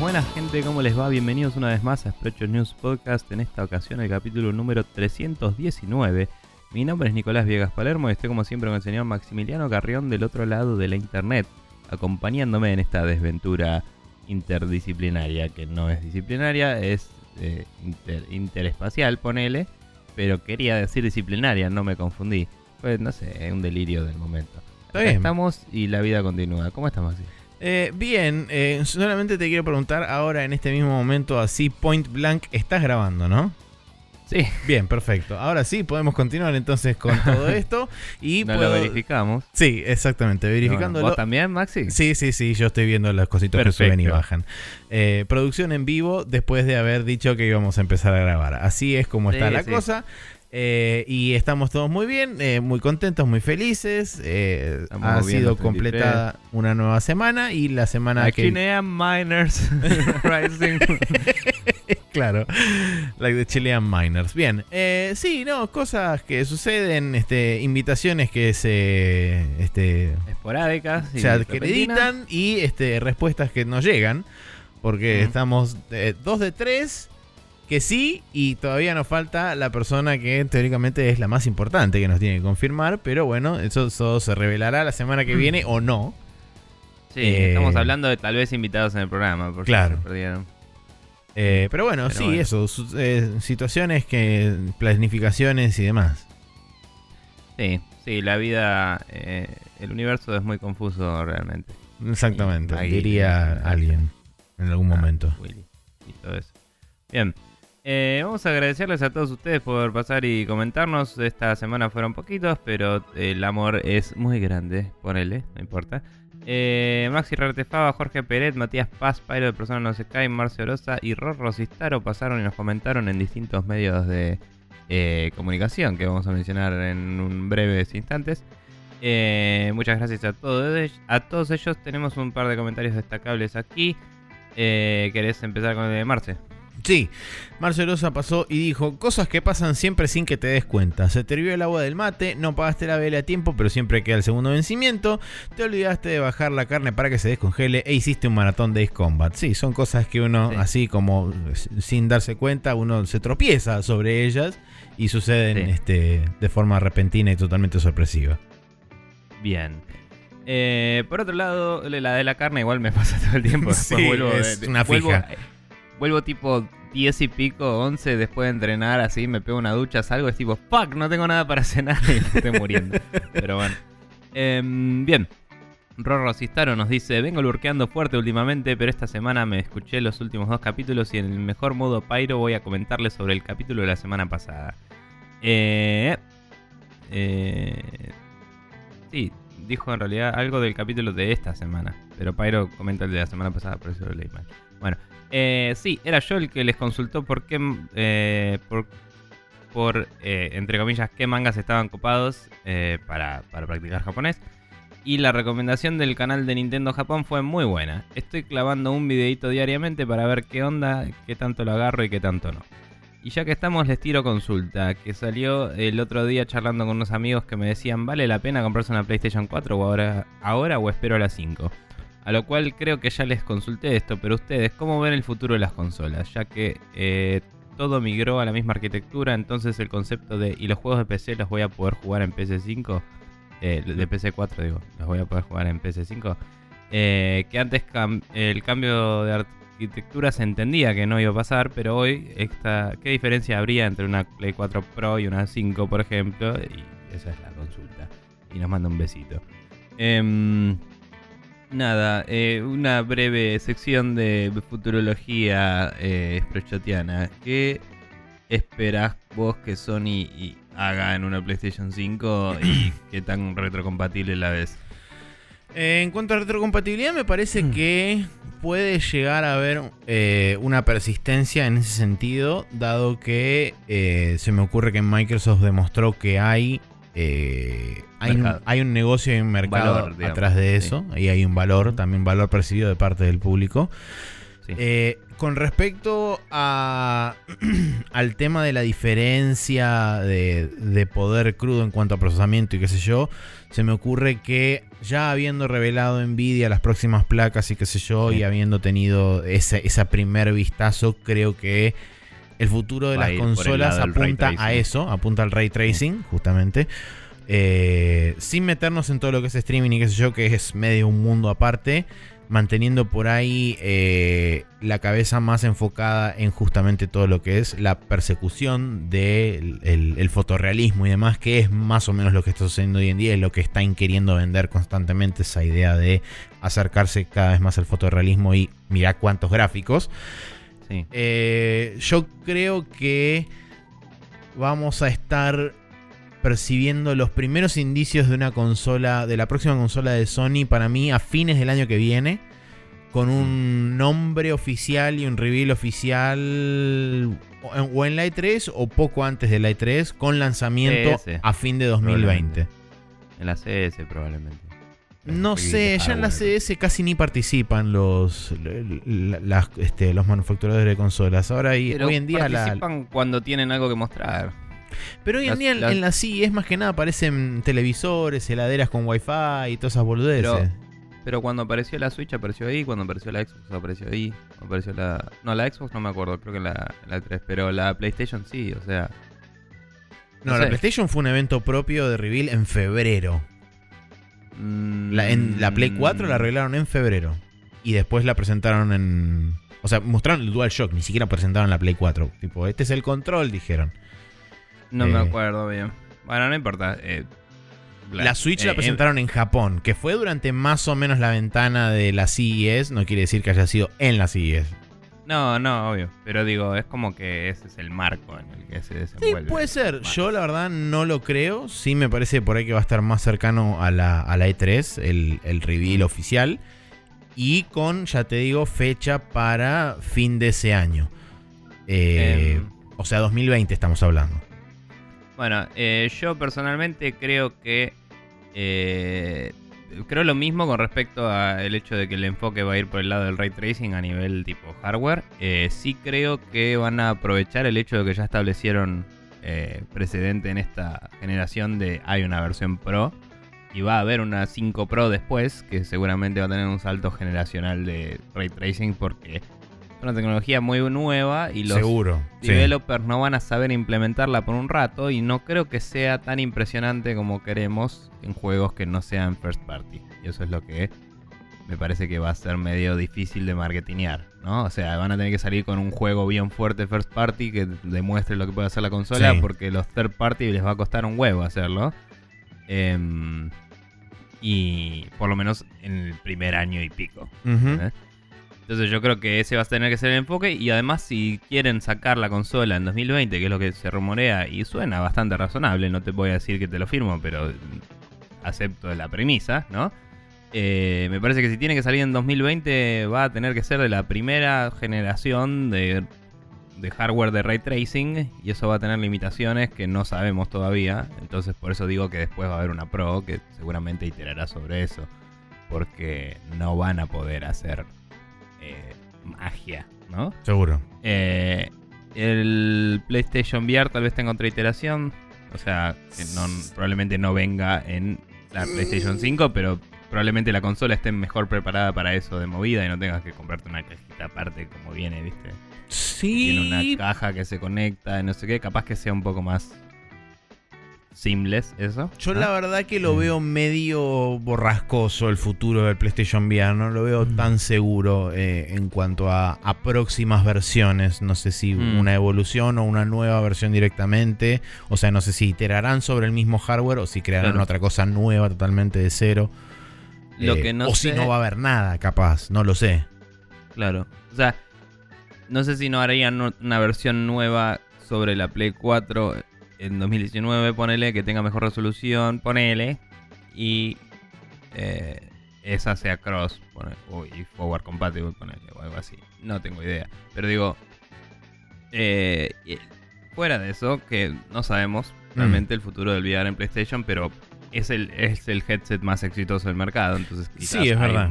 Buenas, buenas gente, ¿cómo les va? Bienvenidos una vez más a Sprecho News Podcast, en esta ocasión el capítulo número 319. Mi nombre es Nicolás Viegas Palermo y estoy como siempre con el señor Maximiliano Carrión del otro lado de la internet, acompañándome en esta desventura interdisciplinaria, que no es disciplinaria, es eh, inter- interespacial, ponele, pero quería decir disciplinaria, no me confundí. Pues no sé, es un delirio del momento. Acá estamos y la vida continúa. ¿Cómo estás, Maxi? Eh, bien, eh, solamente te quiero preguntar ahora en este mismo momento, así point blank, estás grabando, ¿no? Sí, Bien, perfecto. Ahora sí, podemos continuar entonces con todo esto. Y no puedo- lo verificamos. Sí, exactamente, verificándolo. ¿Vos también, Maxi? Sí, sí, sí, yo estoy viendo las cositas que suben y bajan. Eh, producción en vivo después de haber dicho que íbamos a empezar a grabar. Así es como está Sí, la sí. cosa. Eh, y estamos todos muy bien, eh, muy contentos, muy felices. Eh, ha sido los 33. completada una nueva semana y la semana Aquí que Chilean Miners Rising. Claro, like the Chilean Miners. Bien, sí, no, cosas que suceden, este, invitaciones que se, este, Esporádicas. se acreditan y este, respuestas que no llegan, porque estamos dos de tres que sí y todavía nos falta la persona que teóricamente es la más importante que nos tiene que confirmar, pero bueno, eso, eso se revelará la semana que viene o no. Sí, Eh, estamos hablando de tal vez invitados en el programa. Por Claro. se perdieron. Eh, pero bueno, Pero sí, bueno. eso, su- eh, situaciones que, planificaciones y demás. Sí, sí, la vida, eh, el universo es muy confuso realmente. Exactamente, Y ahí- diría alguien en algún Ah, momento. Willy y todo eso. Bien. Eh, vamos a agradecerles a todos ustedes por pasar y comentarnos. Esta semana fueron poquitos, pero el amor es muy grande. Ponele, no importa. Eh, Maxi Rartefaba, Jorge Peret, Matías Paz, Pairo de Persona No Se Cae, Marcio Orosa y Rorro Cistaro pasaron y nos comentaron en distintos medios de eh, comunicación que vamos a mencionar en un breves instantes. Eh, muchas gracias a todos, a todos ellos. Tenemos un par de comentarios destacables aquí. Eh, ¿Querés empezar con el de Marce? Sí, Marcio Rosa pasó y dijo, cosas que pasan siempre sin que te des cuenta. Se te hirvió el agua del mate, no pagaste la vela a tiempo, pero siempre queda el segundo vencimiento. Te olvidaste de bajar la carne para que se descongele e hiciste un maratón de Ace Combat. Sí, son cosas que uno, Sí. así como eh, sin darse cuenta, uno se tropieza sobre ellas y suceden Sí. este, de forma repentina y totalmente sorpresiva. Bien. Eh, por otro lado, la de la carne igual me pasa todo el tiempo. Después Sí, vuelvo, es de- una vuelvo, fija. Vuelvo tipo 10 y pico, 11 después de entrenar, así me pego una ducha, salgo, es tipo, fuck, no tengo nada para cenar y me estoy muriendo. Pero bueno. Em, bien. Rorro Cistaro nos dice, vengo lurqueando fuerte últimamente, pero esta semana me escuché los últimos dos capítulos y en el mejor modo Pyro voy a comentarles sobre el capítulo de la semana pasada. Eh, eh, sí, dijo en realidad algo del capítulo de esta semana, pero Pyro comenta el de la semana pasada, por eso lo leí mal. Bueno, eh, sí, era yo el que les consultó por qué, eh, por, eh, entre comillas, qué mangas estaban copados eh, para, para practicar japonés. Y la recomendación del canal de Nintendo Japón fue muy buena. Estoy clavando un videito diariamente para ver qué onda, qué tanto lo agarro y qué tanto no. Y ya que estamos, les tiro consulta, que salió el otro día charlando con unos amigos que me decían, ¿vale la pena comprarse una PlayStation 4 o ahora, ahora o espero a la 5? A lo cual creo que ya les consulté esto, pero ustedes, ¿cómo ven el futuro de las consolas? Ya que eh, todo migró a la misma arquitectura, entonces el concepto de, ¿y los juegos de PC los voy a poder jugar en PC5? Eh, de PC4 digo, los voy a poder jugar en PC5. Eh, que antes el cambio de arquitectura se entendía que no iba a pasar, pero hoy, esta, ¿qué diferencia habría entre una Play 4 Pro y una 5, por ejemplo? Y esa es la consulta. Y nos manda un besito. Em, nada, eh, una breve sección de futurología eh. ¿Qué esperás vos que Sony y- haga en una PlayStation 5 y qué tan retrocompatible la ves? Eh, en cuanto a retrocompatibilidad, me parece Mm. que puede llegar a haber eh, una persistencia en ese sentido, dado que eh, se me ocurre que Microsoft demostró que hay, eh, hay, un, Mercado. hay un negocio y un mercado Valor, digamos, atrás de sí. eso, y hay un valor, también valor percibido de parte del público. Sí. Eh, con respecto a, al tema de la diferencia de, de poder crudo en cuanto a procesamiento y qué sé yo, se me ocurre que ya habiendo revelado Nvidia las próximas placas y qué sé yo, Sí. y habiendo tenido ese, ese primer vistazo, creo que el futuro de Va las consolas apunta a eso, apunta al ray tracing, justamente. Eh, sin meternos en todo lo que es streaming y qué sé yo, que es medio un mundo aparte, manteniendo por ahí eh, la cabeza más enfocada en justamente todo lo que es la persecución del el- el fotorrealismo y demás, que es más o menos lo que está sucediendo hoy en día, es lo que están queriendo vender constantemente, esa idea de acercarse cada vez más al fotorrealismo y mirar cuántos gráficos. Sí. Eh, yo creo que vamos a estar percibiendo los primeros indicios de una consola, de la próxima consola de Sony, para mí a fines del año que viene, con un nombre oficial y un reveal oficial o en, la E3 o poco antes de la E3, con lanzamiento a fin de 2020. En la CS probablemente. No sé, ya en la. CS casi ni participan los, la- las- este, los manufacturadores de consolas. Ahora y, Pero hoy en día la, participan cuando tienen algo que mostrar. Pero hoy en Las- día en, las- en la CES más que nada aparecen televisores, heladeras con wifi y todas esas boludeces. Pero- Pero cuando apareció la Switch apareció ahí, cuando apareció la Xbox apareció ahí, cuando apareció la... No, la Xbox no me acuerdo, creo que la, la 3, pero la PlayStation sí, o sea... no, no la sé. PlayStation fue un evento propio de reveal en febrero. Mm, La, en, la Play 4 la revelaron en febrero. Y después la presentaron en... O sea, mostraron el DualShock, ni siquiera presentaron la Play 4. Tipo, este es el control, dijeron. No me eh, acuerdo bien. Bueno, no importa. eh, La Switch eh, la eh, presentaron en Japón, que fue durante más o menos la ventana de la CES. No quiere decir que haya sido en la CES. No, no, obvio. Pero digo, es como que ese es el marco en el que se Sí, desenvuelve. puede ser. Yo la verdad no lo creo. Sí me parece por ahí que va a estar más cercano a la, a la E3, el, el reveal oficial. Y con, ya te digo, fecha para fin de ese año. Eh, Em. o sea, 2020 estamos hablando. Bueno, eh, yo personalmente creo que. Creo lo mismo con respecto al hecho de que el enfoque va a ir por el lado del ray tracing a nivel tipo hardware. Eh, sí creo que van a aprovechar el hecho de que ya establecieron eh, precedente en esta generación de hay una versión Pro. Y va a haber una 5 Pro después, que seguramente va a tener un salto generacional de ray tracing porque una tecnología muy nueva y los Seguro. sí. developers no van a saber implementarla por un rato y no creo que sea tan impresionante como queremos en juegos que no sean first party. Y eso es lo que me parece que va a ser medio difícil de marketinear, ¿no? O sea, van a tener que salir con un juego bien fuerte first party que demuestre lo que puede hacer la consola Sí. porque los third party les va a costar un huevo hacerlo. Em, y por lo menos en el primer año y pico. ¿eh? Entonces yo creo que ese va a tener que ser el enfoque y además si quieren sacar la consola en 2020, que es lo que se rumorea y suena bastante razonable, no te voy a decir que te lo firmo, pero acepto la premisa, ¿no? Eh, me parece que si tiene que salir en 2020 va a tener que ser de la primera generación de, de hardware de ray tracing y eso va a tener limitaciones que no sabemos todavía. Entonces por eso digo que después va a haber una Pro que seguramente iterará sobre eso. Porque no van a poder hacer eh, magia, ¿no? Seguro. Eh, el PlayStation VR tal vez tenga otra iteración. O sea, que no, probablemente no venga en la PlayStation 5, pero probablemente la consola esté mejor preparada para eso de movida y no tengas que comprarte una cajita aparte como viene, ¿viste? Tiene una Sí. caja que se conecta, no sé qué, capaz que sea un poco más seamless eso. Yo ¿no? la verdad que lo Mm. veo medio borrascoso el futuro del PlayStation VR. No lo veo Mm. tan seguro eh, en cuanto a, a próximas versiones. No sé si Mm. una evolución o una nueva versión directamente. O sea, no sé si iterarán sobre el mismo hardware o si crearán Claro. otra cosa nueva totalmente de cero. Lo Eh, que no o sé- si no va a haber nada, capaz. No lo sé. Claro. O sea, no sé si no harían una versión nueva sobre la Play 4 en 2019, ponele, que tenga mejor resolución, ponele. Y eh, esa sea cross, ponele, o- y forward compatible, ponele, o algo así. No tengo idea. Pero digo, eh, fuera de eso, que no sabemos realmente el futuro del VR en PlayStation, pero es el, es el headset más exitoso del mercado. Entonces, quizás Sí, es hay verdad.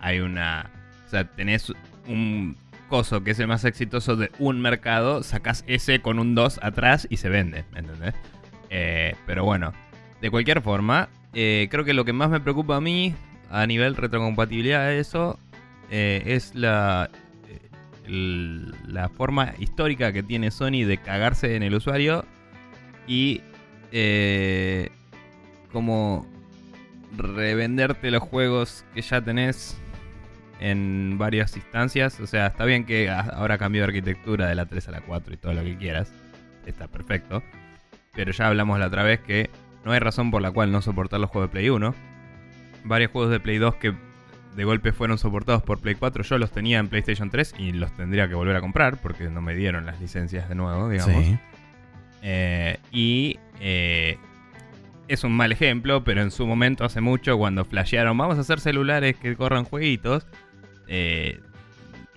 hay una. O sea, tenés un que es el más exitoso de un mercado, sacás ese con un 2 atrás y se vende, ¿me entendés? Eh, pero bueno, de cualquier forma, eh, creo que lo que más me preocupa a mí a nivel retrocompatibilidad eso eh, es la, el- la forma histórica que tiene Sony de cagarse en el usuario y eh, como revenderte los juegos que ya tenés en varias instancias. O sea, está bien que ahora cambió de arquitectura de la 3 a la 4 y todo lo que quieras. Está perfecto. Pero ya hablamos la otra vez que no hay razón por la cual no soportar los juegos de Play 1. Varios juegos de Play 2 que de golpe fueron soportados por Play 4, yo los tenía en PlayStation 3 y los tendría que volver a comprar porque no me dieron las licencias de nuevo, digamos. Sí. Eh, y eh, es un mal ejemplo, pero en su momento, hace mucho, cuando flashearon, vamos a hacer celulares que corran jueguitos, eh,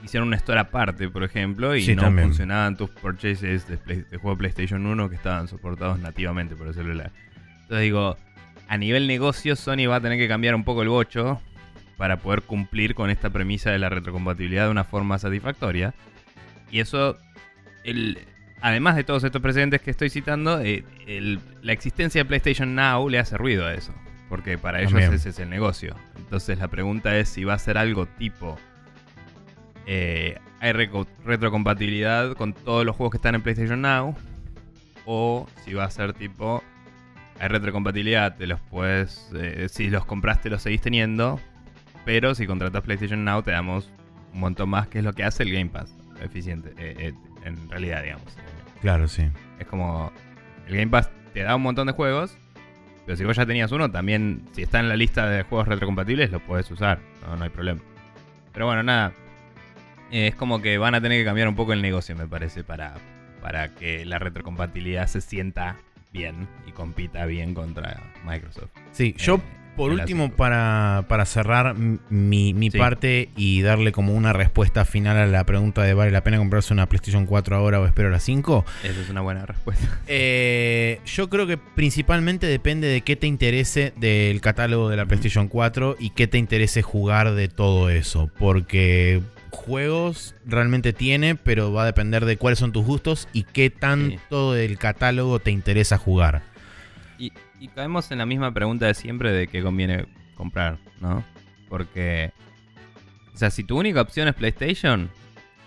hicieron una store aparte, por ejemplo, y Sí, no también. funcionaban tus purchases de, Play- de juego PlayStation 1 que estaban soportados nativamente por el celular. Entonces digo, a nivel negocio, Sony va a tener que cambiar un poco el bocho para poder cumplir con esta premisa de la retrocompatibilidad de una forma satisfactoria. Y eso, el, además de todos estos precedentes que estoy citando, eh, el- la existencia de PlayStation Now le hace ruido a eso. Porque para ellos También. ese es el negocio. Entonces la pregunta es si va a ser algo tipo... eh, hay retrocompatibilidad con todos los juegos que están en PlayStation Now. O si va a ser tipo... Hay retrocompatibilidad, te los puedes... eh, si los compraste los seguís teniendo. Pero si contratas PlayStation Now te damos un montón más, que es lo que hace el Game Pass. Eficiente, eh, eh, en realidad, digamos. Claro, sí. Es como. El Game Pass te da un montón de juegos. Pero si vos ya tenías uno, también, si está en la lista de juegos retrocompatibles, lo puedes usar. No, no hay problema. Pero bueno, nada. Eh, es como que van a tener que cambiar un poco el negocio, me parece, para, para que la retrocompatibilidad se sienta bien y compita bien contra Microsoft. Sí, yo Eh, por último, para, para cerrar mi, mi Sí. parte y darle como una respuesta final a la pregunta de ¿vale la pena comprarse una PlayStation 4 ahora o espero a la 5? Esa es una buena respuesta. Eh, yo creo que principalmente depende de qué te interese del catálogo de la PlayStation 4 y qué te interese jugar de todo eso. Porque juegos realmente tiene, pero va a depender de cuáles son tus gustos y qué tanto del catálogo te interesa jugar. Y, y caemos en la misma pregunta de siempre de qué conviene comprar, ¿no? Porque, o sea, si tu única opción es PlayStation,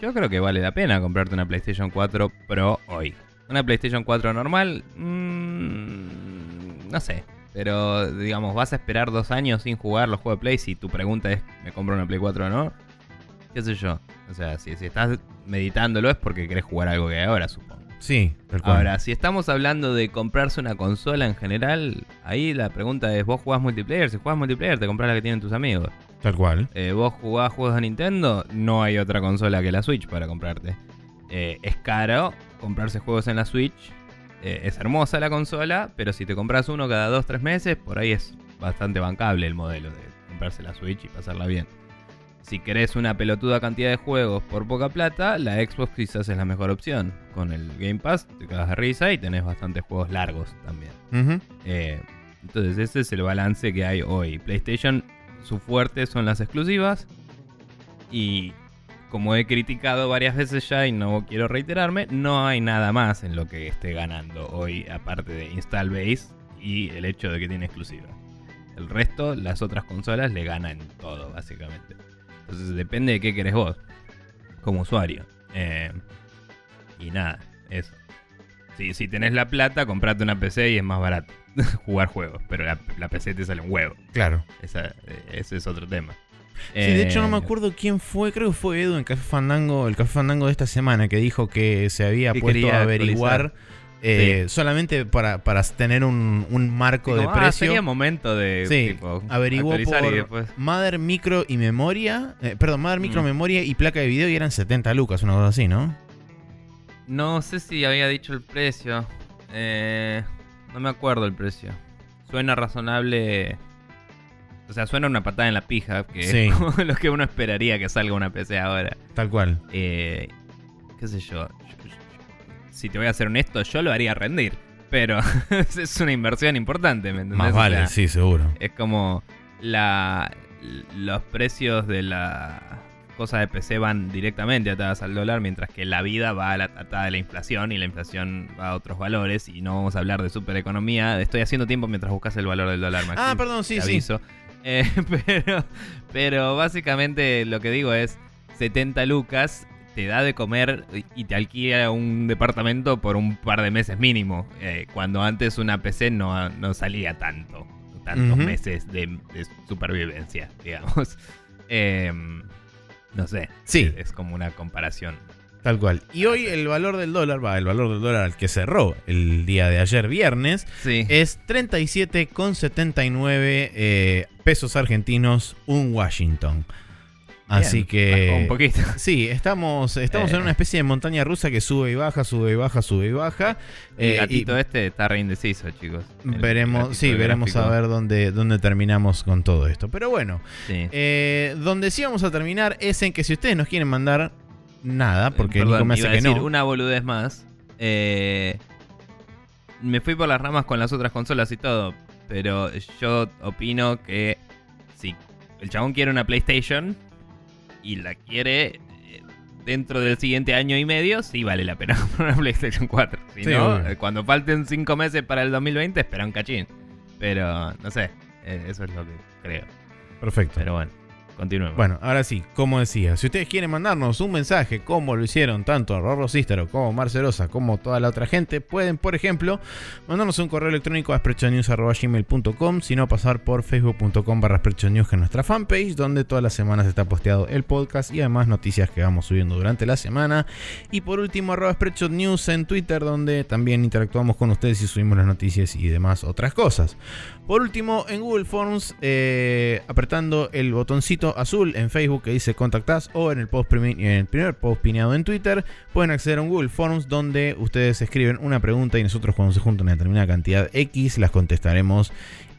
yo creo que vale la pena comprarte una PlayStation 4 Pro hoy. Una PlayStation 4 normal, mm, no sé. Pero, digamos, vas a esperar dos años sin jugar los juegos de Play si tu pregunta es, ¿me compro una Play 4 o no? ¿Qué sé yo? O sea, si, si estás meditándolo es porque querés jugar algo que hay ahora, supongo. Sí, tal cual. Ahora, si estamos hablando de comprarse una consola en general, ahí la pregunta es, ¿vos jugás multiplayer? Si jugás multiplayer, te compras la que tienen tus amigos. Tal cual. Eh, ¿Vos jugás juegos de Nintendo? No hay otra consola que la Switch para comprarte. Eh, es caro comprarse juegos en la Switch. Eh, es hermosa la consola, pero si te compras uno cada 2-3 meses, por ahí es bastante bancable el modelo de comprarse la Switch y pasarla bien. Si querés una pelotuda cantidad de juegos por poca plata, la Xbox quizás es la mejor opción. Con el Game Pass te cagas de risa y tenés bastantes juegos largos también. Eh, entonces ese es el balance que hay hoy. PlayStation, su fuerte son las exclusivas. Y como he criticado varias veces ya y no quiero reiterarme, no hay nada más en lo que esté ganando hoy aparte de install base y el hecho de que tiene exclusiva. El resto, las otras consolas le ganan todo, básicamente. Entonces depende de qué querés vos, como usuario. Eh, y nada, eso. Si, si tenés la plata, comprate una PC y es más barato jugar juegos. Pero la, la PC te sale un huevo. Claro. Esa- eh, ese es otro tema. Sí, de hecho no me Eh, acuerdo quién fue, creo que fue Edu en Café Fandango, el Café Fandango de esta semana, que dijo que se había puesto a averiguar eh, solamente para, para tener un, un marco de ah, precio. sería momento de Sí, tipo, averiguó por. Mother, Micro y Memoria, eh, perdón, Mother, Micro, Mm. Memoria y placa de video y eran 70 lucas, una cosa así, ¿no? No sé si había dicho el precio. Eh, no me acuerdo el precio. Suena razonable. O sea, suena una patada en la pija, que Sí. es lo que uno esperaría que salga una PC ahora. Tal cual. Eh, ¿Qué sé yo? Si te voy a ser honesto, yo lo haría rendir. Pero es una inversión importante, ¿me entendés? Más O vale, sea, sí, seguro. Es como la, los precios de la cosas de PC van directamente atadas al dólar, mientras que la vida va a la, atada a la inflación y la inflación va a otros valores. Y no vamos a hablar de supereconomía. Estoy haciendo tiempo mientras buscas el valor del dólar, Maxi. Ah, perdón, sí, te sí. Eh, pero, pero básicamente lo que digo es 70 lucas te da de comer y te alquila un departamento por un par de meses mínimo. eh, cuando antes una PC no, no salía tanto. Tantos meses de, de supervivencia, digamos. Em, no sé. Sí. Es, es como una comparación. Tal cual. Y hoy el valor del dólar, va, el valor del dólar al que cerró el día de ayer viernes, Sí. es 37,79 eh, pesos argentinos, un Washington. Así Bien, que... Un poquito. Sí, estamos, estamos Eh. en una especie de montaña rusa que sube y baja, sube y baja, sube y baja. El Eh, gatito y este está re indeciso, chicos. El- veremos, sí, veremos a ver dónde, dónde terminamos con todo esto. Pero bueno, Sí. eh, donde sí vamos a terminar es en que si ustedes nos quieren mandar nada, porque Perdón, Nico me hace iba a que decir no. una boludez más. Eh, me fui por las ramas con las otras consolas y todo, pero yo opino que si el chabón quiere una PlayStation y la quiere eh, dentro del siguiente año y medio, sí vale la pena comprar una PlayStation 4. Si Sí, no, eh, cuando falten 5 meses para el 2020, espera un cachín. Pero no sé, eh, eso es lo que creo. Perfecto. Pero bueno, continuemos. Bueno, ahora sí, como decía, si ustedes quieren mandarnos un mensaje como lo hicieron tanto Rorro Cístero como Marcelosa como toda la otra gente, pueden, por ejemplo, mandarnos un correo electrónico a sprechonews.gmail.com, si no pasar por facebook.com barra sprechonews, que es nuestra fanpage, donde todas las semanas está posteado el podcast y además noticias que vamos subiendo durante la semana. Y por último, arroba News en Twitter, donde también interactuamos con ustedes y subimos las noticias y demás otras cosas. Por último, en Google Forms, eh, apretando el botoncito azul en Facebook que dice contactás o en el, post en el primer post pineado en Twitter, pueden acceder a un Google Forms donde ustedes escriben una pregunta y nosotros cuando se junta una determinada cantidad X las contestaremos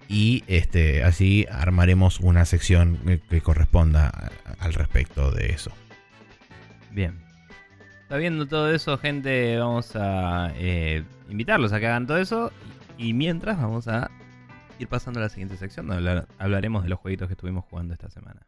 y este, así armaremos una sección que, corresponda al respecto de eso. Bien. Sabiendo todo eso, gente, vamos a eh, invitarlos a que hagan todo eso. Y mientras vamos a ir pasando a la siguiente sección donde hablar- hablaremos de los jueguitos que estuvimos jugando esta semana.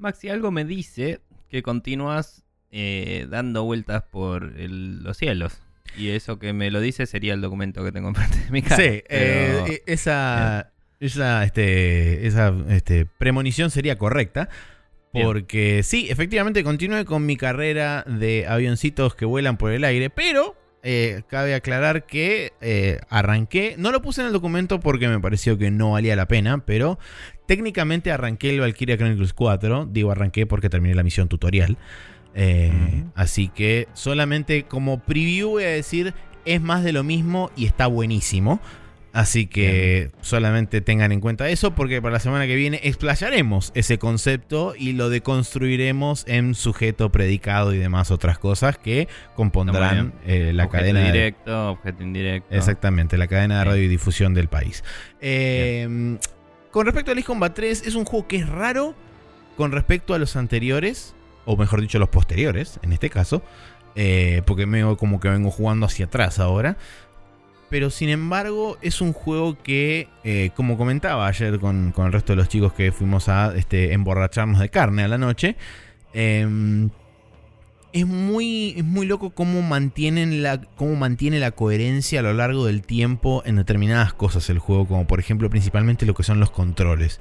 Maxi, algo me dice que continúas eh, dando vueltas por el- los cielos. Y eso que me lo dice sería el documento que tengo enfrente de mi cara. Sí, pero- eh, esa, esa, este, esa este, premonición sería correcta. Bien. Porque sí, efectivamente continué con mi carrera de avioncitos que vuelan por el aire, pero eh, cabe aclarar que eh, arranqué, no lo puse en el documento porque me pareció que no valía la pena, pero técnicamente arranqué el Valkyria Chronicles 4, digo arranqué porque terminé la misión tutorial. Eh. Así que solamente como preview voy a decir, es más de lo mismo y está buenísimo. Así que solamente tengan en cuenta eso porque para la semana que viene explayaremos ese concepto y lo deconstruiremos en sujeto, predicado y demás otras cosas que compondrán eh, la objeto cadena de, directo, objeto indirecto. Exactamente, la cadena de Bien. radiodifusión del país. Eh, con respecto a Ace Combat 3, es un juego que es raro con respecto a los anteriores, o mejor dicho, los posteriores, en este caso, eh, porque me como que vengo jugando hacia atrás ahora. Pero sin embargo, es un juego que, eh, como comentaba ayer con, con el resto de los chicos que fuimos a este, emborracharnos de carne a la noche, eh, es muy, es muy loco cómo, mantienen la, cómo mantiene la coherencia a lo largo del tiempo en determinadas cosas el juego, como por ejemplo principalmente lo que son los controles.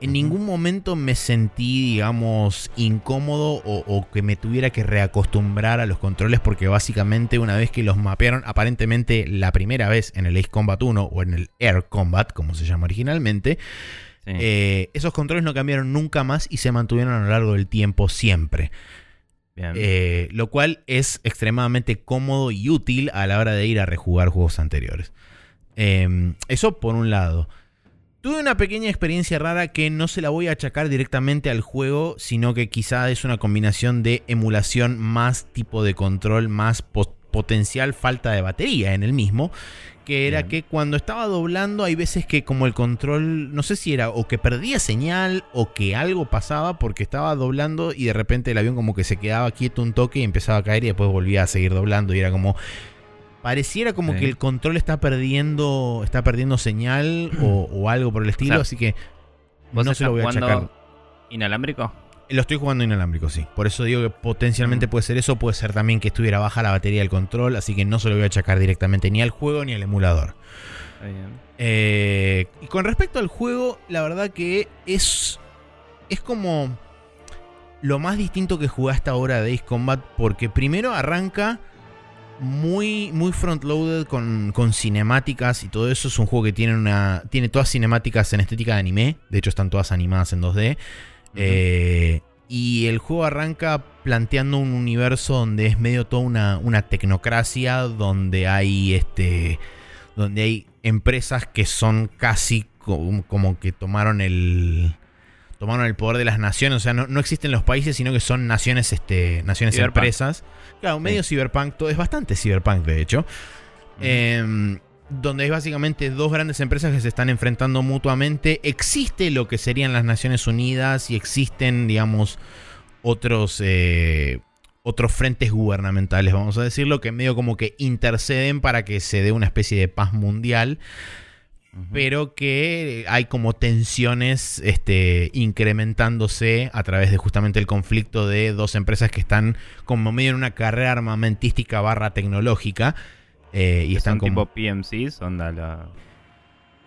En ningún momento me sentí, digamos, incómodo o, o que me tuviera que reacostumbrar a los controles porque básicamente una vez que los mapearon, aparentemente la primera vez en el Ace Combat 1 o en el Air Combat, como se llama originalmente, Sí. eh, esos controles no cambiaron nunca más y se mantuvieron a lo largo del tiempo siempre. Eh, lo cual es extremadamente cómodo y útil a la hora de ir a rejugar juegos anteriores. Em, eso por un lado. Tuve una pequeña experiencia rara que no se la voy a achacar directamente al juego, sino que quizá es una combinación de emulación más tipo de control, más potencial falta de batería en el mismo. Que era que cuando estaba doblando hay veces que como el control, no sé si era o que perdía señal o que algo pasaba porque estaba doblando y de repente el avión como que se quedaba quieto un toque y empezaba a caer y después volvía a seguir doblando y era como Pareciera como que el control está perdiendo está perdiendo señal o, algo por el estilo, así que no se lo voy a achacar. ¿Inalámbrico? Lo estoy jugando inalámbrico, sí. Por eso digo que potencialmente mm. puede ser eso, puede ser también que estuviera baja la batería del control, así que no se lo voy a achacar directamente ni al juego ni al emulador. Eh, y con respecto al juego, la verdad que es, es como lo más distinto que jugué hasta ahora de Ace Combat, porque primero arranca muy, muy front-loaded con, cinemáticas y todo eso. Es un juego que tiene una. Tiene todas cinemáticas en estética de anime. De hecho, están todas animadas en 2D. Eh, y el juego arranca planteando un universo donde es medio toda una, una tecnocracia. Donde hay este. Donde hay empresas que son casi como que tomaron el tomaron el poder de las naciones, o sea, no, existen los países, sino que son naciones, este, naciones empresas. Claro, medio cyberpunk, todo es bastante cyberpunk, de hecho. Em, donde hay básicamente dos grandes empresas que se están enfrentando mutuamente. Existe lo que serían las Naciones Unidas y existen, digamos, otros, eh, otros frentes gubernamentales, vamos a decirlo, que medio como que interceden para que se dé una especie de paz mundial pero que hay como tensiones este, incrementándose a través de justamente el conflicto de dos empresas que están como medio en una carrera armamentística barra tecnológica. Eh, y están como... tipo PMCs, onda la...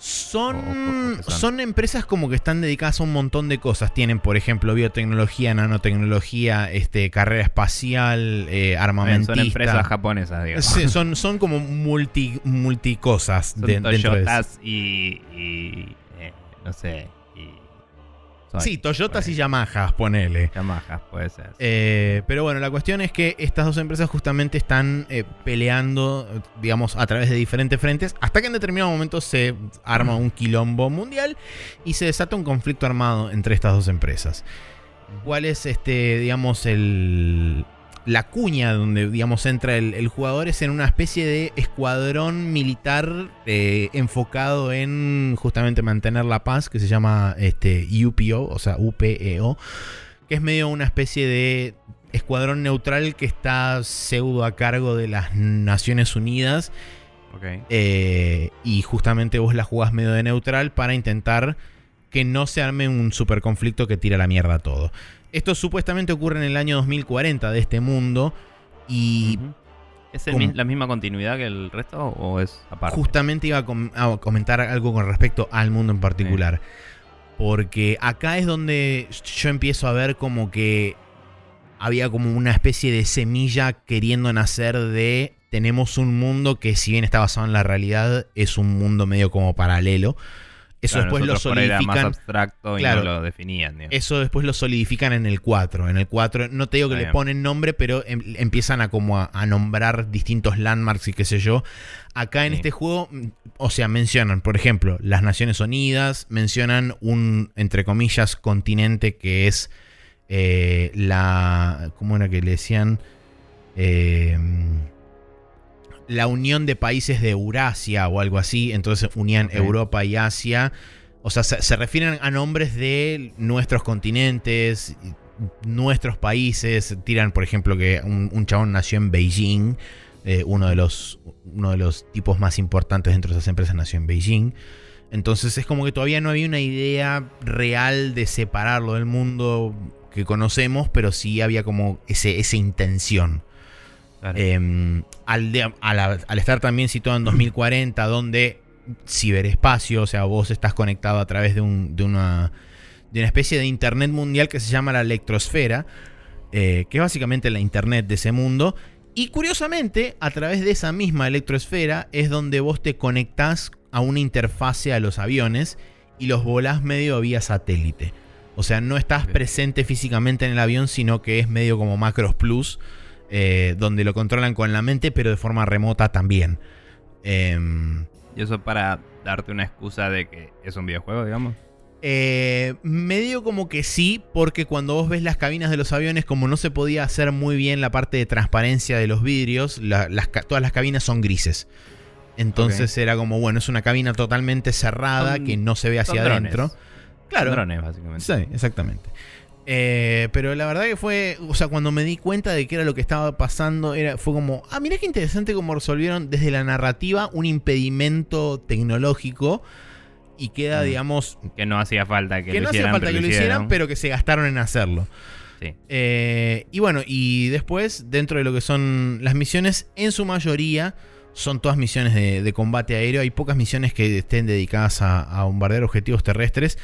Son, son empresas como que están dedicadas a un montón de cosas. Tienen, por ejemplo, biotecnología, nanotecnología, este, carrera espacial, eh, armamentista. Son empresas japonesas, digamos. son, son como multi, multicosas. Son Toyotas y, y eh, no sé, Sí, Toyotas y Yamahas, ponele. Yamahas, puede ser. Eh, pero bueno, la cuestión es que estas dos empresas justamente están eh, peleando, digamos, a través de diferentes frentes, hasta que en determinado momento se arma un quilombo mundial y se desata un conflicto armado entre estas dos empresas. ¿Cuál es, este, digamos, el, la cuña donde, digamos, entra el, jugador es en una especie de escuadrón militar eh, enfocado en justamente mantener la paz, que se llama este, UPO, o sea, UPEO, que es medio una especie de escuadrón neutral que está pseudo a cargo de las Naciones Unidas. Eh, y justamente vos la jugás medio de neutral para intentar que no se arme un super conflicto que tira la mierda todo. Esto supuestamente ocurre en el año 2040 de este mundo y... ¿Es la misma continuidad que el resto o es aparte? Justamente iba a, comentar algo con respecto al mundo en particular. Porque acá es donde yo empiezo a ver como que había como una especie de semilla queriendo nacer de tenemos un mundo que si bien está basado en la realidad es un mundo medio como paralelo. Eso después lo solidifican. más abstracto y no lo definían. Eso después lo solidifican en el 4. En el 4, no te digo que le ponen nombre, pero em, empiezan a como a, nombrar distintos landmarks y qué sé yo. Acá en este juego, o sea, mencionan, por ejemplo, las Naciones Unidas, mencionan un, entre comillas, continente que es eh, la. ¿Cómo era que le decían? Eh, la unión de países de Eurasia o algo así, entonces unían Europa y Asia. O sea, se, refieren a nombres de nuestros continentes, nuestros países. Tiran, por ejemplo, que un, chabón nació en Beijing. Eh, uno, de los, uno de los tipos más importantes dentro de esas empresas nació en Beijing. Entonces es como que todavía no había una idea real de separarlo del mundo que conocemos, pero sí había como ese, esa intención. Em, al, estar también situado en 2040, donde ciberespacio, o sea, vos estás conectado a través de, una, de una especie de Internet mundial que se llama la electrosfera, eh, que es básicamente la Internet de ese mundo. Y curiosamente, a través de esa misma electrosfera es donde vos te conectás a una interfase a los aviones y los volás medio vía satélite. O sea, no estás presente físicamente en el avión, sino que es medio como Macros Plus eh, donde lo controlan con la mente, pero de forma remota también. Em, ¿Y eso para darte una excusa de que es un videojuego, digamos? Eh, medio como que sí, porque cuando vos ves las cabinas de los aviones, como no se podía hacer muy bien la parte de transparencia de los vidrios, las, todas las cabinas son grises. Entonces era como, bueno, es una cabina totalmente cerrada que no se ve hacia adentro. Claro. drones, básicamente. Sí, exactamente. Eh, pero la verdad que fue, o sea, cuando me di cuenta de qué era lo que estaba pasando, era, fue como, ah, mira qué interesante cómo resolvieron desde la narrativa un impedimento tecnológico y queda, mm. digamos... Que no hacía falta que, lo no hicieran. hacía falta que lo hicieran, pero que se gastaron en hacerlo. Sí. Eh, y bueno, y después, dentro de lo que son las misiones, en su mayoría son todas misiones de, combate aéreo. Hay pocas misiones que estén dedicadas a, a bombardear objetivos terrestres.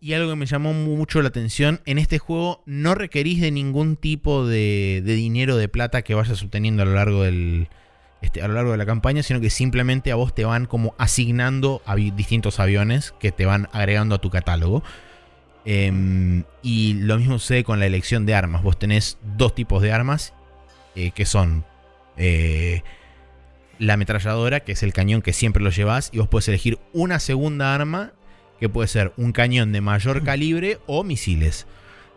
Y algo que me llamó mucho la atención, en este juego no requerís de ningún tipo de, dinero de plata que vayas obteniendo a lo largo del, este, a lo largo de la campaña, sino que simplemente a vos te van como asignando distintos aviones que te van agregando a tu catálogo. Em, y lo mismo sucede con la elección de armas. Vos tenés dos tipos de armas eh, que son eh, la ametralladora, que es el cañón que siempre lo llevas, y vos puedes elegir una segunda arma que puede ser un cañón de mayor calibre o misiles.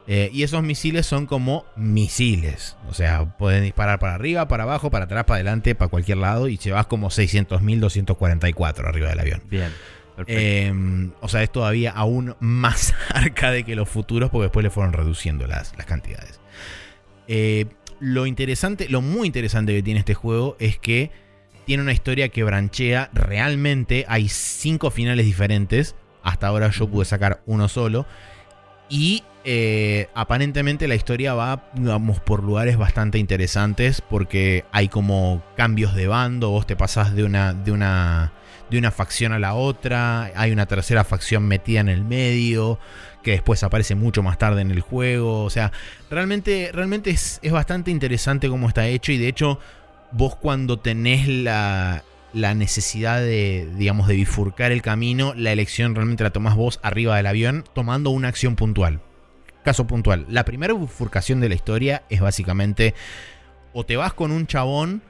Eh, y esos misiles son como misiles. O sea, pueden disparar para arriba, para abajo, para atrás, para adelante, para cualquier lado. Y llevas como 600.244 arriba del avión. Bien. Em, o sea, es todavía aún más arcade que los futuros porque después le fueron reduciendo las, las cantidades. Eh, lo interesante, lo muy interesante que tiene este juego es que tiene una historia que branchea realmente. Hay cinco finales diferentes. Hasta ahora yo pude sacar uno solo. Y eh, aparentemente la historia va, vamos, por lugares bastante interesantes porque hay como cambios de bando, vos te pasás de una, de una, de una facción a la otra, hay una tercera facción metida en el medio que después aparece mucho más tarde en el juego, o sea, realmente, realmente es, es bastante interesante cómo está hecho y de hecho vos cuando tenés la, la necesidad de, digamos, de bifurcar el camino, la elección realmente la tomás vos arriba del avión tomando una acción puntual. Caso puntual, la primera bifurcación de la historia es básicamente o te vas con un chabón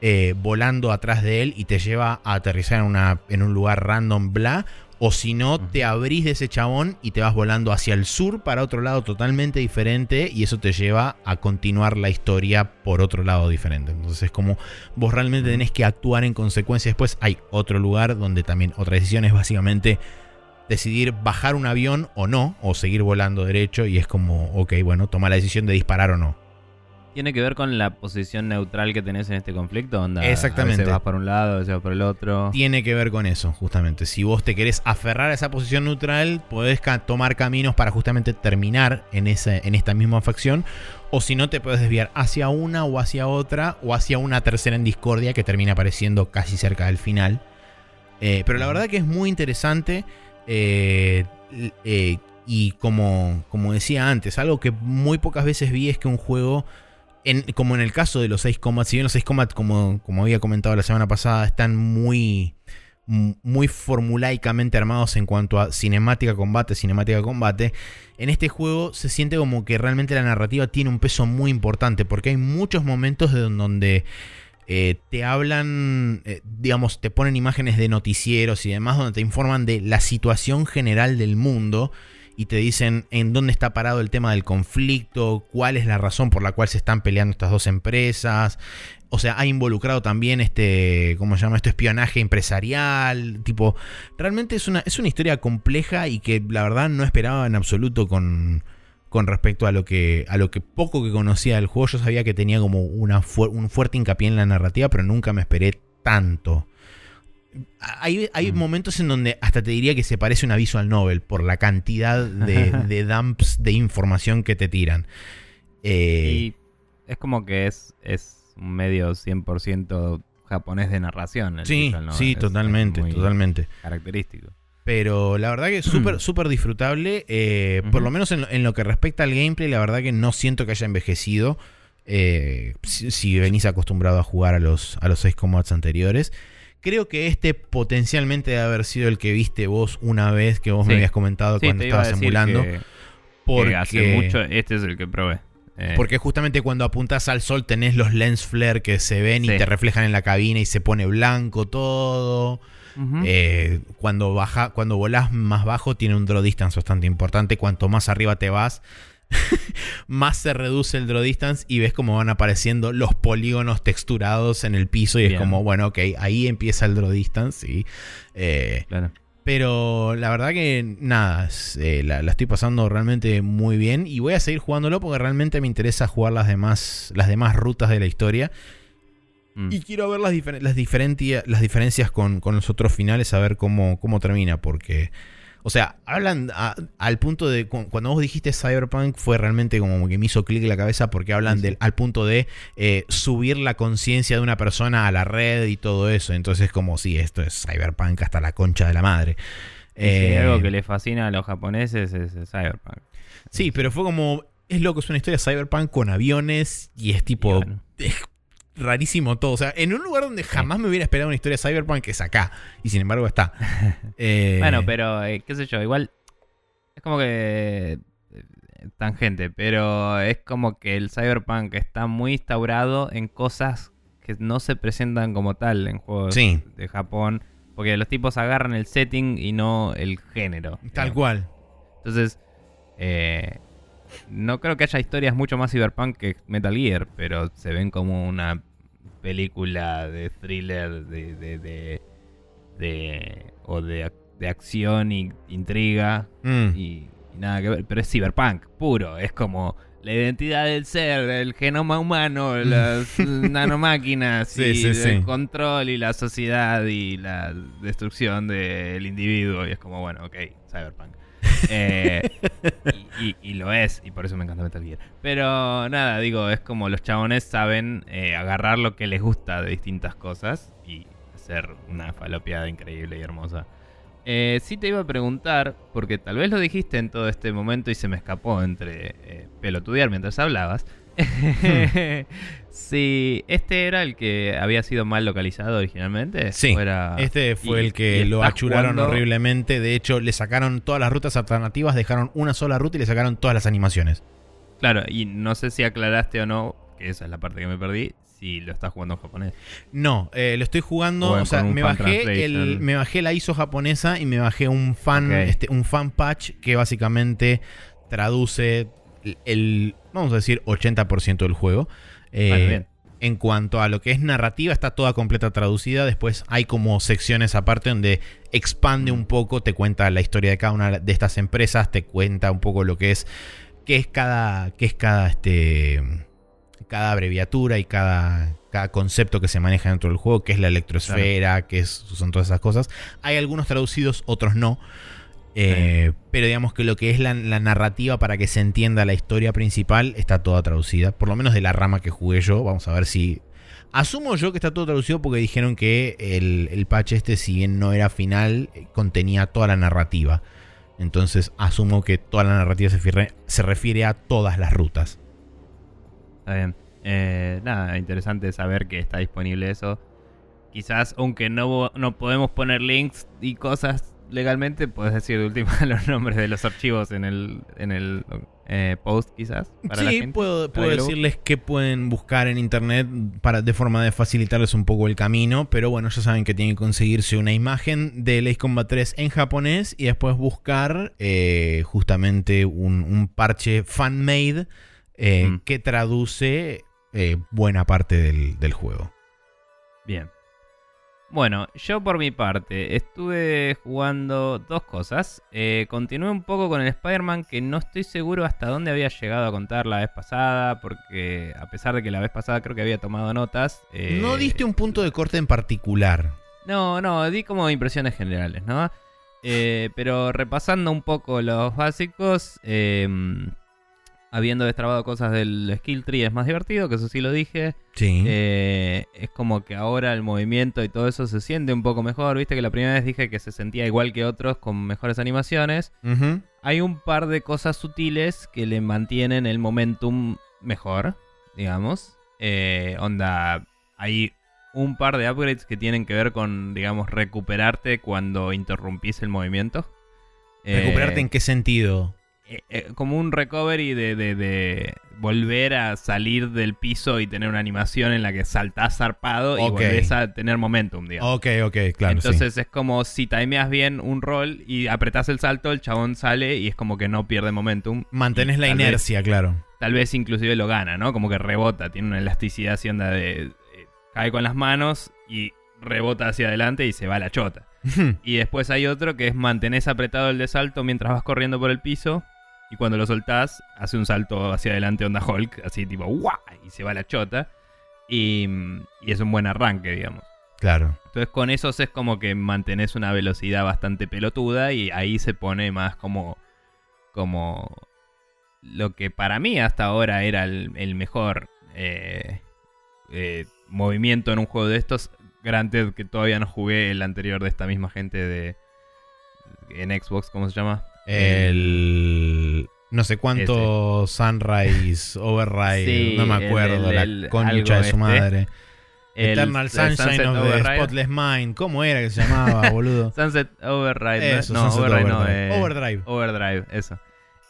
eh, volando atrás de él y te lleva a aterrizar en, una, en un lugar random, bla, o si no, te abrís de ese chabón y te vas volando hacia el sur para otro lado totalmente diferente y eso te lleva a continuar la historia por otro lado diferente. Entonces es como vos realmente tenés que actuar en consecuencia. Después hay otro lugar donde también otra decisión es básicamente decidir bajar un avión o no, o seguir volando derecho y es como, ok, bueno, toma la decisión de disparar o no. ¿Tiene que ver con la posición neutral que tenés en este conflicto? Onda, Exactamente. A veces vas para un lado, a veces vas por el otro. Tiene que ver con eso, justamente. Si vos te querés aferrar a esa posición neutral, podés tomar caminos para justamente terminar en, ese, en esta misma facción. O si no, te puedes desviar hacia una o hacia otra, o hacia una tercera en discordia que termina apareciendo casi cerca del final. Eh, pero la verdad que es muy interesante. Eh, eh, y como, como decía antes, algo que muy pocas veces vi es que un juego como en el caso de los 6 combats, si bien los 6 combats, como, como había comentado la semana pasada, están muy, muy formulaicamente armados en cuanto a cinemática combate, cinemática combate, en este juego se siente como que realmente la narrativa tiene un peso muy importante, porque hay muchos momentos de donde eh, te hablan, eh, digamos, te ponen imágenes de noticieros y demás, donde te informan de la situación general del mundo y te dicen en dónde está parado el tema del conflicto, cuál es la razón por la cual se están peleando estas dos empresas. O sea, ha involucrado también este, ¿cómo se llama? Este espionaje empresarial. Tipo, realmente es una, es una historia compleja y que la verdad no esperaba en absoluto con, con respecto a lo que a lo que poco que conocía del juego. Yo sabía que tenía como una un fuerte hincapié en la narrativa, pero nunca me esperé tanto. Hay, hay mm. momentos en donde hasta te diría que se parece un aviso al Nobel por la cantidad de, dumps de información que te tiran. Eh, y es como que es, es un medio 100% japonés de narración. sí, sí, totalmente, totalmente. Característico. Pero la verdad que es súper, súper disfrutable. Eh, por lo menos en, lo que respecta al gameplay, la verdad que no siento que haya envejecido. Eh, si, venís acostumbrado a jugar a los, a los 6 combats anteriores. Creo que este potencialmente debe haber sido el que viste vos una vez que vos me habías comentado cuando estabas emulando. porque hace mucho, este es el que probé. Eh, Porque justamente cuando apuntas al sol tenés los lens flare que se ven y te reflejan en la cabina y se pone blanco todo. Eh, cuando baja, cuando volás más bajo tiene un draw distance bastante importante. Cuanto más arriba te vas, más se reduce el draw distance y ves cómo van apareciendo los polígonos texturados en el piso y es como, bueno, ok, ahí empieza el draw distance. ¿sí? Eh, Claro. pero la verdad que nada, eh, la, la estoy pasando realmente muy bien y voy a seguir jugándolo porque realmente me interesa jugar las demás, las demás rutas de la historia. Mm. Y quiero ver las, difer- las, las diferencias con, con los otros finales, a ver cómo, cómo termina, porque... O sea, hablan a- al punto de... cu- Cuando vos dijiste Cyberpunk fue realmente como que me hizo clic en la cabeza porque hablan Sí, del, al punto de eh, subir la conciencia de una persona a la red y todo eso. Entonces como, sí, esto es Cyberpunk hasta la concha de la madre. Si Eh, algo que le fascina a los japoneses es Cyberpunk. Sí, pero fue como... Es loco, es una historia de Cyberpunk con aviones y es tipo... bueno, es rarísimo todo. O sea, en un lugar donde jamás me hubiera esperado una historia de Cyberpunk es acá. Y sin embargo está. Eh, Bueno, pero eh, qué sé yo, igual es como que eh, tangente, pero es como que el cyberpunk está muy instaurado en cosas que no se presentan como tal en juegos Sí. de Japón, porque los tipos agarran el setting y no el género. Tal digamos. cual. Entonces, eh, no creo que haya historias mucho más cyberpunk que Metal Gear, pero se ven como una película de thriller de, de, de, de- o de, de acción y intriga Mm. y, y nada que ver, pero es cyberpunk puro, es como la identidad del ser, el genoma humano, las nanomáquinas Sí, y sí, el sí. control y la sociedad y la destrucción del individuo y es como bueno, ok, cyberpunk. Eh, y, y- y lo es, y por eso me encanta Metal Gear. Pero nada, digo, es como los chabones saben eh, agarrar lo que les gusta de distintas cosas y hacer una falopeada increíble y hermosa. Eh, sí te iba a preguntar, porque tal vez lo dijiste en todo este momento y se me escapó entre eh, pelotudear mientras hablabas. si este era el que había sido mal localizado originalmente. Sí, ¿O era- Este fue y- el que lo achuraron jugando- horriblemente. De hecho, le sacaron todas las rutas alternativas, dejaron una sola ruta y le sacaron todas las animaciones. Claro, y no sé si aclaraste o no, que esa es la parte que me perdí, si lo estás jugando en japonés. No, eh, lo estoy jugando. O sea, me bajé, el, me bajé la ISO japonesa y me bajé un fan, este, un fan patch que básicamente traduce el, el, vamos a decir, 80% del juego. Eh. En cuanto a lo que es narrativa, está toda completa traducida. Después hay como secciones aparte donde expande un poco, te cuenta la historia de cada una de estas empresas, te cuenta un poco lo que es, qué es cada, qué es cada, este, cada abreviatura y cada, cada concepto que se maneja dentro del juego, qué es la electrosfera, qué es, son todas esas cosas. Hay algunos traducidos, otros no. Eh, Pero digamos que lo que es la, la narrativa para que se entienda la historia principal está toda traducida. Por lo menos de la rama que jugué yo. Vamos a ver si. Asumo yo que está todo traducido porque dijeron que el, el patch este, si bien no era final, contenía toda la narrativa. Entonces asumo que toda la narrativa se, firre- se refiere a todas las rutas. Está bien. Eh, nada, interesante saber que está disponible eso. Quizás, aunque no, no podemos poner links y cosas legalmente, puedes decir de última los nombres de los archivos en el, en el eh, post, quizás. Para la sí, gente, puedo, puedo decirles que pueden buscar en internet para, de forma de facilitarles un poco el camino, pero bueno, ya saben que tienen que conseguirse una imagen de Ace Combat 3 en japonés y después buscar eh, justamente un, un parche fan-made eh, Mm. que traduce buena parte del, del juego. Bien. Bueno, yo por mi parte estuve jugando dos cosas. Eh, continué un poco con el Spider-Man que no estoy seguro hasta dónde había llegado a contar la vez pasada, porque a pesar de que la vez pasada creo que había tomado notas. eh, no diste un punto de corte en particular. No, no, di como impresiones generales, ¿no? Eh, pero repasando un poco los básicos, habiendo destrabado cosas del skill tree es más divertido, que eso sí lo dije. Sí. Eh, es como que ahora el movimiento y todo eso se siente un poco mejor. Viste que la primera vez dije que se sentía igual que otros con mejores animaciones. Hay un par de cosas sutiles que le mantienen el momentum mejor, digamos. Eh, onda, hay un par de upgrades que tienen que ver con, digamos, recuperarte cuando interrumpís el movimiento. Eh, ¿Recuperarte en qué sentido? Eh, eh, como un recovery de, de- de volver a salir del piso y tener una animación en la que saltás zarpado y volvés a tener momentum, digamos. Ok, ok, claro. sí. Entonces es como si timeas bien un rol y apretás el salto, el chabón sale y es como que no pierde momentum. Mantenés la vez- inercia, claro. tal vez inclusive lo gana, ¿no? Como que rebota, tiene una elasticidad así onda de... eh, cae con las manos y rebota hacia adelante y se va a la chota. Y después hay otro que es mantenés apretado el de salto mientras vas corriendo por el piso. Y cuando lo soltás, hace un salto hacia adelante onda Hulk, así tipo ¡guau! Y se va la chota. Y, y es un buen arranque, digamos. claro. Entonces con esos es como que mantenés una velocidad bastante pelotuda y ahí se pone más como... como lo que para mí hasta ahora era el, el mejor eh, eh, movimiento en un juego de estos. Granted que todavía no jugué el anterior de esta misma gente de en Xbox, ¿cómo se llama? El. No sé cuánto Sunrise, Override, Sí, no me acuerdo, el- la el- concha algo de su este. madre. El- Eternal Sunshine Sunset of the Override. Spotless Mind. ¿Cómo era que se llamaba, boludo? Sunset Overdrive. ¿no? Eso, no, Sunset Overdrive no. Eh, Overdrive. Overdrive, eso.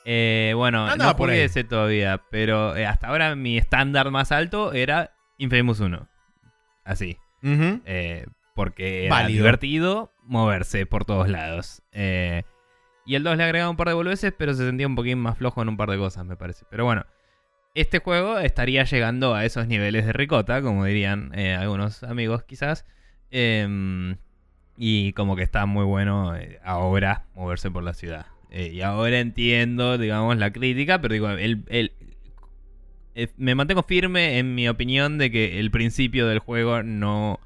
Eh, bueno, Andaba no por ahí. ese todavía, pero eh, hasta ahora mi estándar más alto era Infamous 1. Así. Eh, porque era divertido moverse por todos lados. Eh, y el 2 le agregaba un par de boludeces, pero se sentía un poquín más flojo en un par de cosas, me parece. Pero bueno, este juego estaría llegando a esos niveles de ricota, como dirían eh, algunos amigos quizás. Em, y como que está muy bueno eh, ahora moverse por la ciudad. Eh, y ahora entiendo, digamos, la crítica, pero digo, el, el- me mantengo firme en mi opinión de que el principio del juego no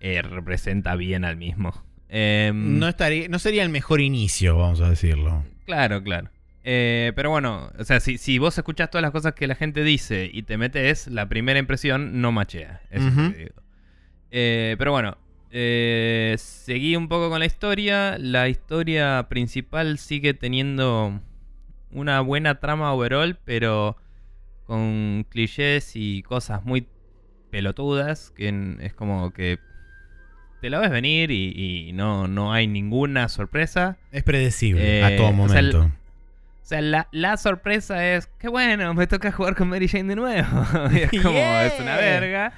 representa bien al mismo. Em, No, estaría, no sería el mejor inicio, vamos a decirlo. Claro, claro. Eh, pero bueno, o sea, si, si vos escuchás todas las cosas que la gente dice y te metes, la primera impresión no machea. Eso Ujú. te digo. Eh, pero bueno, eh, seguí un poco con la historia. La historia principal sigue teniendo una buena trama overall, pero con clichés y cosas muy pelotudas, que es como que te la ves venir y, y no, no hay ninguna sorpresa. Es predecible Eh, a todo o sea, el- momento. O sea, la, la sorpresa es que bueno, me toca jugar con Mary Jane de nuevo. y es como, Yeah. es una verga.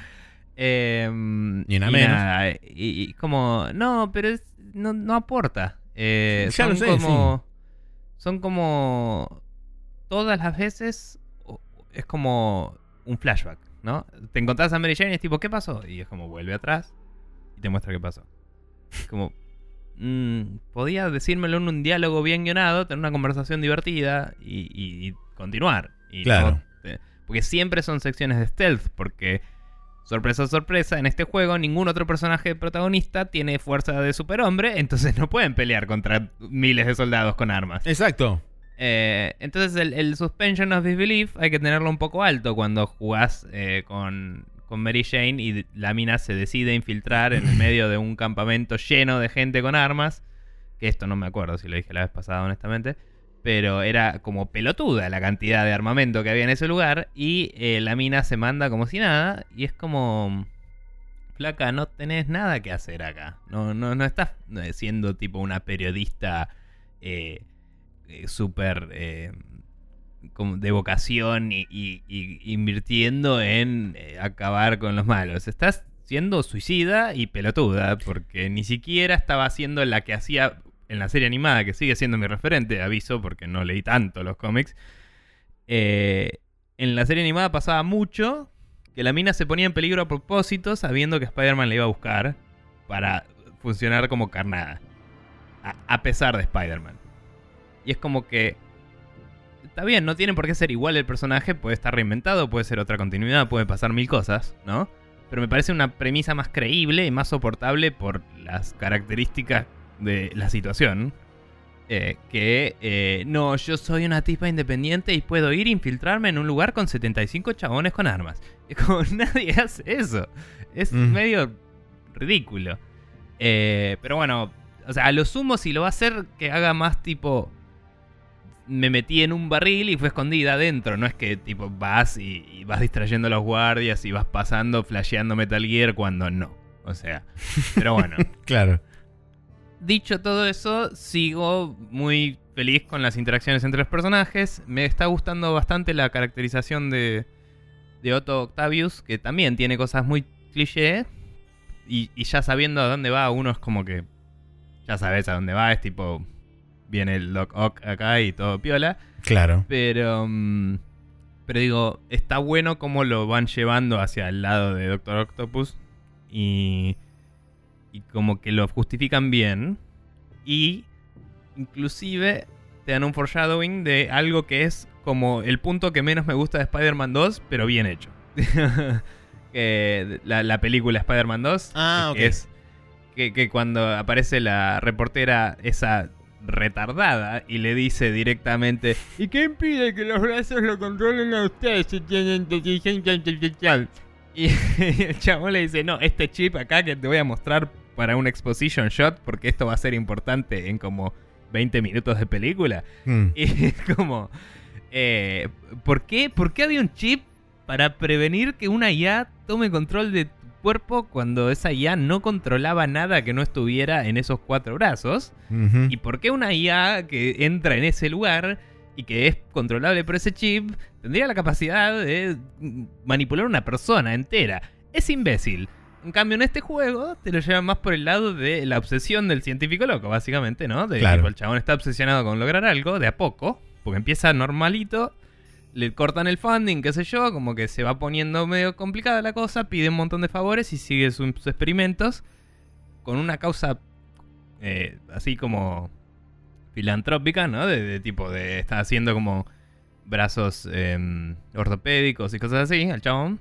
Eh, Ni una menos. nada, y, y como, no, pero es, no, no aporta. Eh, Ya son lo sé, como, Son como, todas las veces, es como un flashback, ¿no? Te encontrás a Mary Jane y es tipo, ¿qué pasó? Y es como, vuelve atrás y te muestra qué pasó. Como, mm, podía decírmelo en un diálogo bien guionado, tener una conversación divertida y, y- y continuar. Y Claro. no te- porque siempre son secciones de stealth, porque sorpresa, sorpresa, en este juego ningún otro personaje protagonista tiene fuerza de superhombre, entonces no pueden pelear contra miles de soldados con armas. Exacto. Eh, entonces el, el suspension of disbelief hay que tenerlo un poco alto cuando jugás eh, con, con Mary Jane y la mina se decide infiltrar en el medio de un campamento lleno de gente con armas. Que esto no me acuerdo si lo dije la vez pasada, honestamente. Pero era como pelotuda la cantidad de armamento que había en ese lugar. Y eh, la mina se manda como si nada. Y es como... Flaca, no tenés nada que hacer acá. No, no, no estás eh, siendo tipo una periodista eh, eh, súper eh, como de vocación y, y- invirtiendo en eh, acabar con los malos. Estás siendo suicida y pelotuda porque ni siquiera estaba haciendo la que hacía en la serie animada, que sigue siendo mi referente, aviso, porque no leí tanto los cómics. Eh, en la serie animada pasaba mucho que la mina se ponía en peligro a propósito sabiendo que Spider-Man le iba a buscar para funcionar como carnada. A, a pesar de Spider-Man. Y es como que... Está bien, no tiene por qué ser igual el personaje, puede estar reinventado, puede ser otra continuidad, puede pasar mil cosas, ¿no? Pero me parece una premisa más creíble y más soportable por las características de la situación. eh, que eh, no, yo soy una tipa independiente y puedo ir a infiltrarme en un lugar con 75 chabones con armas. Es como nadie hace eso. Es Mm. medio ridículo. Eh, pero bueno, o sea, a lo sumo si lo va a hacer que haga más tipo... Me metí en un barril y fue escondida adentro. No es que tipo vas y, y vas distrayendo a los guardias y vas pasando, flasheando Metal Gear cuando no. O sea, pero bueno. Claro. dicho todo eso, sigo muy feliz con las interacciones entre los personajes. Me está gustando bastante la caracterización de, de Otto Octavius, que también tiene cosas muy cliché. Y, y ya sabiendo a dónde va, uno es como que ya sabes a dónde va, es tipo, viene el Doc Ock acá y todo piola. Claro. Pero, mm, pero digo, está bueno cómo lo van llevando hacia el lado de Doctor Octopus. Y, y como que lo justifican bien. Y inclusive te dan un foreshadowing de algo que es como el punto que menos me gusta de Spider-Man 2, pero bien hecho. la, la película Spider-Man 2 Ah, que ok. es que, que cuando aparece la reportera esa retardada y le dice directamente ¿Y qué impide que los brazos lo controlen a ustedes si tienen inteligencia artificial? Y el chabón le dice, no, este chip acá que te voy a mostrar para un exposition shot porque esto va a ser importante en como 20 minutos de película. Mm. Y es como, eh, ¿por, qué, ¿por qué había un chip para prevenir que una IA tome control de cuerpo cuando esa IA no controlaba nada que no estuviera en esos cuatro brazos? ¿Y por qué una IA que entra en ese lugar y que es controlable por ese chip tendría la capacidad de manipular una persona entera? Es imbécil. En cambio, en este juego te lo llevan más por el lado de la obsesión del científico loco, básicamente, ¿no? De Claro. el chabón está obsesionado con lograr algo de a poco, porque empieza normalito, le cortan el funding, qué sé yo, como que se va poniendo medio complicada la cosa, pide un montón de favores y sigue sus experimentos con una causa eh, así como filantrópica, ¿no? De, de tipo de está haciendo como brazos eh, ortopédicos y cosas así al chabón.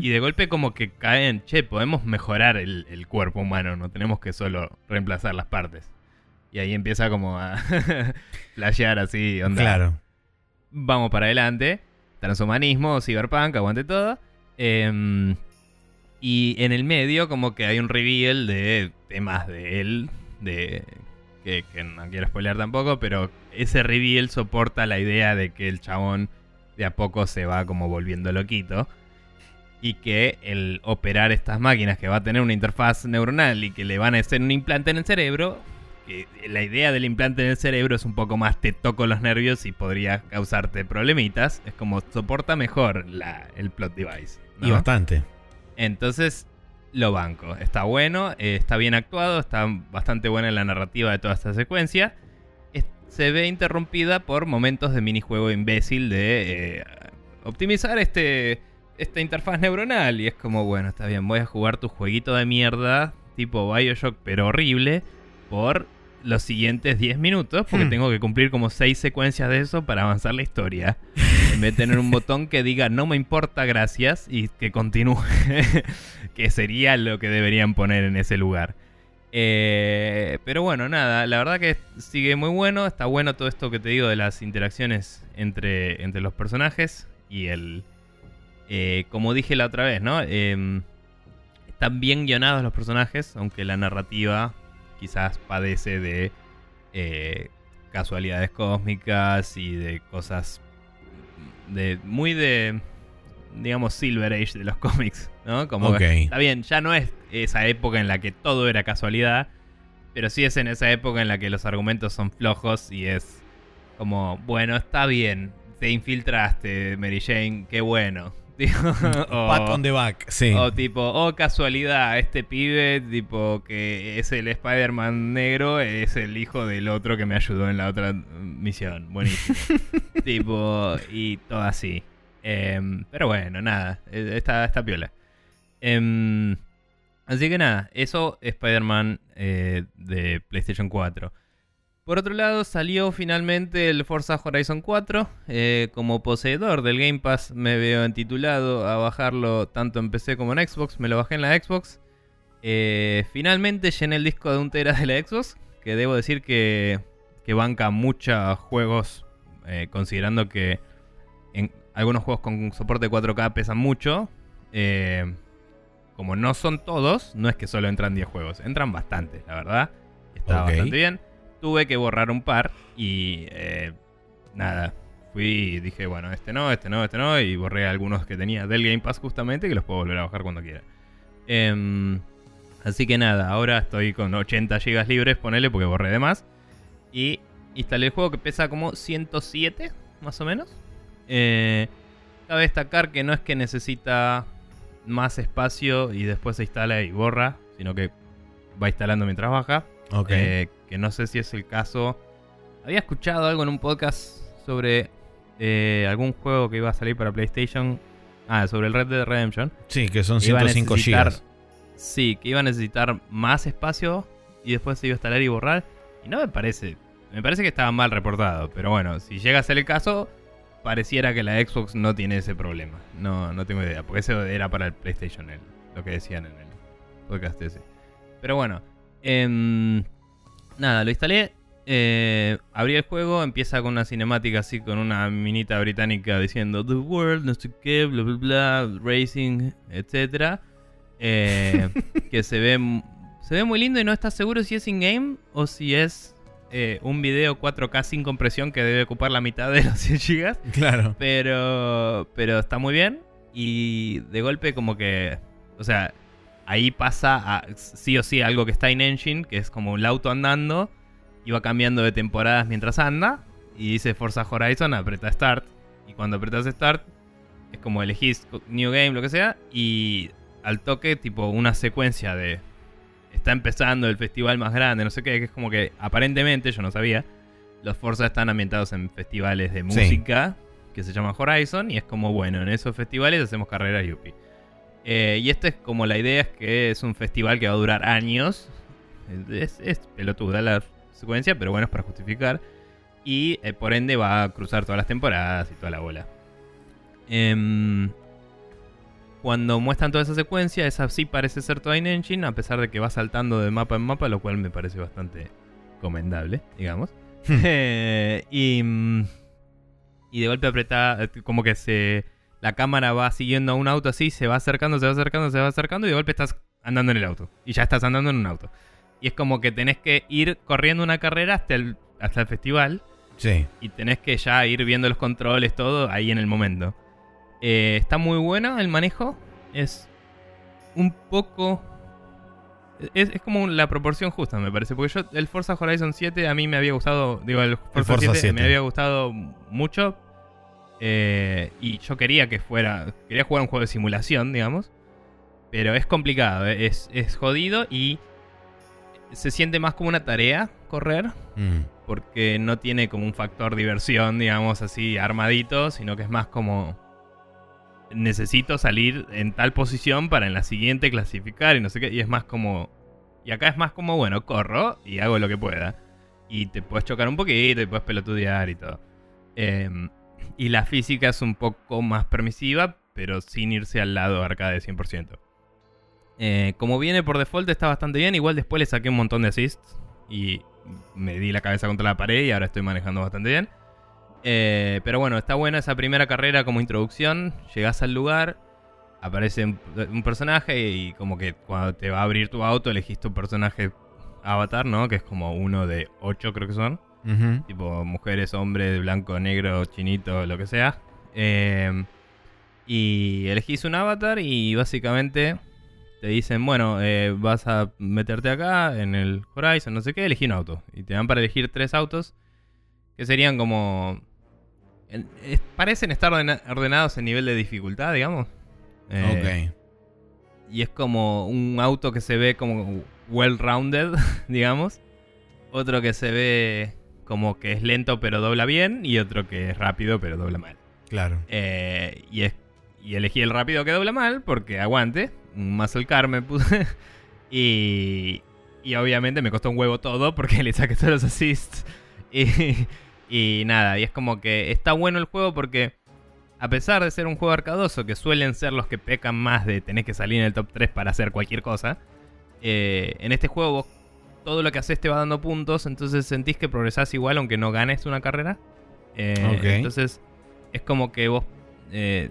Y de golpe como que caen, che, podemos mejorar el, el cuerpo humano, no tenemos que solo reemplazar las partes. Y ahí empieza como a flashear así, onda. Claro. Vamos para adelante. Transhumanismo, cyberpunk, aguante todo. Em, y en el medio como que hay un reveal de temas de él, de que, que no quiero spoilear tampoco, pero ese reveal soporta la idea de que el chabón de a poco se va como volviendo loquito. Y que el operar estas máquinas que va a tener una interfaz neuronal y que le van a hacer un implante en el cerebro, que la idea del implante en el cerebro es un poco más te toco los nervios y podría causarte problemitas. Es como soporta mejor la, el plot device. Y bastante. Entonces lo banco. Está bueno, eh, está bien actuado, está bastante buena la narrativa de toda esta secuencia. Es- se ve interrumpida por momentos de minijuego imbécil de eh, optimizar este esta interfaz neuronal. Y es como, bueno, está bien, voy a jugar tu jueguito de mierda, tipo Bioshock, pero horrible, por los siguientes 10 minutos, porque Hmm. tengo que cumplir como 6 secuencias de eso para avanzar la historia. En vez de tener un botón que diga no me importa, gracias, y que continúe, que sería lo que deberían poner en ese lugar. Eh, pero bueno, nada, la verdad que sigue muy bueno, está bueno todo esto que te digo de las interacciones entre, entre los personajes y el... eh, como dije la otra vez, ¿no? Em, están bien guionados los personajes, aunque la narrativa quizás padece de eh, casualidades cósmicas y de cosas de muy de digamos Silver Age de los cómics, ¿no? Como que, está bien, ya no es esa época en la que todo era casualidad, pero sí es en esa época en la que los argumentos son flojos y es como, bueno, está bien, te infiltraste, Mary Jane, qué bueno. O- Pat on the back, sí. o tipo, oh casualidad, este pibe, tipo, que es el Spider-Man negro, es el hijo del otro que me ayudó en la otra misión. Buenísimo. tipo, y todo así. Em, pero bueno, nada, eh, está, está piola. Em, así que nada, eso Spider-Man eh, de PlayStation 4. Por otro lado, salió finalmente el Forza Horizon 4. Eh, como poseedor del Game Pass, me veo entitulado a bajarlo tanto en PC como en Xbox. Me lo bajé en la Xbox. Eh, finalmente llené el disco de un tera de la Xbox. Que debo decir que, que banca muchos juegos. eh, considerando que en algunos juegos con soporte 4K pesan mucho. Como no son todos, no es que solo entran 10 juegos. Entran bastantes, la verdad. Está bastante bien tuve que borrar un par y eh, nada. Fui y dije, bueno, este no, este no, este no. Y borré algunos que tenía del Game Pass justamente que los puedo volver a bajar cuando quiera. Em, Así que nada, ahora estoy con 80 GB libres, ponele porque borré de más. Y instalé el juego que pesa como 107, más o menos. Eh, cabe destacar que no es que necesita más espacio y después se instala y borra, sino que va instalando mientras baja. Ok. Eh, que no sé si es el caso. Había escuchado algo en un podcast sobre eh, algún juego que iba a salir para PlayStation. Ah, sobre el Red Dead Redemption. sí, que son Iba a 105 necesitar- GB. Sí, que iba a necesitar más espacio y después se iba a instalar y borrar. Y no me parece. Me parece que estaba mal reportado. Pero bueno, si llega a ser el caso, pareciera que la Xbox no tiene ese problema. No, no tengo idea. Porque eso era para el PlayStation, el- lo que decían en el podcast ese. Pero bueno. em, nada, lo instalé. eh, abrí el juego, empieza con una cinemática así con una minita británica diciendo The World, no sé qué, bla bla bla, Racing, etcétera. Eh, que se ve se ve muy lindo y no estás seguro si es in-game o si es eh, un video 4K sin compresión que debe ocupar la mitad de los 100 GB. Claro. Pero, pero está muy bien. Y de golpe como que... O sea, ahí pasa a sí o sí algo que está in engine, que es como el auto andando. Y va cambiando de temporadas mientras anda. Y dice Forza Horizon, aprieta Start. Y cuando apretas Start, es como elegís New Game, lo que sea. Y al toque, tipo una secuencia de... Está empezando el festival más grande, no sé qué, que es como que aparentemente, yo no sabía, los Forza están ambientados en festivales de Sí. música que se llama Horizon y es como, bueno, en esos festivales hacemos carreras Yuppie. Eh, y esta es como la idea es que es un festival que va a durar años. Es, es pelotuda la secuencia, pero bueno, es para justificar. Y eh, por ende va a cruzar todas las temporadas y toda la bola. Em, cuando muestran toda esa secuencia, esa sí parece ser toda in engine, a pesar de que va saltando de mapa en mapa, lo cual me parece bastante recomendable, digamos. Eh, y, mm, y de golpe aprieta, eh, como que se la cámara va siguiendo a un auto así, se va acercando, se va acercando, se va acercando, y de golpe estás andando en el auto. Y ya estás andando en un auto. Y es como que tenés que ir corriendo una carrera hasta el, hasta el festival Sí. y tenés que ya ir viendo los controles, todo ahí en el momento. Eh, está muy bueno el manejo. Es un poco. Es, es como la proporción justa, me parece. Porque yo, el Forza Horizon 7 a mí me había gustado. Digo, el Forza, Forza 7, 7. me había gustado mucho. Eh, y yo quería que fuera. Quería jugar un juego de simulación, digamos. Pero es complicado, eh, es, es jodido y se siente más como una tarea correr Mm. porque no tiene como un factor diversión, digamos así, armadito, sino que es más como necesito salir en tal posición para en la siguiente clasificar y no sé qué, y es más como y acá es más como, bueno, corro y hago lo que pueda. Y te puedes chocar un poquito y puedes pelotudear y todo. Em, y la física es un poco más permisiva, pero sin irse al lado arcade 100%. Eh, como viene por default está bastante bien, igual después le saqué un montón de assists y me di la cabeza contra la pared y ahora estoy manejando bastante bien. Eh, pero bueno, está buena esa primera carrera como introducción. Llegas al lugar, aparece un, personaje y como que cuando te va a abrir tu auto elegís tu personaje avatar, ¿no? Que es como uno de ocho creo que son. Tipo mujeres, hombres, blanco, negro, chinito, lo que sea. Eh, y elegís un avatar y básicamente te dicen, bueno, eh, vas a meterte acá en el Horizon, no sé qué, elegí un auto. Y te dan para elegir tres autos que serían como... es- parecen estar ordena- ordenados en nivel de dificultad, digamos. Eh, ok. y es como un auto que se ve como well-rounded, digamos. Otro que se ve como que es lento pero dobla bien. Y otro que es rápido pero dobla mal. Claro. Eh, y, es, y elegí el rápido que dobla mal porque aguante. Un muscle car me puse. y, y obviamente me costó un huevo todo porque le saqué todos los assists. Y, y nada, y es como que está bueno el juego porque a pesar de ser un juego arcadoso, que suelen ser los que pecan más de tener que salir en el top 3 para hacer cualquier cosa, eh, en este juego vos todo lo que haces te va dando puntos, entonces sentís que progresás igual aunque no ganes una carrera. Eh. Entonces es como que vos eh,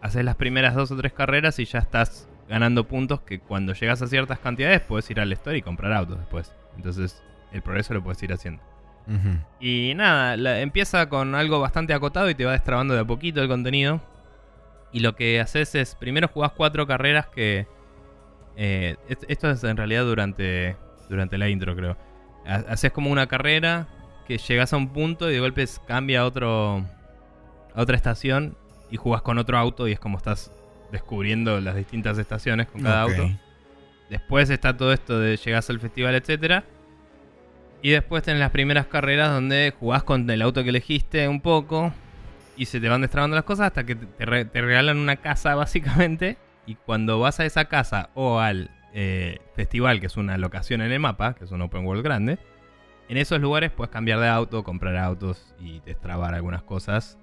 haces las primeras dos o tres carreras y ya estás ganando puntos que cuando llegas a ciertas cantidades puedes ir al store y comprar autos después. Entonces el progreso lo puedes ir haciendo. Y nada, la- empieza con algo bastante acotado y te va destrabando de a poquito el contenido. Y lo que haces es, primero jugás cuatro carreras que Eh, est- esto es en realidad durante, durante la intro, creo. Ha- Haces como una carrera que llegas a un punto y de golpe cambia a, otro, a otra estación y jugás con otro auto y es como estás descubriendo las distintas estaciones con cada auto. Después está todo esto de llegas al festival, etcétera. Y después tenés las primeras carreras donde jugás con el auto que elegiste un poco. Y se te van destrabando las cosas hasta que te, te re- te regalan una casa, básicamente. Y cuando vas a esa casa o al eh, festival, que es una locación en el mapa, que es un open world grande, en esos lugares puedes cambiar de auto, comprar autos y destrabar algunas cosas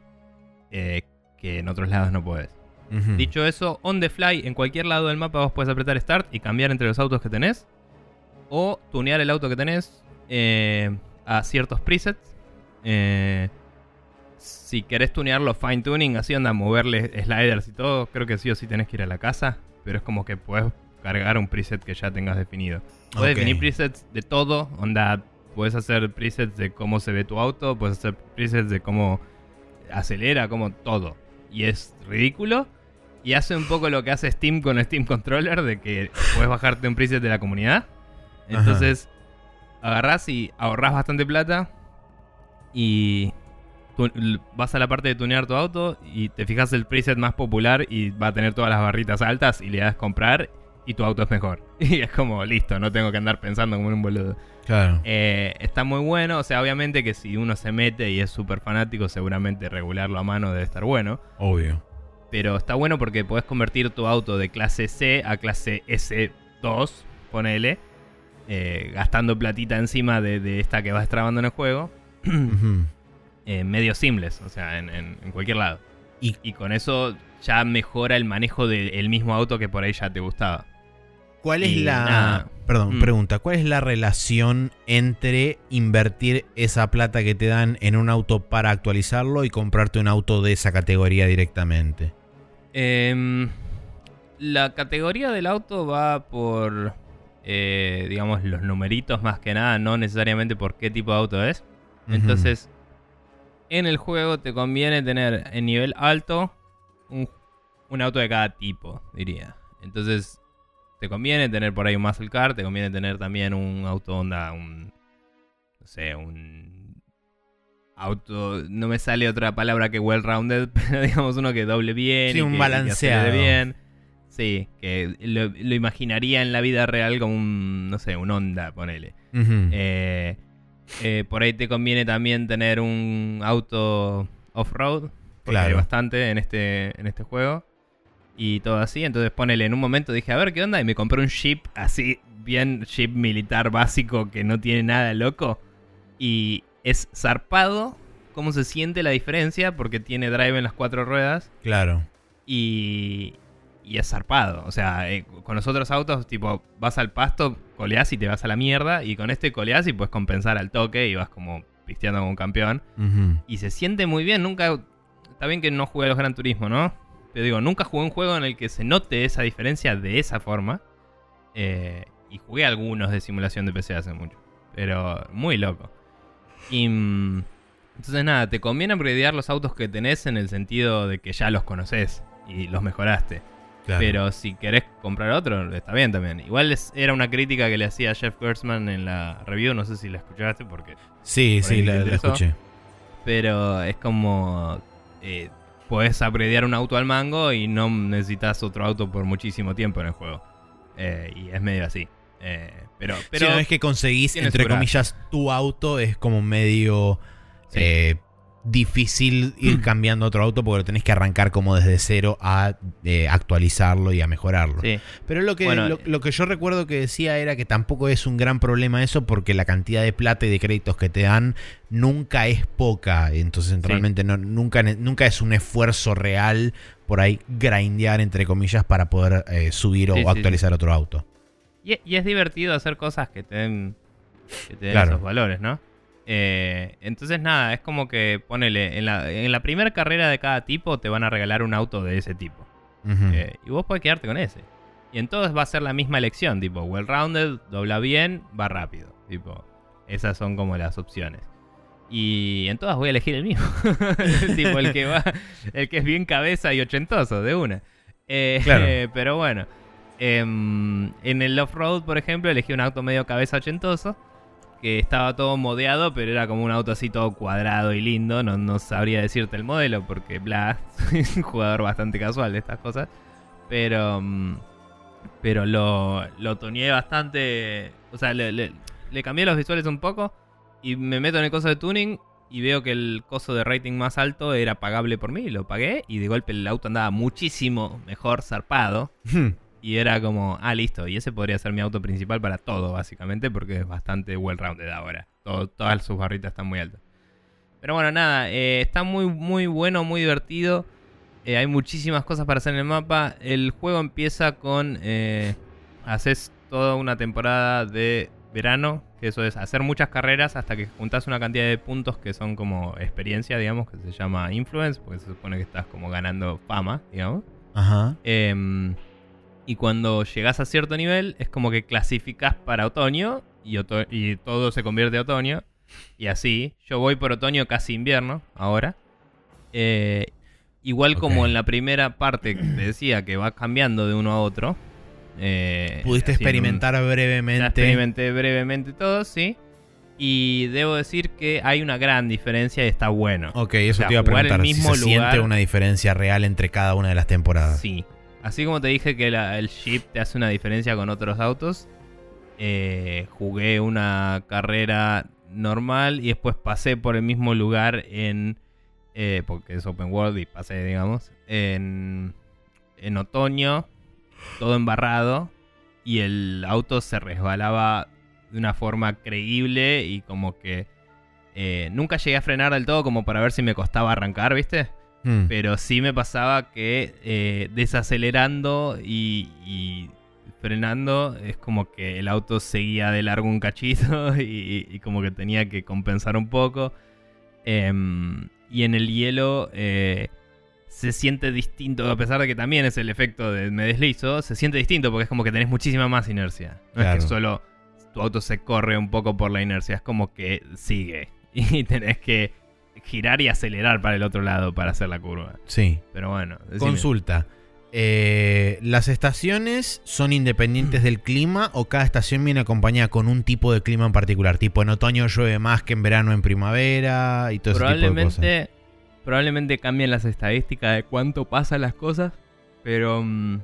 eh, que en otros lados no puedes. Dicho eso, on the fly, en cualquier lado del mapa vos puedes apretar Start y cambiar entre los autos que tenés. O tunear el auto que tenés eh, a ciertos presets. Eh, si querés tunearlo fine tuning, así onda, moverle sliders y todo, creo que sí o sí tenés que ir a la casa. Pero es como que puedes cargar un preset que ya tengas definido. Puedes Ok. definir presets de todo, onda, puedes hacer presets de cómo se ve tu auto, puedes hacer presets de cómo acelera, como todo. Y es ridículo. Y hace un poco lo que hace Steam con Steam Controller, de que puedes bajarte un preset de la comunidad. Entonces, agarrás y ahorrás bastante plata. Y vas a la parte de tunear tu auto y te fijas el preset más popular y va a tener todas las barritas altas y le das comprar y tu auto es mejor. Y es como, listo, no tengo que andar pensando como un boludo. Claro. Eh, está muy bueno, o sea, obviamente que si uno se mete y es súper fanático, seguramente regularlo a mano debe estar bueno. Obvio. Pero está bueno porque podés convertir tu auto de clase C a clase S2, ponele, eh, gastando platita encima de, de esta que vas trabando en el juego, Ujú. eh, medio simples, o sea, en, en- en cualquier lado. Y- Y, con eso ya mejora el manejo del mismo auto que por ahí ya te gustaba. ¿Cuál es Y la. nada. Perdón, Mm. pregunta. ¿Cuál es la relación entre invertir esa plata que te dan en un auto para actualizarlo y comprarte un auto de esa categoría directamente? Em, la categoría del auto va por, eh, digamos, los numeritos más que nada, no necesariamente por qué tipo de auto es. Entonces, en el juego te conviene tener en nivel alto un, un auto de cada tipo, diría. Entonces, te conviene tener por ahí un muscle car, te conviene tener también un auto onda, un. No sé, un. Auto. No me sale otra palabra que well-rounded, pero digamos uno que doble bien. Sí, y un que- que balanceado. acelere bien. Sí, que lo, lo imaginaría en la vida real como un. No sé, un Honda, ponele. Eh, eh, por ahí te conviene también tener un auto off-road. Claro. hay bastante en este, en este juego. Y todo así. Entonces ponele, en un momento dije, a ver qué onda. Y me compré un Jeep así, bien Jeep militar básico que no tiene nada loco. Y es zarpado. ¿Cómo se siente la diferencia? Porque tiene drive en las cuatro ruedas. Claro. Y, y es zarpado. O sea, eh, con los otros autos, tipo, vas al pasto, coleás y te vas a la mierda. Y con este coleás y puedes compensar al toque y vas como pisteando como un campeón. Y se siente muy bien. Nunca. Está bien que no jugué a los Gran Turismo, ¿no? Pero digo, nunca jugué un juego en el que se note esa diferencia de esa forma. Eh, y jugué algunos de simulación de PC hace mucho. Pero muy loco. Y. mm, Entonces, nada, te conviene upgradear los autos que tenés en el sentido de que ya los conoces y los mejoraste. Claro. Pero si querés comprar otro, está bien también. Igual es- era una crítica que le hacía Jeff Gertzman en la review, no sé si la escuchaste porque sí, por sí, la, escuché. pero es como. Eh, podés upgradear un auto al mango y no necesitas otro auto por muchísimo tiempo en el juego. Eh, y es medio así. Eh, pero. Pero una vez que conseguís, entre comillas, tu auto, es como medio Sí. eh, difícil ir cambiando otro auto porque lo tenés que arrancar como desde cero a eh, actualizarlo y a mejorarlo. sí. Pero lo que, Bueno, lo, lo que yo recuerdo que decía era que tampoco es un gran problema eso porque la cantidad de plata y de créditos que te dan nunca es poca. Entonces Sí. realmente no, nunca, nunca es un esfuerzo real por ahí grindear entre comillas para poder eh, subir o Sí, actualizar otro auto. Y, y es divertido hacer cosas que te den, que te den Claro. esos valores, ¿no? Eh, entonces, nada, es como que ponele. En la, en la primera carrera de cada tipo te van a regalar un auto de ese tipo. Eh, y vos podés quedarte con ese. Y entonces va a ser la misma elección, tipo, well-rounded, dobla bien, va rápido. Tipo, esas son como las opciones. Y en todas voy a elegir el mismo. tipo, el que va, el que es bien cabeza y ochentoso, de una. Eh, Claro. pero bueno. em, en el off-road, por ejemplo, elegí un auto medio cabeza ochentoso. Que estaba todo modeado, pero era como un auto así todo cuadrado y lindo. No, no sabría decirte el modelo porque, bla, soy un jugador bastante casual de estas cosas. Pero, mm, pero lo, lo bastante. O sea, le, le- le cambié los visuales un poco. Y me meto en el coso de tuning y veo que el coso de rating más alto era pagable por mí. Lo pagué y de golpe el auto andaba muchísimo mejor zarpado. Y era como, ah, listo. Y ese podría ser mi auto principal para todo, básicamente, porque es bastante well-rounded ahora. Todo- todas sus barritas están muy altas. Pero bueno, nada, eh, está muy, muy bueno, muy divertido. Eh, hay muchísimas cosas para hacer en el mapa. El juego empieza con. Eh, haces toda una temporada de verano, que eso es hacer muchas carreras hasta que juntas una cantidad de puntos que son como experiencia, digamos, que se llama influence, porque se supone que estás como ganando fama, digamos. Ajá. Em, y cuando llegas a cierto nivel, es como que clasificas para otoño y, oto- y todo se convierte en otoño. Y así, yo voy por otoño casi invierno ahora. Eh, igual como en la primera parte que te decía que va cambiando de uno a otro. eh, Pudiste un- experimentar ya brevemente. experimenté brevemente todo, sí. Y debo decir que hay una gran diferencia y está bueno. Ok, eso O sea, te iba a jugar el preguntar. Si mismo se siente lugar- una diferencia real entre cada una de las temporadas. Sí. Así como te dije que el Jeep te hace una diferencia con otros autos, eh, jugué una carrera normal y después pasé por el mismo lugar en... eh, porque es open world y pasé, digamos, en, en otoño, todo embarrado, y el auto se resbalaba de una forma creíble y como que... eh, nunca llegué a frenar del todo como para ver si me costaba arrancar, ¿viste? Hmm. Pero sí me pasaba que eh, desacelerando y, y frenando es como que el auto seguía de largo un cachito y, y como que tenía que compensar un poco. Em, y en el hielo eh, se siente distinto, a pesar de que también es el efecto de me deslizo, se siente distinto porque es como que tenés muchísima más inercia. No es que solo tu auto se corre un poco por la inercia, es como que sigue. Y tenés que girar y acelerar para el otro lado para hacer la curva. Sí. Pero bueno, decime. Consulta. Eh, ¿Las estaciones son independientes del clima o cada estación viene acompañada con un tipo de clima en particular? Tipo en otoño llueve más que en verano en primavera y todo ese tipo de cosas. probablemente, probablemente cambien las estadísticas de cuánto pasan las cosas, pero, mm,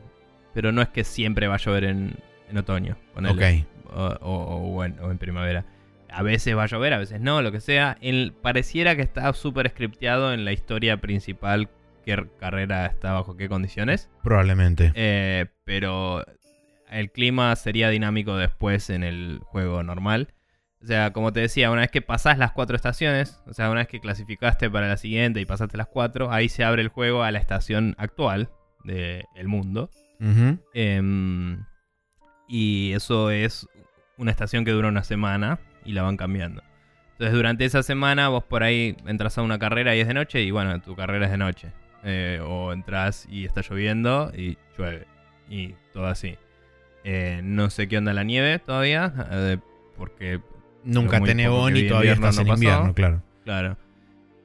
pero no es que siempre va a llover en, en otoño. ponele. Ok. o, o- o en, o en primavera. A veces va a llover, a veces no, lo que sea. El- pareciera que está súper scripteado en la historia principal qué carrera está bajo qué condiciones. Probablemente. Eh, pero el clima sería dinámico después en el juego normal. O sea, como te decía, una vez que pasás las cuatro estaciones, o sea, una vez que clasificaste para la siguiente y pasaste las cuatro, ahí se abre el juego a la estación actual del mundo. Em, y eso es una estación que dura una semana y la van cambiando. Entonces durante esa semana vos por ahí entras a una carrera y es de noche y bueno, tu carrera es de noche. Eh, o entras y está lloviendo y llueve. Y todo así. Eh, no sé qué onda la nieve todavía. eh, porque, Nunca te nevó ni todavía estás en no pasó. invierno, claro. claro.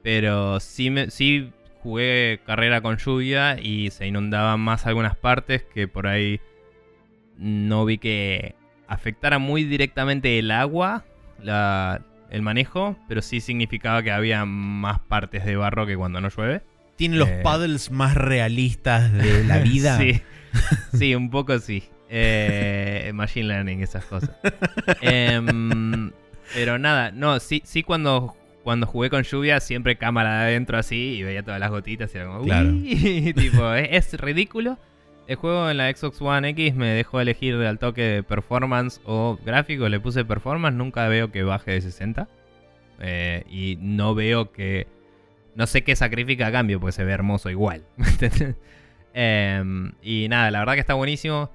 Pero sí, me, sí jugué carrera con lluvia y se inundaban más algunas partes que por ahí no vi que afectara muy directamente el agua, la, el manejo, pero sí significaba que había más partes de barro que cuando no llueve. Tiene los Eh. paddles más realistas de la vida. sí, sí, un poco sí. Eh, machine learning, esas cosas. Em, pero nada, no, sí, sí cuando, cuando jugué con lluvia, siempre cámara de adentro así y veía todas las gotitas y era como, Claro. Tipo, es, es ridículo. El juego en la Xbox One X me dejó elegir al toque de performance o gráfico. Le puse performance, nunca veo que baje de 60. Eh, y no veo que. No sé qué sacrifica a cambio, porque se ve hermoso igual. Em, y nada, la verdad que está buenísimo.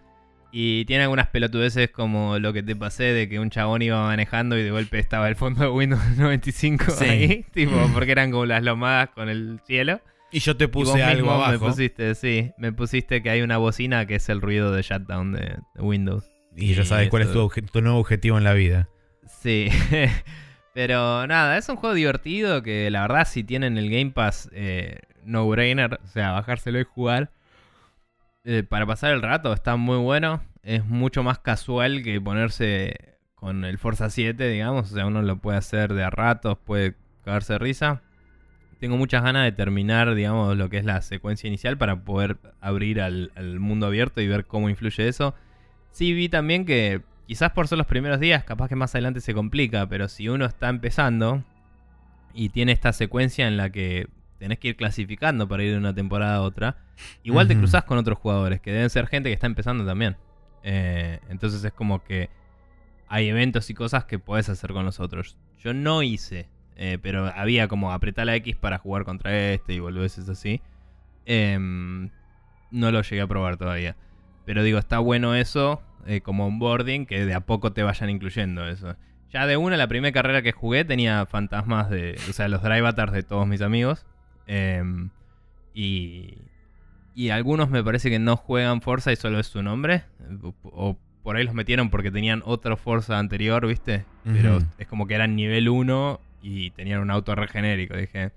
Y tiene algunas pelotudeces como lo que te pasé de que un chabón iba manejando y de golpe estaba el fondo de Windows 95 Sí. ahí. Tipo, porque eran como las lomadas con el cielo. Y yo te puse algo mismo me abajo. pusiste, sí, me pusiste que hay una bocina que es el ruido de shutdown de, de Windows. Y ya sabes cuál es tu, nuevo objetivo en la vida. Sí. Pero nada, es un juego divertido que la verdad si tienen el Game Pass, eh, no brainer, o sea, bajárselo y jugar. eh, para pasar el rato está muy bueno. Es mucho más casual que ponerse con el Forza 7, digamos. O sea, uno lo puede hacer de a ratos, puede cagarse de risa. Tengo muchas ganas de terminar, digamos, lo que es la secuencia inicial para poder abrir al, al mundo abierto y ver cómo influye eso. Sí vi también que quizás por ser los primeros días, capaz que más adelante se complica, pero si uno está empezando y tiene esta secuencia en la que tenés que ir clasificando para ir de una temporada a otra, igual te Ujú. cruzas con otros jugadores, que deben ser gente que está empezando también. Eh, entonces es como que hay eventos y cosas que puedes hacer con los otros. Yo no hice, eh, pero había como apretar la X para jugar contra este y volveces así. Em, no lo llegué a probar todavía. Pero digo, está bueno eso, eh, como onboarding, que de a poco te vayan incluyendo eso. Ya de una, la primera carrera que jugué tenía fantasmas de. O sea, los drive avatars de todos mis amigos. Em, y. Y algunos me parece que no juegan Forza y solo es su nombre. O, o por ahí los metieron porque tenían otro Forza anterior, ¿viste? Pero es como que eran nivel 1 y tenían un auto re genérico. Dije,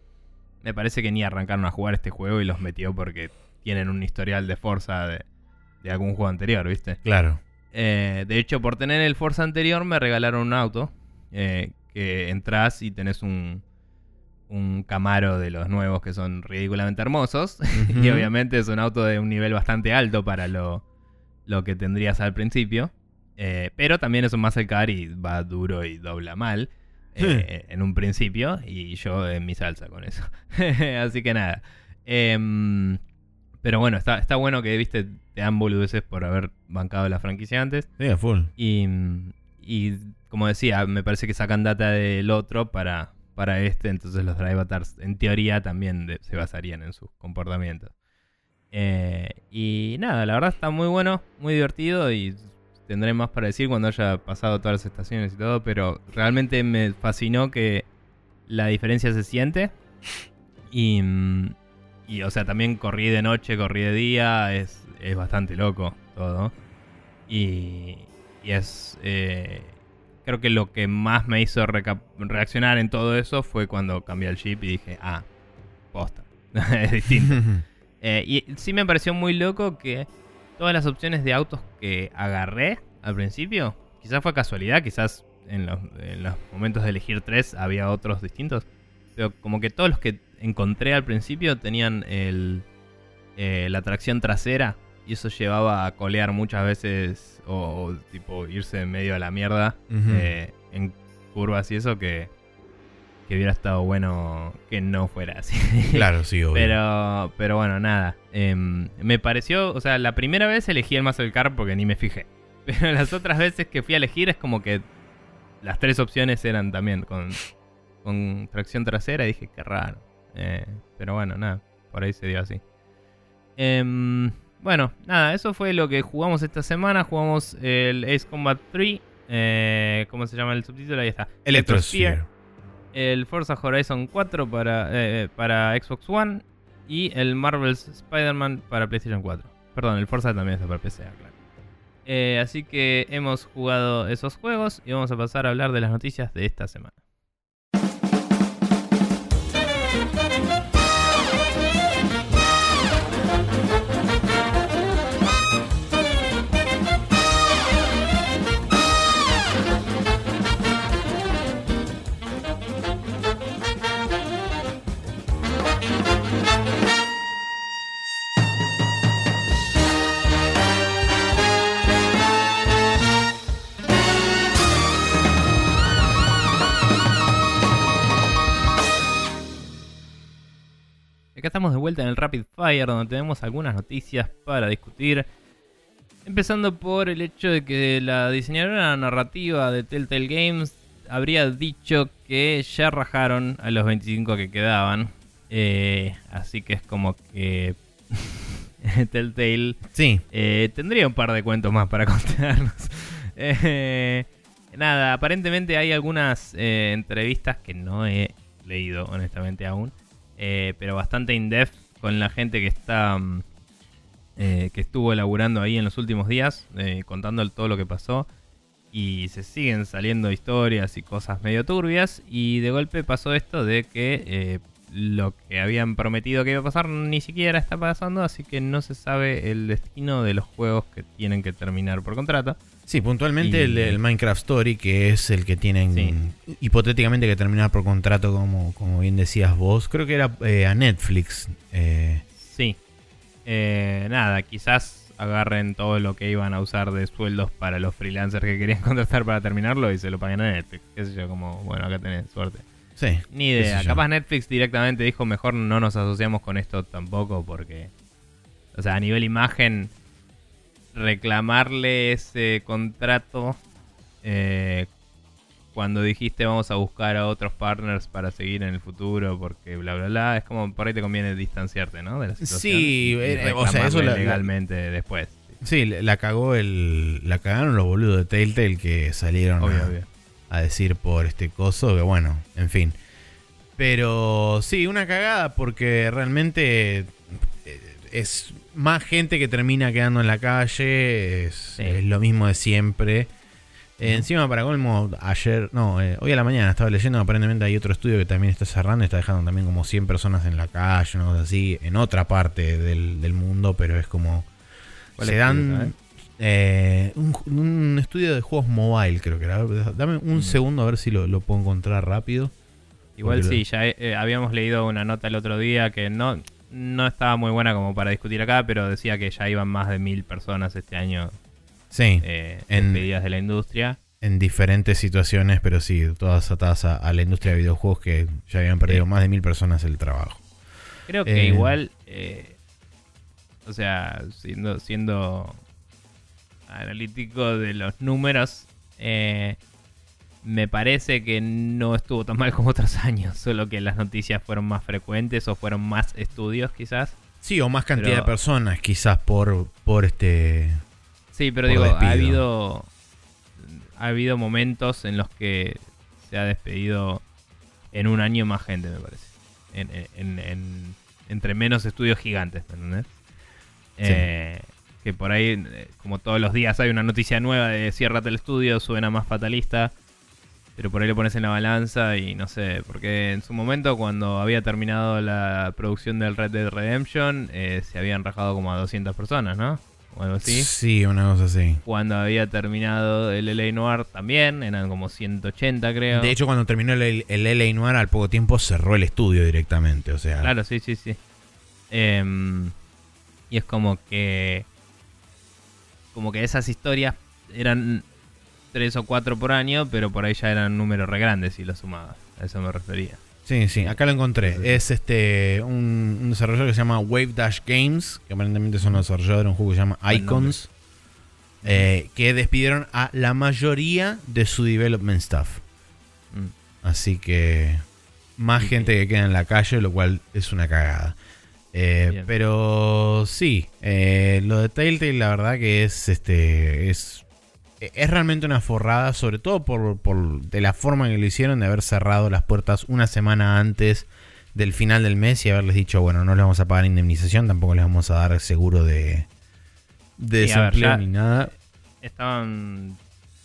me parece que ni arrancaron a jugar este juego y los metió porque tienen un historial de Forza de, de algún juego anterior, ¿viste? Claro. Eh, de hecho, por tener el Forza anterior me regalaron un auto eh, que entras y tenés un, un Camaro de los nuevos que son ridículamente hermosos. y obviamente es un auto de un nivel bastante alto para lo, lo que tendrías al principio. Eh, pero también es un muscle car y va duro y dobla mal. Eh, en un principio. Y yo en mi salsa con eso. Así que nada. Em, pero bueno, está, está bueno que viste, te dan boludeces por haber bancado la franquicia antes. Sí, a full. Y, y como decía, me parece que sacan data del otro para, para este, entonces los drive avatars en teoría también de- se basarían en sus comportamientos. Eh, y nada, la verdad está muy bueno, muy divertido y tendré más para decir cuando haya pasado todas las estaciones y todo, pero realmente me fascinó que la diferencia se siente. Y, y, o sea, también corrí de noche, corrí de día, es, es bastante loco todo. Y, y es. eh, creo que lo que más me hizo reaccionar en todo eso fue cuando cambié el chip y dije, ah, posta. es distinto. Eh, y sí me pareció muy loco que todas las opciones de autos que agarré al principio, quizás fue casualidad, quizás en los, en los momentos de elegir tres había otros distintos, pero como que todos los que encontré al principio tenían el, eh, la tracción trasera y eso llevaba a colear muchas veces o, o tipo irse en medio a la mierda eh, en curvas y eso que, que hubiera estado bueno que no fuera así. Claro, sí, obvio. Pero, pero bueno, nada. Em, me pareció, o sea, la primera vez elegí el Muscle Car porque ni me fijé. Pero las otras veces que fui a elegir es como que las tres opciones eran también con, con tracción trasera y dije, qué raro. Eh, pero bueno, nada, por ahí se dio así. Em, bueno, nada, eso fue lo que jugamos esta semana. Jugamos el Ace Combat 3. eh, ¿Cómo se llama el subtítulo? Ahí está. Electrosphere. El Forza Horizon 4 para, eh, para Xbox One y el Marvel's Spider-Man para PlayStation 4. Perdón, el Forza también está para PC, claro. Eh, así que hemos jugado esos juegos y vamos a pasar a hablar de las noticias de esta semana. Acá estamos de vuelta en el Rapid Fire, donde tenemos algunas noticias para discutir. Empezando por el hecho de que la diseñadora narrativa de Telltale Games habría dicho que ya rajaron a los 25 que quedaban. Eh, así que es como que Telltale Sí. eh, tendría un par de cuentos más para contarnos. Eh, nada, aparentemente hay algunas entrevistas que no he leído, honestamente, aún. Eh, pero bastante in-depth con la gente que está. mm, eh, que estuvo elaborando ahí en los últimos días, eh, contando todo lo que pasó. Y se siguen saliendo historias y cosas medio turbias. Y de golpe pasó esto de que lo que habían prometido que iba a pasar ni siquiera está pasando, así que no se sabe el destino de los juegos que tienen que terminar por contrato. Sí, puntualmente Y- el, el Minecraft Story, que es el que tienen Sí. hipotéticamente que terminar por contrato, como, como bien decías vos. Creo que era eh, a Netflix. eh, Sí. Eh, nada, quizás agarren todo lo que iban a usar de sueldos para los freelancers que querían contratar para terminarlo y se lo paguen a Netflix. Qué sé yo, como, bueno, acá tenés suerte. sí. Ni idea. Capaz Netflix directamente dijo mejor no nos asociamos con esto tampoco porque, o sea, a nivel imagen, reclamarle ese contrato eh, cuando dijiste vamos a buscar a otros partners para seguir en el futuro porque bla bla bla, es como por ahí te conviene distanciarte, ¿no? De la situación. Sí, y eh, o sea, eso la- la- legalmente después. Sí, la cagó el. La cagaron los boludos de Telltale que salieron Obvio, a, obvio. a decir por este coso, que bueno, en fin. Pero sí, una cagada porque realmente eh, es más gente que termina quedando en la calle, es, Sí. es lo mismo de siempre. Eh, encima, para colmo, ayer, no, eh, hoy a la mañana estaba leyendo, aparentemente hay otro estudio que también está cerrando, está dejando también como 100 personas en la calle, una cosa así, en otra parte del, del mundo, pero es como... ¿Cuál Se dan sabes? eh, un, un estudio de juegos mobile, creo que era. Dame un Mm. segundo a ver si lo, lo puedo encontrar rápido. Igual sí, ya eh, habíamos leído una nota el otro día que no, no estaba muy buena como para discutir acá, pero decía que ya iban más de mil personas este año Sí, eh, En- despedidas de la industria. en diferentes situaciones, pero sí, todas atadas a, a la industria de videojuegos que ya habían perdido Sí. más de mil personas el trabajo. Creo que Eh, igual, eh, o sea, siendo, siendo analítico de los números, me parece que no estuvo tan mal como otros años, solo que las noticias fueron más frecuentes o fueron más estudios quizás. Sí, o más cantidad Pero- de personas, quizás por, por este. Sí, pero digo, despido. ha habido ha habido momentos en los que se ha despedido en un año más gente, me parece. En, en- en- entre menos estudios gigantes, ¿me entendés? Sí. Eh, que por ahí, eh, como todos los días hay una noticia nueva de ciérrate el estudio, suena más fatalista. Pero por ahí lo pones en la balanza y no sé, porque en su momento cuando había terminado la producción del Red Dead Redemption, eh, se habían rajado como a 200 personas, ¿no? O algo así. Sí, una cosa así. Cuando había terminado el LA Noir también, eran como 180 creo. De hecho, cuando terminó el, el LA Noir, al poco tiempo cerró el estudio directamente. O sea, Claro, sí, sí, sí. Em, y es como que. Como que esas historias eran tres o cuatro por año, pero por ahí ya eran números re grandes si lo sumabas. A eso me refería. Sí, sí, acá lo encontré. Es este un, un desarrollador que se llama Wave Dash Games, que aparentemente son los desarrolladores de un juego que se llama Icons, eh, que despidieron a la mayoría de su development staff. Mm. Así que más Sí, gente que queda en la calle, lo cual es una cagada. Eh, pero sí, eh, lo de Telltale la verdad que es este es es realmente una forrada, sobre todo por, por de la forma que lo hicieron de haber cerrado las puertas una semana antes del final del mes y haberles dicho, bueno, no les vamos a pagar indemnización, tampoco les vamos a dar seguro de, de Sí, a ver, desempleo ni nada. Estaban.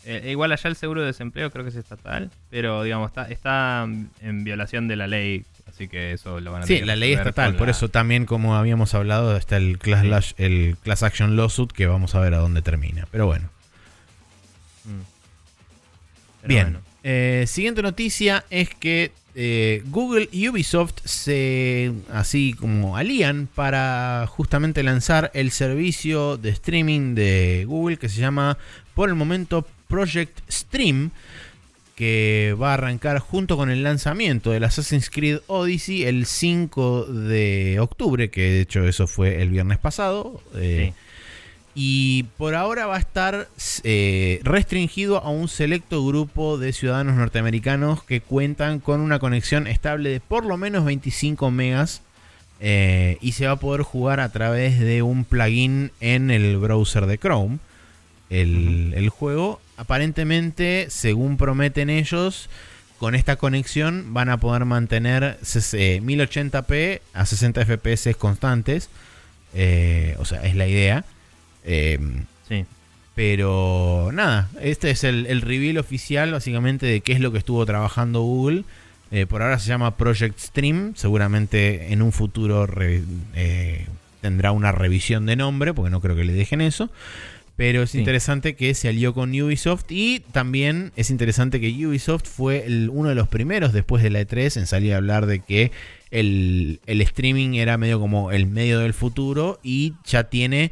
eh, igual allá el seguro de desempleo creo que es estatal, pero digamos, está, está en violación de la ley, así que eso lo van a Sí, la ley estatal, por la- eso también como habíamos hablado está el class, Sí. lash- el class action lawsuit que vamos a ver a dónde termina. Pero bueno. Pero Bien. bueno. Eh, siguiente noticia es que eh, Google y Ubisoft se así como alían para justamente lanzar el servicio de streaming de Google que se llama por el momento Project Stream que va a arrancar junto con el lanzamiento del Assassin's Creed Odyssey el 5 de octubre, que de hecho eso fue el viernes pasado. eh, Sí. Y por ahora va a estar eh, restringido a un selecto grupo de ciudadanos norteamericanos que cuentan con una conexión estable de por lo menos 25 megas. eh, y se va a poder jugar a través de un plugin en el browser de Chrome. El, el juego, aparentemente, según prometen ellos, con esta conexión van a poder mantener ses- eh, 1080p a 60 fps constantes. Eh, o sea, es la idea. Eh, Sí. pero nada, este es el, el reveal oficial básicamente de qué es lo que estuvo trabajando Google. Eh, por ahora se llama Project Stream. Seguramente en un futuro re- eh, tendrá una revisión de nombre, porque no creo que le dejen eso. Pero es Sí. interesante que se alió con Ubisoft y también es interesante que Ubisoft fue el- uno de los primeros después de la E3 en salir a hablar de que el, el streaming era medio como el medio del futuro y ya tiene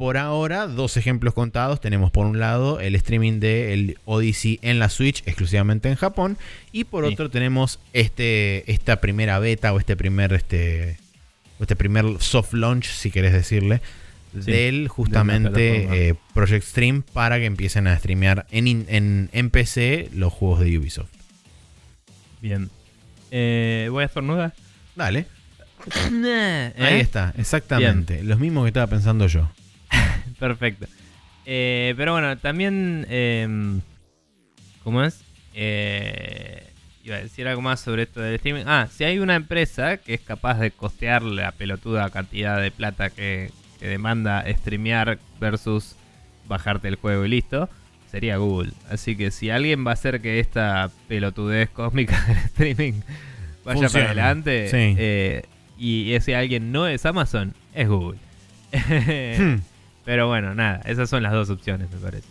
por ahora dos ejemplos contados. Tenemos por un lado el streaming de el Odyssey en la Switch exclusivamente en Japón y por Sí. otro tenemos este esta primera beta o este primer este o este primer soft launch si querés decirle Sí, del justamente eh, Project Stream para que empiecen a streamear en, in- en, en PC los juegos de Ubisoft. Bien. Eh, voy a estornudar. Dale, ¿Eh? ahí está, exactamente. Los mismos que estaba pensando yo. Perfecto. Eh, pero bueno, también. em, ¿Cómo es? Eh, iba a decir algo más sobre esto del streaming. Ah, si hay una empresa que es capaz de costear la pelotuda cantidad de plata que, que demanda streamear versus bajarte el juego y listo, sería Google. Así que si alguien va a hacer que esta pelotudez cósmica del streaming vaya para adelante, Sí. eh, y ese alguien no es Amazon, es Google. Hmm. Pero bueno, nada, esas son las dos opciones, me parece.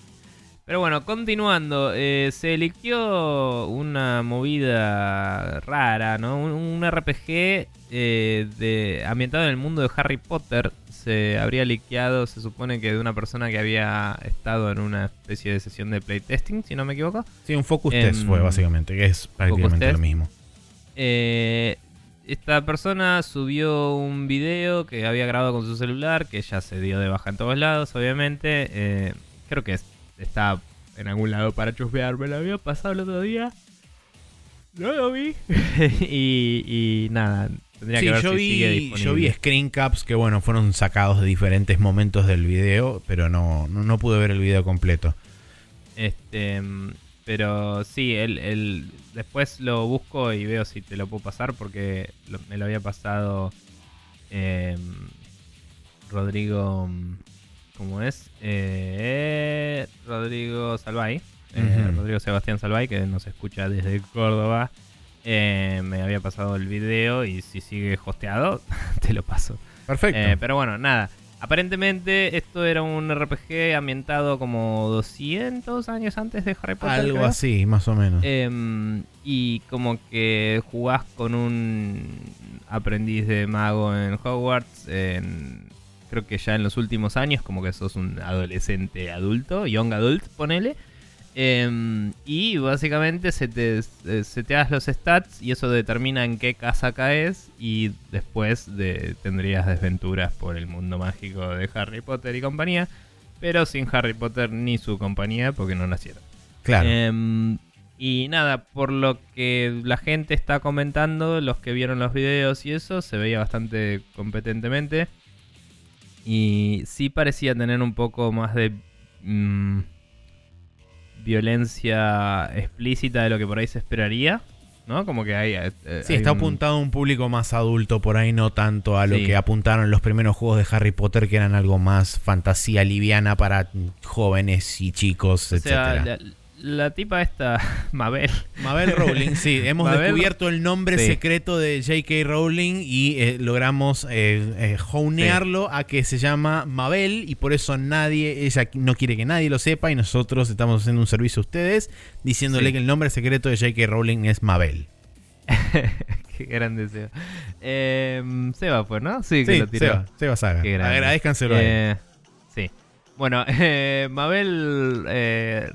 Pero bueno, continuando, eh, se liqueó una movida rara, ¿no? Un, un RPG eh, de, ambientado en el mundo de Harry Potter. Se habría liqueado, se supone que de una persona que había estado en una especie de sesión de playtesting, si no me equivoco. Sí, un focus Em, test fue básicamente, que es prácticamente lo mismo. Eh, esta persona subió un video que había grabado con su celular, que ya se dio de baja en todos lados, obviamente. Eh, creo que es- está en algún lado para chuspear, me lo había pasado el otro día. No lo vi. y, y nada, tendría Sí, que ver yo, si sigue vi, disponible. yo vi screen caps que bueno, fueron sacados de diferentes momentos del video, pero no, no, no pude ver el video completo. Este, pero sí, el, el- después lo busco y veo si te lo puedo pasar porque lo- me lo había pasado eh, Rodrigo, mm, ¿cómo es? Eh, Rodrigo Salvay, eh. Rodrigo Sebastián Salvay, que nos escucha desde Córdoba. Eh, me había pasado el video y si sigue hosteado, te lo paso. Perfecto. Eh, pero bueno, nada. Aparentemente esto era un RPG ambientado como 200 años antes de Harry Potter. Algo creo. así, más o menos. Em, y como que jugás con un aprendiz de mago en Hogwarts. en- creo que ya en los últimos años, como que sos un adolescente adulto, young adult, ponele. Em, y básicamente se te, eh, se te das los stats y eso determina en qué casa caes. Y después de, tendrías desventuras por el mundo mágico de Harry Potter y compañía. Pero sin Harry Potter ni su compañía porque no nacieron. claro. Em, y nada, por lo que la gente está comentando, los que vieron los videos y eso, se veía bastante competentemente. Y sí parecía tener un poco más de mm, violencia explícita de lo que por ahí se esperaría. ¿No? Como que hay. eh, sí, hay está un- apuntado a un público más adulto, por ahí no tanto a lo Sí. que apuntaron los primeros juegos de Harry Potter, que eran algo más fantasía liviana para jóvenes y chicos, O sea, etcétera. la, la tipa esta, Mabel. Mabel Rowling, sí, hemos Mabel- descubierto el nombre Sí. secreto de J.K. Rowling y eh, logramos eh, eh, honearlo a que se llama Mabel y por eso nadie, ella no quiere que nadie lo sepa y nosotros estamos haciendo un servicio a ustedes diciéndole Sí. que el nombre secreto de J.K. Rowling es Mabel. Qué gran deseo. Em, Seba fue, ¿no? Sí, que lo tiró. Seba, Seba Saga. Grande. Agradezcanselo a él. Eh, sí. Bueno, eh, Mabel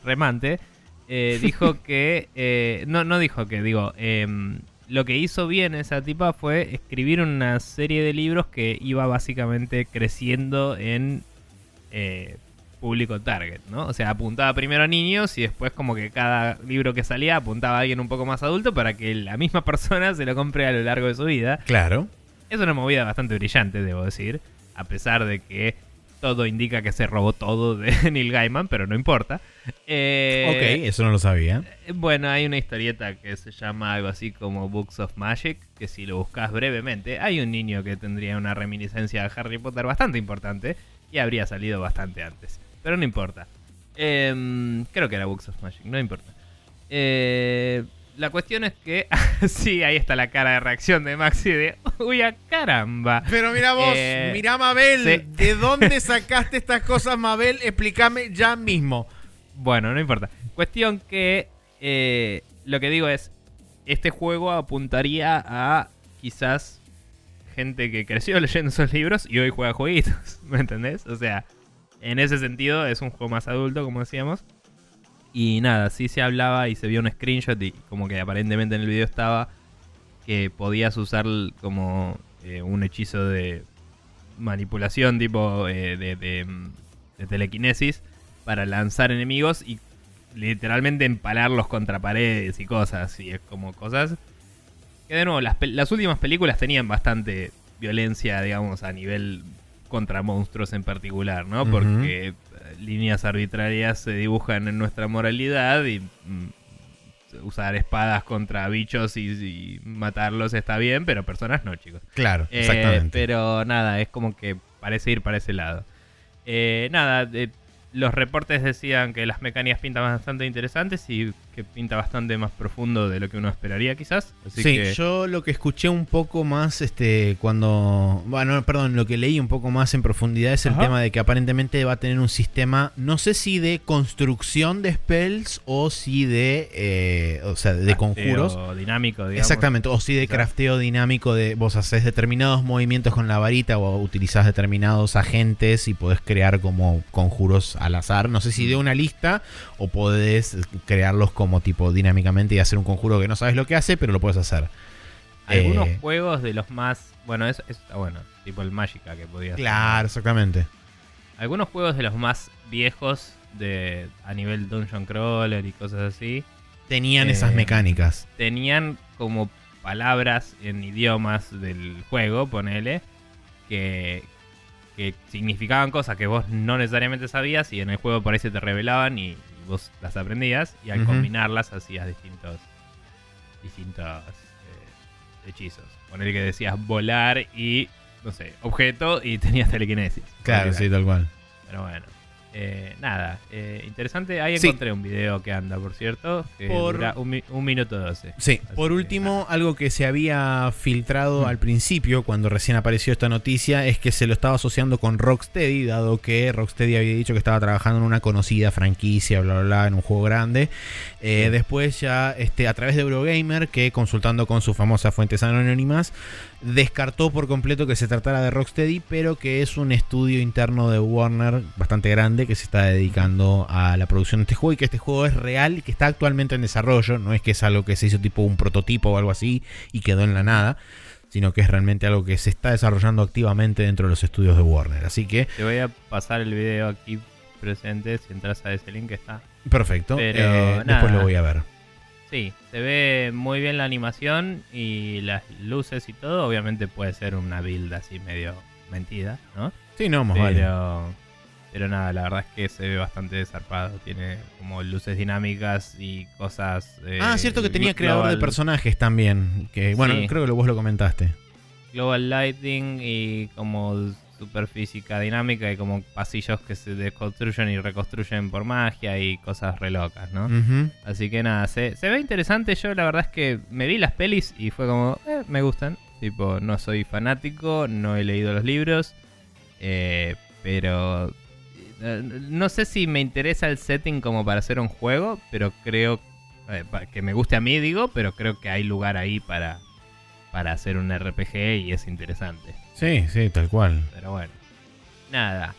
Remante eh, dijo que. eh, no, no dijo que, digo. em, lo que hizo bien esa tipa fue escribir una serie de libros que iba básicamente creciendo en eh, público target, ¿no? O sea, apuntaba primero a niños y después como que cada libro que salía apuntaba a alguien un poco más adulto para que la misma persona se lo compre a lo largo de su vida. Claro. Es una movida bastante brillante, debo decir. A pesar de que todo indica que se robó todo de Neil Gaiman, pero no importa. Eh, ok, eso no lo sabía. Bueno, hay una historieta que se llama algo así como Books of Magic, que si lo buscas brevemente, hay un niño que tendría una reminiscencia a Harry Potter bastante importante y habría salido bastante antes. Pero no importa. Em, creo que era Books of Magic, no importa. Eh, la cuestión es que. sí, ahí está la cara de reacción de Maxi de. ¡Uy, a caramba! Pero mira vos, Eh, mira Mabel, sí. ¿de dónde sacaste estas cosas, Mabel? Explícame ya mismo. Bueno, no importa. Cuestión que. eh, lo que digo es. Este juego apuntaría a quizás gente que creció leyendo esos libros y hoy juega jueguitos. ¿Me entendés? O sea, en ese sentido es un juego más adulto, como decíamos. Y nada, sí se hablaba y se vio un screenshot y como que aparentemente en el video estaba que podías usar como eh, un hechizo de manipulación tipo eh, de, de, mm, de telequinesis para lanzar enemigos y literalmente empalarlos contra paredes y cosas. Y es como cosas que de nuevo, las, últimas películas tenían bastante violencia, digamos, a nivel contra monstruos en particular, ¿no? Porque líneas arbitrarias se dibujan en nuestra moralidad y mm, usar espadas contra bichos y, y matarlos está bien, pero personas no, chicos. Claro, Eh, exactamente. pero nada, es como que parece ir para ese lado. Eh, nada, eh, los reportes decían que las mecánicas pintan bastante interesantes y que pinta bastante más profundo de lo que uno esperaría quizás. Así sí, que yo lo que escuché un poco más, este, cuando, bueno, perdón, lo que leí un poco más en profundidad es el Ajá. tema de que aparentemente va a tener un sistema, no sé si de construcción de spells o si de, eh, o sea, de conjuros. Crafteo dinámico, digamos. Exactamente, o si de crafteo dinámico de vos haces determinados movimientos con la varita o utilizás determinados agentes y podés crear como conjuros al azar. No sé si de una lista o podés crearlos como tipo dinámicamente y hacer un conjuro que no sabes lo que hace, pero lo puedes hacer. Algunos Eh, juegos de los más. Bueno, eso, eso está bueno. Tipo el Magica que podía Claro, exactamente. Algunos juegos de los más viejos de a nivel Dungeon Crawler y cosas así. Tenían Eh, esas mecánicas. tenían como palabras en idiomas del juego, ponele, que, que significaban cosas que vos no necesariamente sabías y en el juego por ahí se te revelaban y, vos las aprendías y al combinarlas hacías distintos distintos eh, hechizos. Ponele que decías volar y, no sé, objeto y tenías telequinesis. Claro, sí, tal cual. Pero bueno. Eh, nada, eh, interesante. Ahí Sí. encontré un video que anda, por cierto, que Por- dura un, mi- un minuto doce. Sí, Así por que, último, algo que se había filtrado Mm. al principio, cuando recién apareció esta noticia, es que se lo estaba asociando con Rocksteady, dado que Rocksteady había dicho que estaba trabajando en una conocida franquicia, bla, bla, bla, en un juego grande. Eh. Después ya, este, a través de Eurogamer, que consultando con sus famosas fuentes anónimas, descartó por completo que se tratara de Rocksteady, pero que es un estudio interno de Warner bastante grande que se está dedicando a la producción de este juego y que este juego es real y que está actualmente en desarrollo, no es que es algo que se hizo tipo un prototipo o algo así y quedó en la nada, sino que es realmente algo que se está desarrollando activamente dentro de los estudios de Warner. Así que, Te voy a pasar el video aquí presente. Si entras a ese link está. perfecto, Pero eh, nada. después lo voy a ver. Sí, se ve muy bien la animación y las luces y todo. Obviamente puede ser una build así medio mentida, ¿no? Sí, no, más vale. Pero, pero nada, la verdad es que se ve bastante desarpado. Tiene como luces dinámicas y cosas. eh, Ah, cierto que tenía glo- creador de global- personajes también. Que, bueno, Sí. creo que vos lo comentaste. Global Lighting y como superfísica dinámica y como pasillos que se desconstruyen y reconstruyen por magia y cosas re locas, ¿no? Así que nada, se, se ve interesante. Yo la verdad es que me vi las pelis y fue como, eh, me gustan. Tipo, no soy fanático, no he leído los libros, eh, pero eh, no sé si me interesa el setting como para hacer un juego, pero creo eh, que me guste a mí, digo, pero creo que hay lugar ahí para, para hacer un RPG y es interesante. Sí, sí, tal cual. Pero bueno, nada.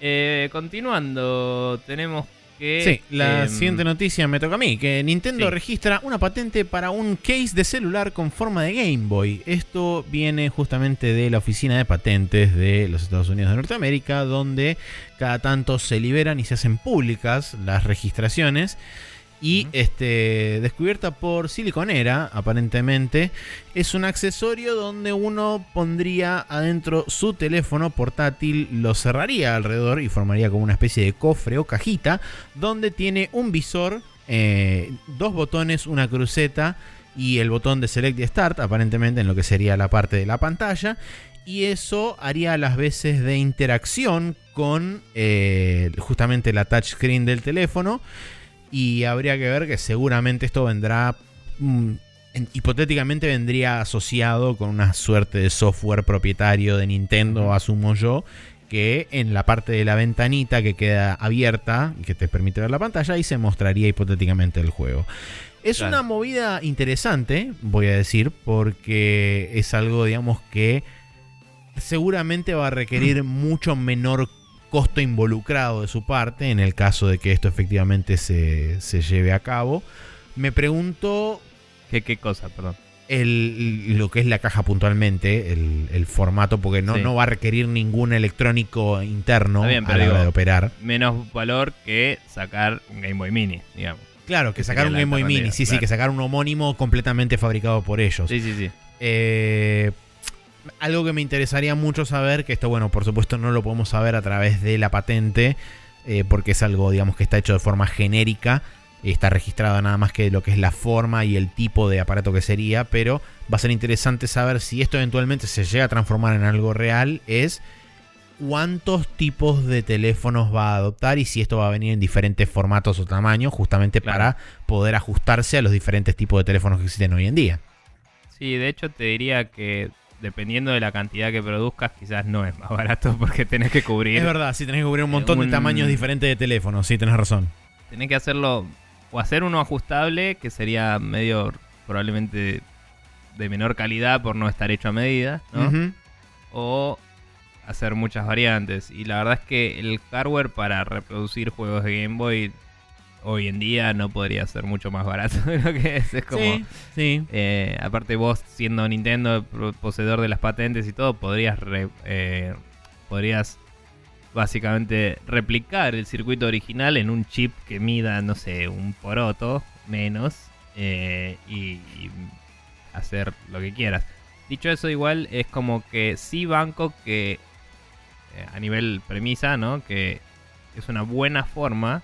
Eh, continuando, tenemos que... Sí, la em, siguiente noticia me toca a mí, que Nintendo sí. registra una patente para un case de celular con forma de Game Boy. Esto viene justamente de la Oficina de Patentes de los Estados Unidos de Norteamérica, donde cada tanto se liberan y se hacen públicas las registraciones. Y este, descubierta por Siliconera, aparentemente, es un accesorio donde uno pondría adentro su teléfono portátil, lo cerraría alrededor y formaría como una especie de cofre o cajita, donde tiene un visor, eh, dos botones, una cruceta y el botón de Select y Start, aparentemente en lo que sería la parte de la pantalla. Y eso haría las veces de interacción con eh, justamente la touchscreen del teléfono. Y habría que ver que seguramente esto vendrá mm, en- hipotéticamente vendría asociado con una suerte de software propietario de Nintendo, asumo yo, que en la parte de la ventanita que queda abierta y que te permite ver la pantalla, ahí se mostraría hipotéticamente el juego. Es Claro. una movida interesante, voy a decir, porque es algo, digamos, que seguramente va a requerir mucho menor costo involucrado de su parte en el caso de que esto efectivamente se, se lleve a cabo. Me pregunto ¿Qué, qué cosa, perdón? el, lo que es la caja puntualmente, el, el formato, porque no, Sí. no va a requerir ningún electrónico interno bien, a la hora de operar. Menos valor que sacar un Game Boy Mini, digamos. Claro, que que sacar un Game Boy Mini, sí, sí, que sacar un homónimo completamente fabricado por ellos. Sí, sí, sí. Eh, algo que me interesaría mucho saber, que esto, bueno, por supuesto no lo podemos saber a través de la patente, eh, porque es algo, digamos, que está hecho de forma genérica, está registrado nada más que lo que es la forma y el tipo de aparato que sería, pero va a ser interesante saber si esto eventualmente se llega a transformar en algo real, es cuántos tipos de teléfonos va a adoptar y si esto va a venir en diferentes formatos o tamaños, justamente Claro. para poder ajustarse a los diferentes tipos de teléfonos que existen hoy en día. Sí, de hecho te diría que dependiendo de la cantidad que produzcas, quizás no es más barato porque tenés que cubrir. Es verdad, sí tenés que cubrir un montón un- de tamaños diferentes de teléfonos, sí, tenés razón. Tenés que hacerlo o hacer uno ajustable, que sería medio probablemente de menor calidad por no estar hecho a medida, ¿no? O hacer muchas variantes. Y la verdad es que el hardware para reproducir juegos de Game Boy hoy en día no podría ser mucho más barato de lo que es. Es como. Sí, sí. eh, aparte, vos siendo Nintendo poseedor de las patentes y todo, podrías. re- eh, podrías básicamente replicar el circuito original en un chip que mida, no sé, un poroto menos. eh, y, y hacer lo que quieras. Dicho eso, igual es como que sí banco que a nivel premisa, ¿no? Que es una buena forma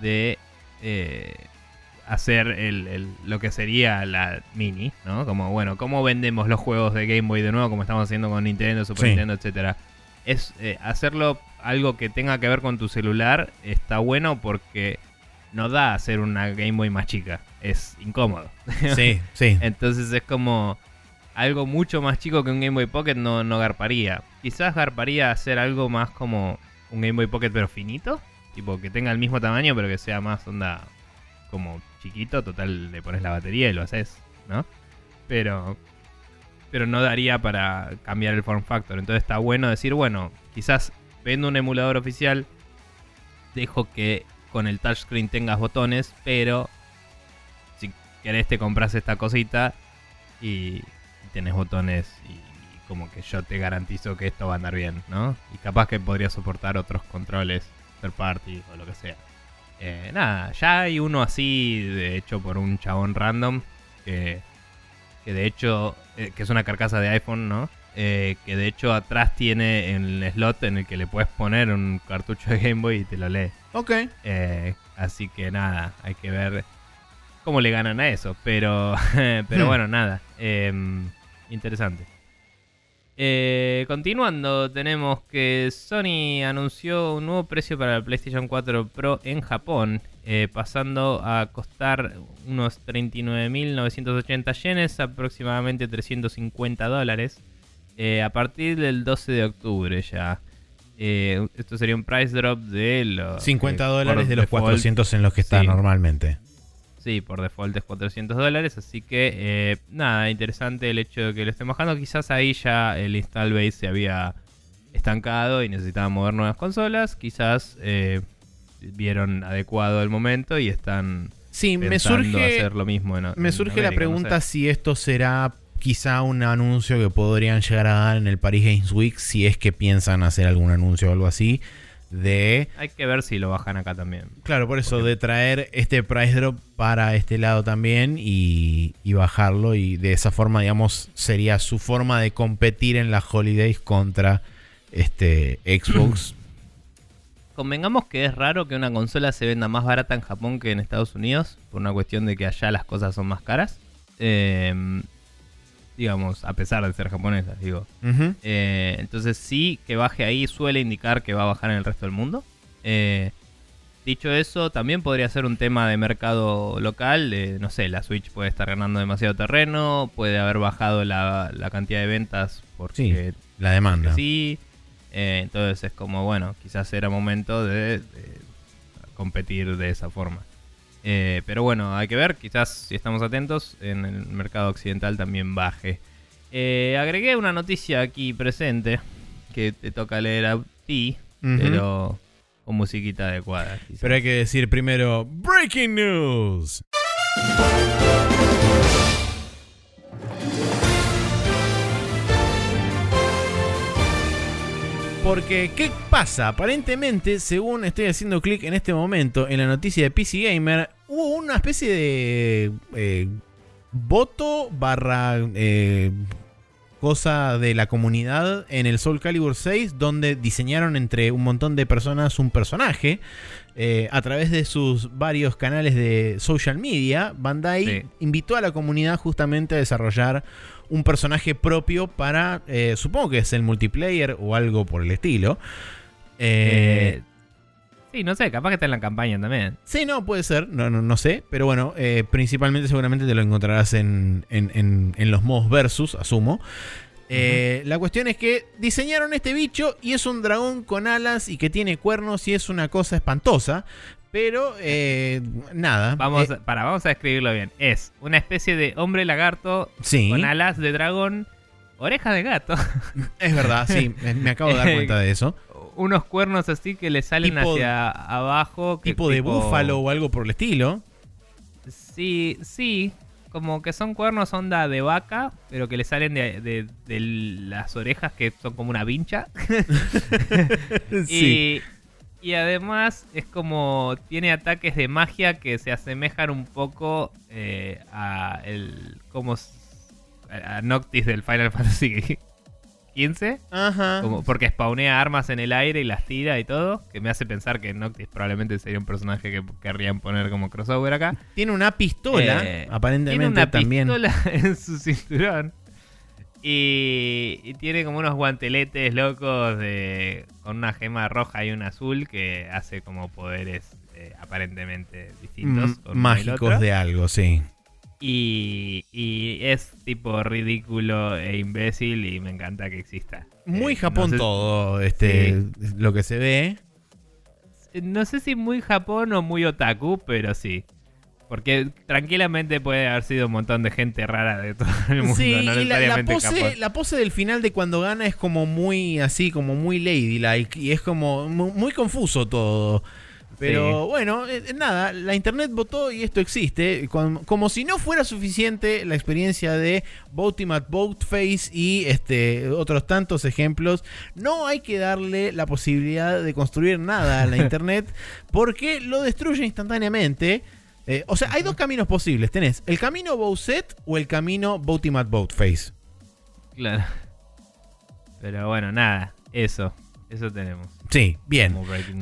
de eh, hacer el, el- lo que sería la mini, ¿no? Como, bueno, ¿cómo vendemos los juegos de Game Boy de nuevo como estamos haciendo con Nintendo, Super Sí. Nintendo, etcétera? Es eh, hacerlo algo que tenga que ver con tu celular está bueno porque no da hacer una Game Boy más chica, es incómodo. Sí, sí. Entonces es como algo mucho más chico que un Game Boy Pocket no, no garparía. Quizás garparía hacer algo más como un Game Boy Pocket pero finito. Tipo que tenga el mismo tamaño pero que sea más onda como chiquito. Total le pones la batería y lo haces, ¿no? Pero, pero no daría para cambiar el form factor. Entonces está bueno decir, bueno, quizás vendo un emulador oficial. Dejo que con el touchscreen tengas botones, pero si querés te compras esta cosita y tenés botones y como que yo te garantizo que esto va a andar bien, ¿no? Y capaz que podría soportar otros controles third party o lo que sea. Eh, nada, ya hay uno así, de hecho por un chabón random, que, que de hecho, eh, que es una carcasa de iPhone, ¿no? Eh, que de hecho atrás tiene el slot en el que le puedes poner un cartucho de Game Boy y te lo lee. Ok. Eh, así que nada, hay que ver cómo le ganan a eso. Pero, pero Hmm. bueno, nada. eh, interesante. Eh, continuando, tenemos que Sony anunció un nuevo precio para la PlayStation 4 Pro en Japón, eh, pasando a costar unos 39.980 yenes, aproximadamente 350 dólares, eh, a partir del 12 de octubre ya. Eh, esto sería un price drop de los 50 eh, dólares de los default, 400 en los que está sí. normalmente. Sí, por default es 400 dólares. Así que, eh, nada, interesante el hecho de que lo estén bajando. Quizás ahí ya el install base se había estancado y necesitaban mover nuevas consolas. Quizás eh, vieron adecuado el momento y están Sí, me surge, hacer lo mismo. en- me en surge la no pregunta sé. si esto será quizá un anuncio que podrían llegar a dar en el Paris Games Week, si es que piensan hacer algún anuncio o algo así, de... Hay que ver si lo bajan acá también. Claro, por eso, de traer este price drop para este lado también y, y bajarlo. Y de esa forma, digamos, sería su forma de competir en las holidays contra este Xbox. Convengamos que es raro que una consola se venda más barata en Japón que en Estados Unidos, por una cuestión de que allá las cosas son más caras. Eh, digamos, a pesar de ser japonesas, digo. Eh, entonces sí, que baje ahí suele indicar que va a bajar en el resto del mundo. Eh, Dicho eso, también podría ser un tema de mercado local. de, no sé, la Switch puede estar ganando demasiado terreno, puede haber bajado la, la cantidad de ventas porque La demanda. sí. Eh, entonces es como, bueno, quizás era momento de, de competir de esa forma. Eh, pero bueno, hay que ver, quizás si estamos atentos, en el mercado occidental también baje. Eh, agregué una noticia aquí presente que te toca leer a ti, pero con musiquita adecuada. quizás. Pero hay que decir primero, Breaking News. Porque, ¿qué pasa? Aparentemente, según estoy haciendo clic en este momento en la noticia de PC Gamer, hubo una especie de eh, voto barra eh, cosa de la comunidad en el Soul Calibur 6, donde diseñaron entre un montón de personas un personaje. Eh, a través de sus varios canales de social media, Bandai Sí. invitó a la comunidad justamente a desarrollar un personaje propio para, supongo que es el multiplayer o algo por el estilo. Eh, sí, no sé, capaz que está en la campaña también. Sí, no, puede ser, no, no, no sé, pero bueno, eh, principalmente seguramente te lo encontrarás en, en- en- en los modos versus, asumo. Eh, La cuestión es que diseñaron este bicho y es un dragón con alas y que tiene cuernos y es una cosa espantosa, pero eh, nada. Vamos, eh, a- para, vamos a describirlo bien. Es una especie de hombre lagarto sí, con alas de dragón, orejas de gato, es verdad, sí, me acabo de dar cuenta de eso. Unos cuernos así que le salen Tipo- hacia abajo. que Tipo de búfalo o algo por el estilo. Sí, sí. Como que son cuernos onda de vaca, pero que le salen de, de- de las orejas que son como una vincha. sí. Y, y además es como tiene ataques de magia que se asemejan un poco eh, a el como a Noctis del Final Fantasy XV, Ajá. como porque spawnea armas en el aire y las tira y todo, que me hace pensar que Noctis probablemente sería un personaje que querrían poner como crossover acá. Tiene una pistola, Eh, aparentemente tiene una también. pistola en su cinturón. Y, y tiene como unos guanteletes locos de, con una gema roja y una azul que hace como poderes eh, aparentemente distintos. Mm, mágicos de algo, sí. Y, y es tipo ridículo e imbécil y me encanta que exista. Muy Eh, Japón no sé- todo, este, lo que se ve. No sé si muy Japón o muy otaku, pero sí. Porque tranquilamente puede haber sido un montón de gente rara de todo el mundo, sí, no y la, la pose, Japón. la pose del final de cuando gana es como muy así, como muy ladylike y es como mu- muy, confuso todo. Pero Sí. bueno, eh, nada, la internet votó y esto existe. Como, como si no fuera suficiente la experiencia de Ultimate Boatface y este, otros tantos ejemplos, no hay que darle la posibilidad de construir nada a la internet porque lo destruye instantáneamente. Eh, o sea, hay dos caminos posibles. Tenés el camino Bowset o el camino Ultimate Boatface. Claro. Pero bueno, nada, eso. Eso tenemos. Sí, bien.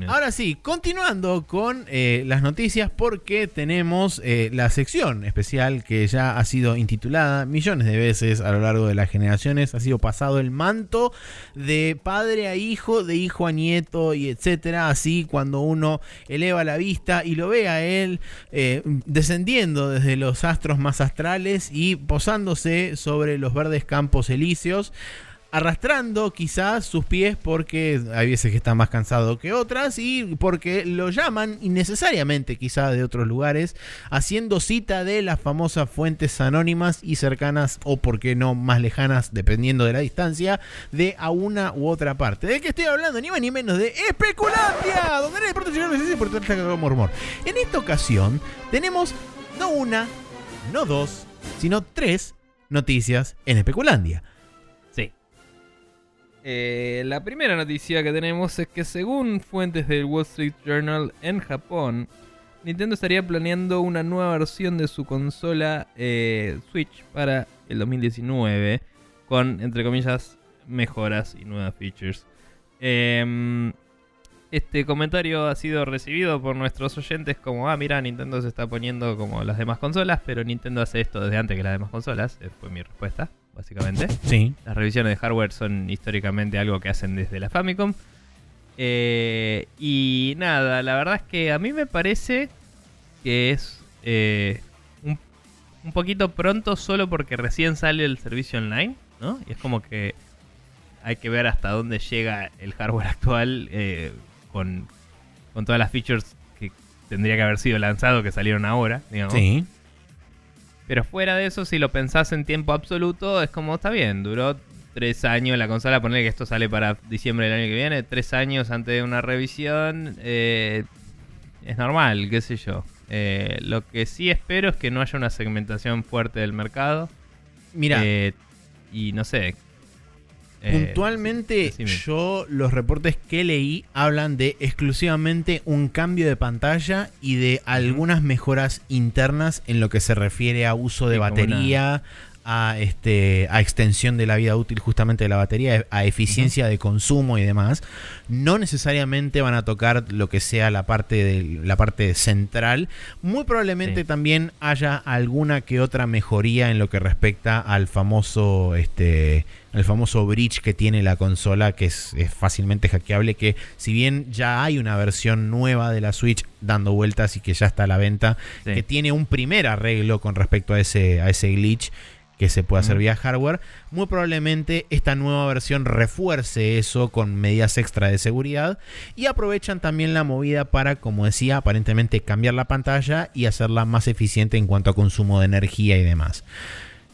Ahora sí, continuando con eh, las noticias porque tenemos eh, la sección especial que ya ha sido intitulada millones de veces a lo largo de las generaciones, ha sido pasado el manto de padre a hijo, de hijo a nieto y etcétera, así cuando uno eleva la vista y lo ve a él eh, descendiendo desde los astros más astrales y posándose sobre los verdes campos elíseos arrastrando quizás sus pies porque hay veces que está más cansado que otras y porque lo llaman innecesariamente quizás de otros lugares, haciendo cita de las famosas fuentes anónimas y cercanas o por qué no más lejanas dependiendo de la distancia de a una u otra parte. ¿De qué estoy hablando? Ni más ni menos de Especulandia, donde no importa llegar noticias por todo mormor. En esta ocasión tenemos no una, no dos, sino tres noticias en Especulandia. Eh, la primera noticia que tenemos es que según fuentes del Wall Street Journal en Japón, Nintendo estaría planeando una nueva versión de su consola eh, Switch para el 2019 con, entre comillas, mejoras y nuevas features. Em, este comentario ha sido recibido por nuestros oyentes como, ah, mira, Nintendo se está poniendo como las demás consolas, pero Nintendo hace esto desde antes que las demás consolas. Eh, fue mi respuesta, básicamente. Sí. Las revisiones de hardware son históricamente algo que hacen desde la Famicom. Eh, y nada, la verdad es que a mí me parece que es eh, un, un poquito pronto solo porque recién sale el servicio online, ¿no? Y es como que hay que ver hasta dónde llega el hardware actual eh, con, con todas las features que tendría que haber sido lanzado que salieron ahora, digamos. Sí. Pero fuera de eso, si lo pensás en tiempo absoluto, es como está bien, duró tres años la consola, poner que esto sale para diciembre del año que viene, tres años antes de una revisión, eh, es normal, qué sé yo. Eh, lo que sí espero es que no haya una segmentación fuerte del mercado. Mira, Eh, y no sé. Eh, puntualmente yo los reportes que leí hablan de exclusivamente un cambio de pantalla y de algunas mejoras internas en lo que se refiere a uso de Sí, batería, a este a extensión de la vida útil justamente de la batería, a eficiencia de consumo y demás. No necesariamente van a tocar lo que sea la parte de la parte central. Muy probablemente Sí. también haya alguna que otra mejoría en lo que respecta al famoso este el famoso bridge que tiene la consola que es, es fácilmente hackeable que si bien ya hay una versión nueva de la Switch dando vueltas y que ya está a la venta sí. que tiene un primer arreglo con respecto a ese, a ese glitch que se puede hacer Ujú. vía hardware. Muy probablemente esta nueva versión refuerce eso con medidas extra de seguridad y aprovechan también la movida para, como decía, aparentemente cambiar la pantalla y hacerla más eficiente en cuanto a consumo de energía y demás.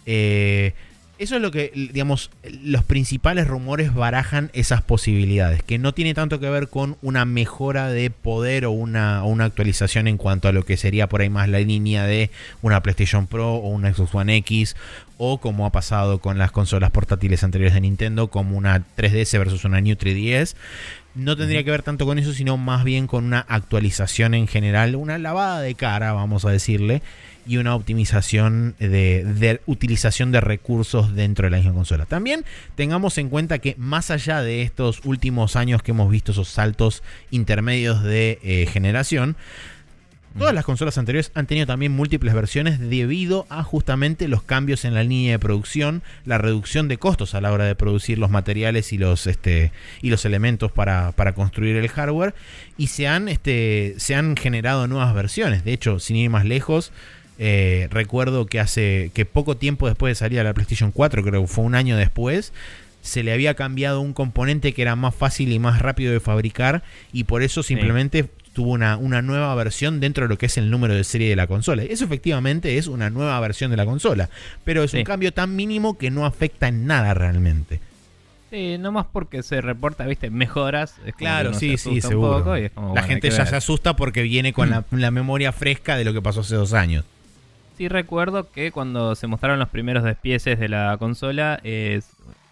Eh, eso es lo que, digamos, los principales rumores barajan esas posibilidades, que no tiene tanto que ver con una mejora de poder o una, una actualización en cuanto a lo que sería por ahí más la línea de una PlayStation Pro o una Xbox One X, o como ha pasado con las consolas portátiles anteriores de Nintendo, como una 3DS versus una New 3DS. No tendría que ver tanto con eso, sino más bien con una actualización en general, una lavada de cara, vamos a decirle, y una optimización de, de utilización de recursos dentro de la misma consola. También tengamos en cuenta que más allá de estos últimos años que hemos visto esos saltos intermedios de eh, generación, Todas las consolas anteriores han tenido también múltiples versiones debido a justamente los cambios en la línea de producción, la reducción de costos a la hora de producir los materiales y los, este, y los elementos para, para construir el hardware. Y se han, este, se han generado nuevas versiones. De hecho, sin ir más lejos, eh, recuerdo que hace que poco tiempo después de salir a la PlayStation 4, creo que fue un año después, se le había cambiado un componente que era más fácil y más rápido de fabricar y por eso simplemente tuvo una, una nueva versión dentro de lo que es el número de serie de la consola. Eso efectivamente es una nueva versión de la consola, pero es Sí. un cambio tan mínimo que no afecta en nada realmente. Sí, no más porque se reporta, viste, mejoras. es Claro, sí, sí, seguro. poco es como, la bueno, gente ya ver. se asusta porque viene con la, la memoria fresca de lo que pasó hace dos años. Sí recuerdo que cuando se mostraron los primeros despieces de la consola, eh,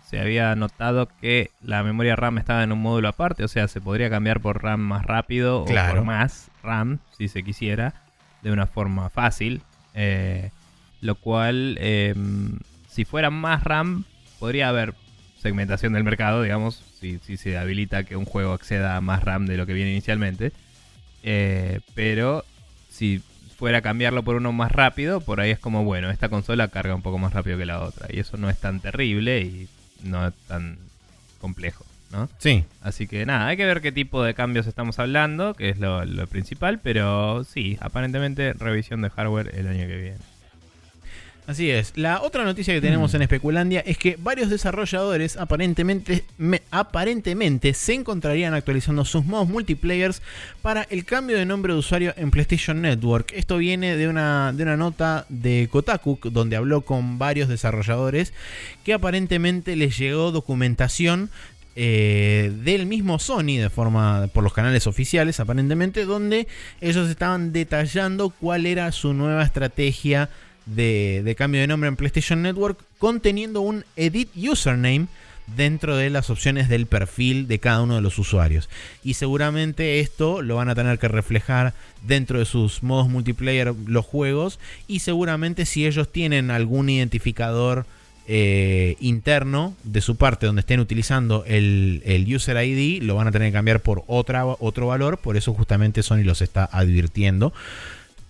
se había notado que la memoria RAM estaba en un módulo aparte, o sea, se podría cambiar por RAM más rápido Claro. o por más RAM, si se quisiera, de una forma fácil. eh, lo cual, eh, si fuera más RAM, podría haber segmentación del mercado, digamos, si, si se habilita que un juego acceda a más RAM de lo que viene inicialmente. Eh, pero si fuera a cambiarlo por uno más rápido, por ahí es como, bueno, esta consola carga un poco más rápido que la otra. Y eso no es tan terrible y no es tan complejo, ¿no? Sí, Así que nada, hay que ver qué tipo de cambios estamos hablando, que es lo, lo principal, pero sí, aparentemente revisión de hardware el año que viene. Así es. La otra noticia que tenemos en Especulandia es que varios desarrolladores aparentemente, me- aparentemente se encontrarían actualizando sus modos multiplayers para el cambio de nombre de usuario en PlayStation Network. Esto viene de una, de una nota de Kotaku donde habló con varios desarrolladores que aparentemente les llegó documentación eh, del mismo Sony de forma por los canales oficiales aparentemente donde ellos estaban detallando cuál era su nueva estrategia de, cambio de nombre en PlayStation Network conteniendo un edit username dentro de las opciones del perfil de cada uno de los usuarios. Y seguramente esto lo van a tener que reflejar dentro de sus modos multiplayer los juegos y seguramente si ellos tienen algún identificador eh, interno de su parte donde estén utilizando el, el user ID lo van a tener que cambiar por otra, otro valor, por eso justamente Sony los está advirtiendo.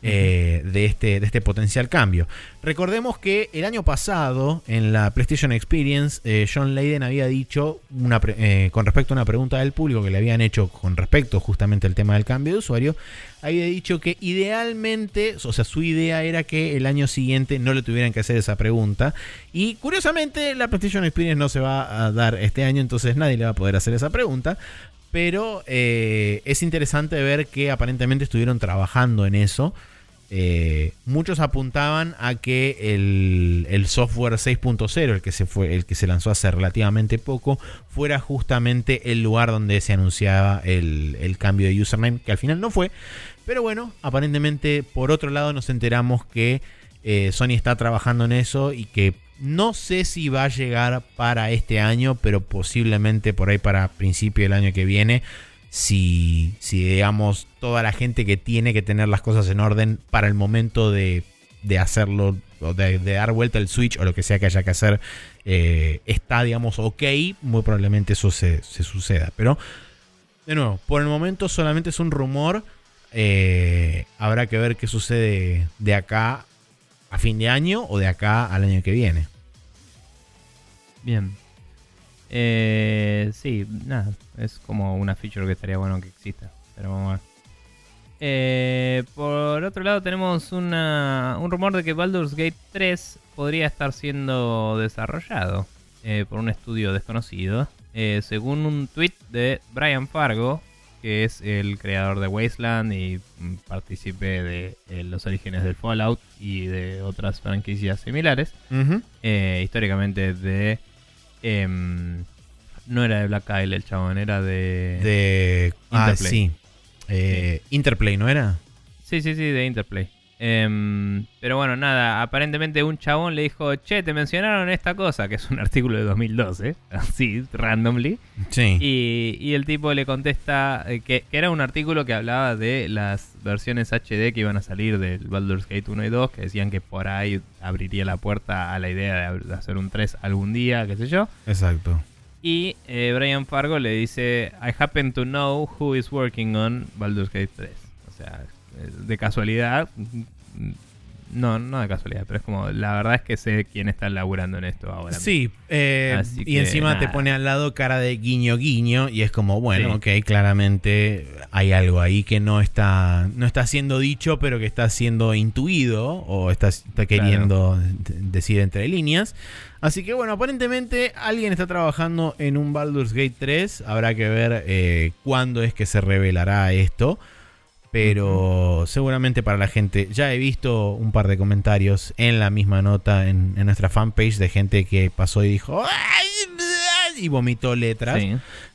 Eh, de, este, de este potencial cambio. Recordemos que el año pasado, en la PlayStation Experience, eh, John Layden había dicho, una eh, con respecto a una pregunta del público que le habían hecho con respecto justamente al tema del cambio de usuario, había dicho que idealmente, o sea, su idea era que el año siguiente no le tuvieran que hacer esa pregunta. Y curiosamente, la PlayStation Experience no se va a dar este año, entonces nadie le va a poder hacer esa pregunta. Pero eh, es interesante ver que aparentemente estuvieron trabajando en eso. Eh, muchos apuntaban a que el, software 6.0, el que se el que se lanzó hace relativamente poco, fuera justamente el lugar donde se anunciaba el, cambio de username, que al final no fue. Pero bueno, aparentemente por otro lado nos enteramos que eh, Sony está trabajando en eso y que no sé si va a llegar para este año, pero posiblemente por ahí para principio del año que viene. Si, si digamos, toda la gente que tiene que tener las cosas en orden para el momento de, hacerlo, o de, dar vuelta el switch o lo que sea que haya que hacer, eh, está, digamos, ok, muy probablemente eso se, suceda. Pero, de nuevo, por el momento solamente es un rumor. Eh, habrá que ver qué sucede de acá a fin de año o de acá al año que viene. Bien. Eh, sí, nada, es como una feature que estaría bueno que exista, pero vamos a ver. Eh, por otro lado tenemos una, un rumor de que Baldur's Gate 3 podría estar siendo desarrollado eh, por un estudio desconocido. Eh, según un tweet de Brian Fargo, que es el creador de Wasteland y mm, partícipe de eh, los orígenes del Fallout y de otras franquicias similares. Eh, históricamente de... Em, no era de Black Isle el chabón, era de... De... Ah, sí. Eh, Interplay, ¿no era? Sí, sí, sí, de Interplay. Em, pero bueno, nada, aparentemente un chabón le dijo, che, te mencionaron esta cosa, que es un artículo de 2012, así, randomly. Sí. Y, el tipo le contesta eh, que, era un artículo que hablaba de las versiones HD que iban a salir del Baldur's Gate 1 y 2, que decían que por ahí abriría la puerta a la idea de hacer un 3 algún día, qué sé yo. Exacto. Y eh, Brian Fargo le dice, I happen to know who is working on Baldur's Gate 3. O sea, de casualidad. No, no de casualidad, pero es como, la verdad es que sé quién está laburando en esto ahora. Sí, eh, y encima te pone al lado cara de guiño guiño y es como, bueno, ok, claramente hay algo ahí que no está, no está siendo dicho, pero que está siendo intuido o está, está queriendo decir entre líneas. Así que bueno, aparentemente alguien está trabajando en un Baldur's Gate 3, habrá que ver eh, cuándo es que se revelará esto. Pero seguramente para la gente, ya he visto un par de comentarios en la misma nota en, nuestra fanpage de gente que pasó y dijo y vomitó letras.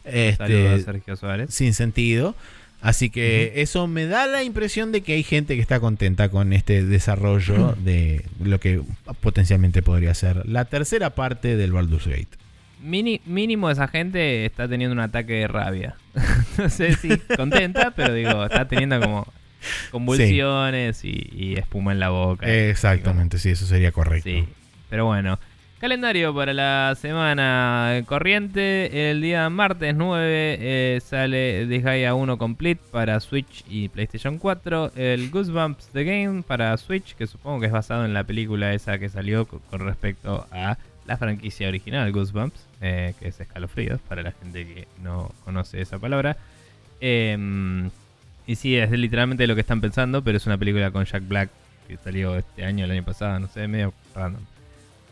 Este, Sergio Suárez. Sin sentido. Así que eso me da la impresión de que hay gente que está contenta con este desarrollo de lo que potencialmente podría ser la tercera parte del Baldur's Gate mínimo esa gente está teniendo un ataque de rabia. no sé si contenta, pero digo, está teniendo como convulsiones y, espuma en la boca. Exactamente, sí, eso sería correcto. Sí, pero bueno. Calendario para la semana corriente. El día martes 9 eh, sale Disgaea 1 Complete para Switch y PlayStation 4. El Goosebumps The Game para Switch, que supongo que es basado en la película esa que salió con respecto a la franquicia original Goosebumps, eh, que es escalofríos para la gente que no conoce esa palabra. Em, y sí, es literalmente lo que están pensando, pero es una película con Jack Black que salió este año, el año pasado, no sé, medio random.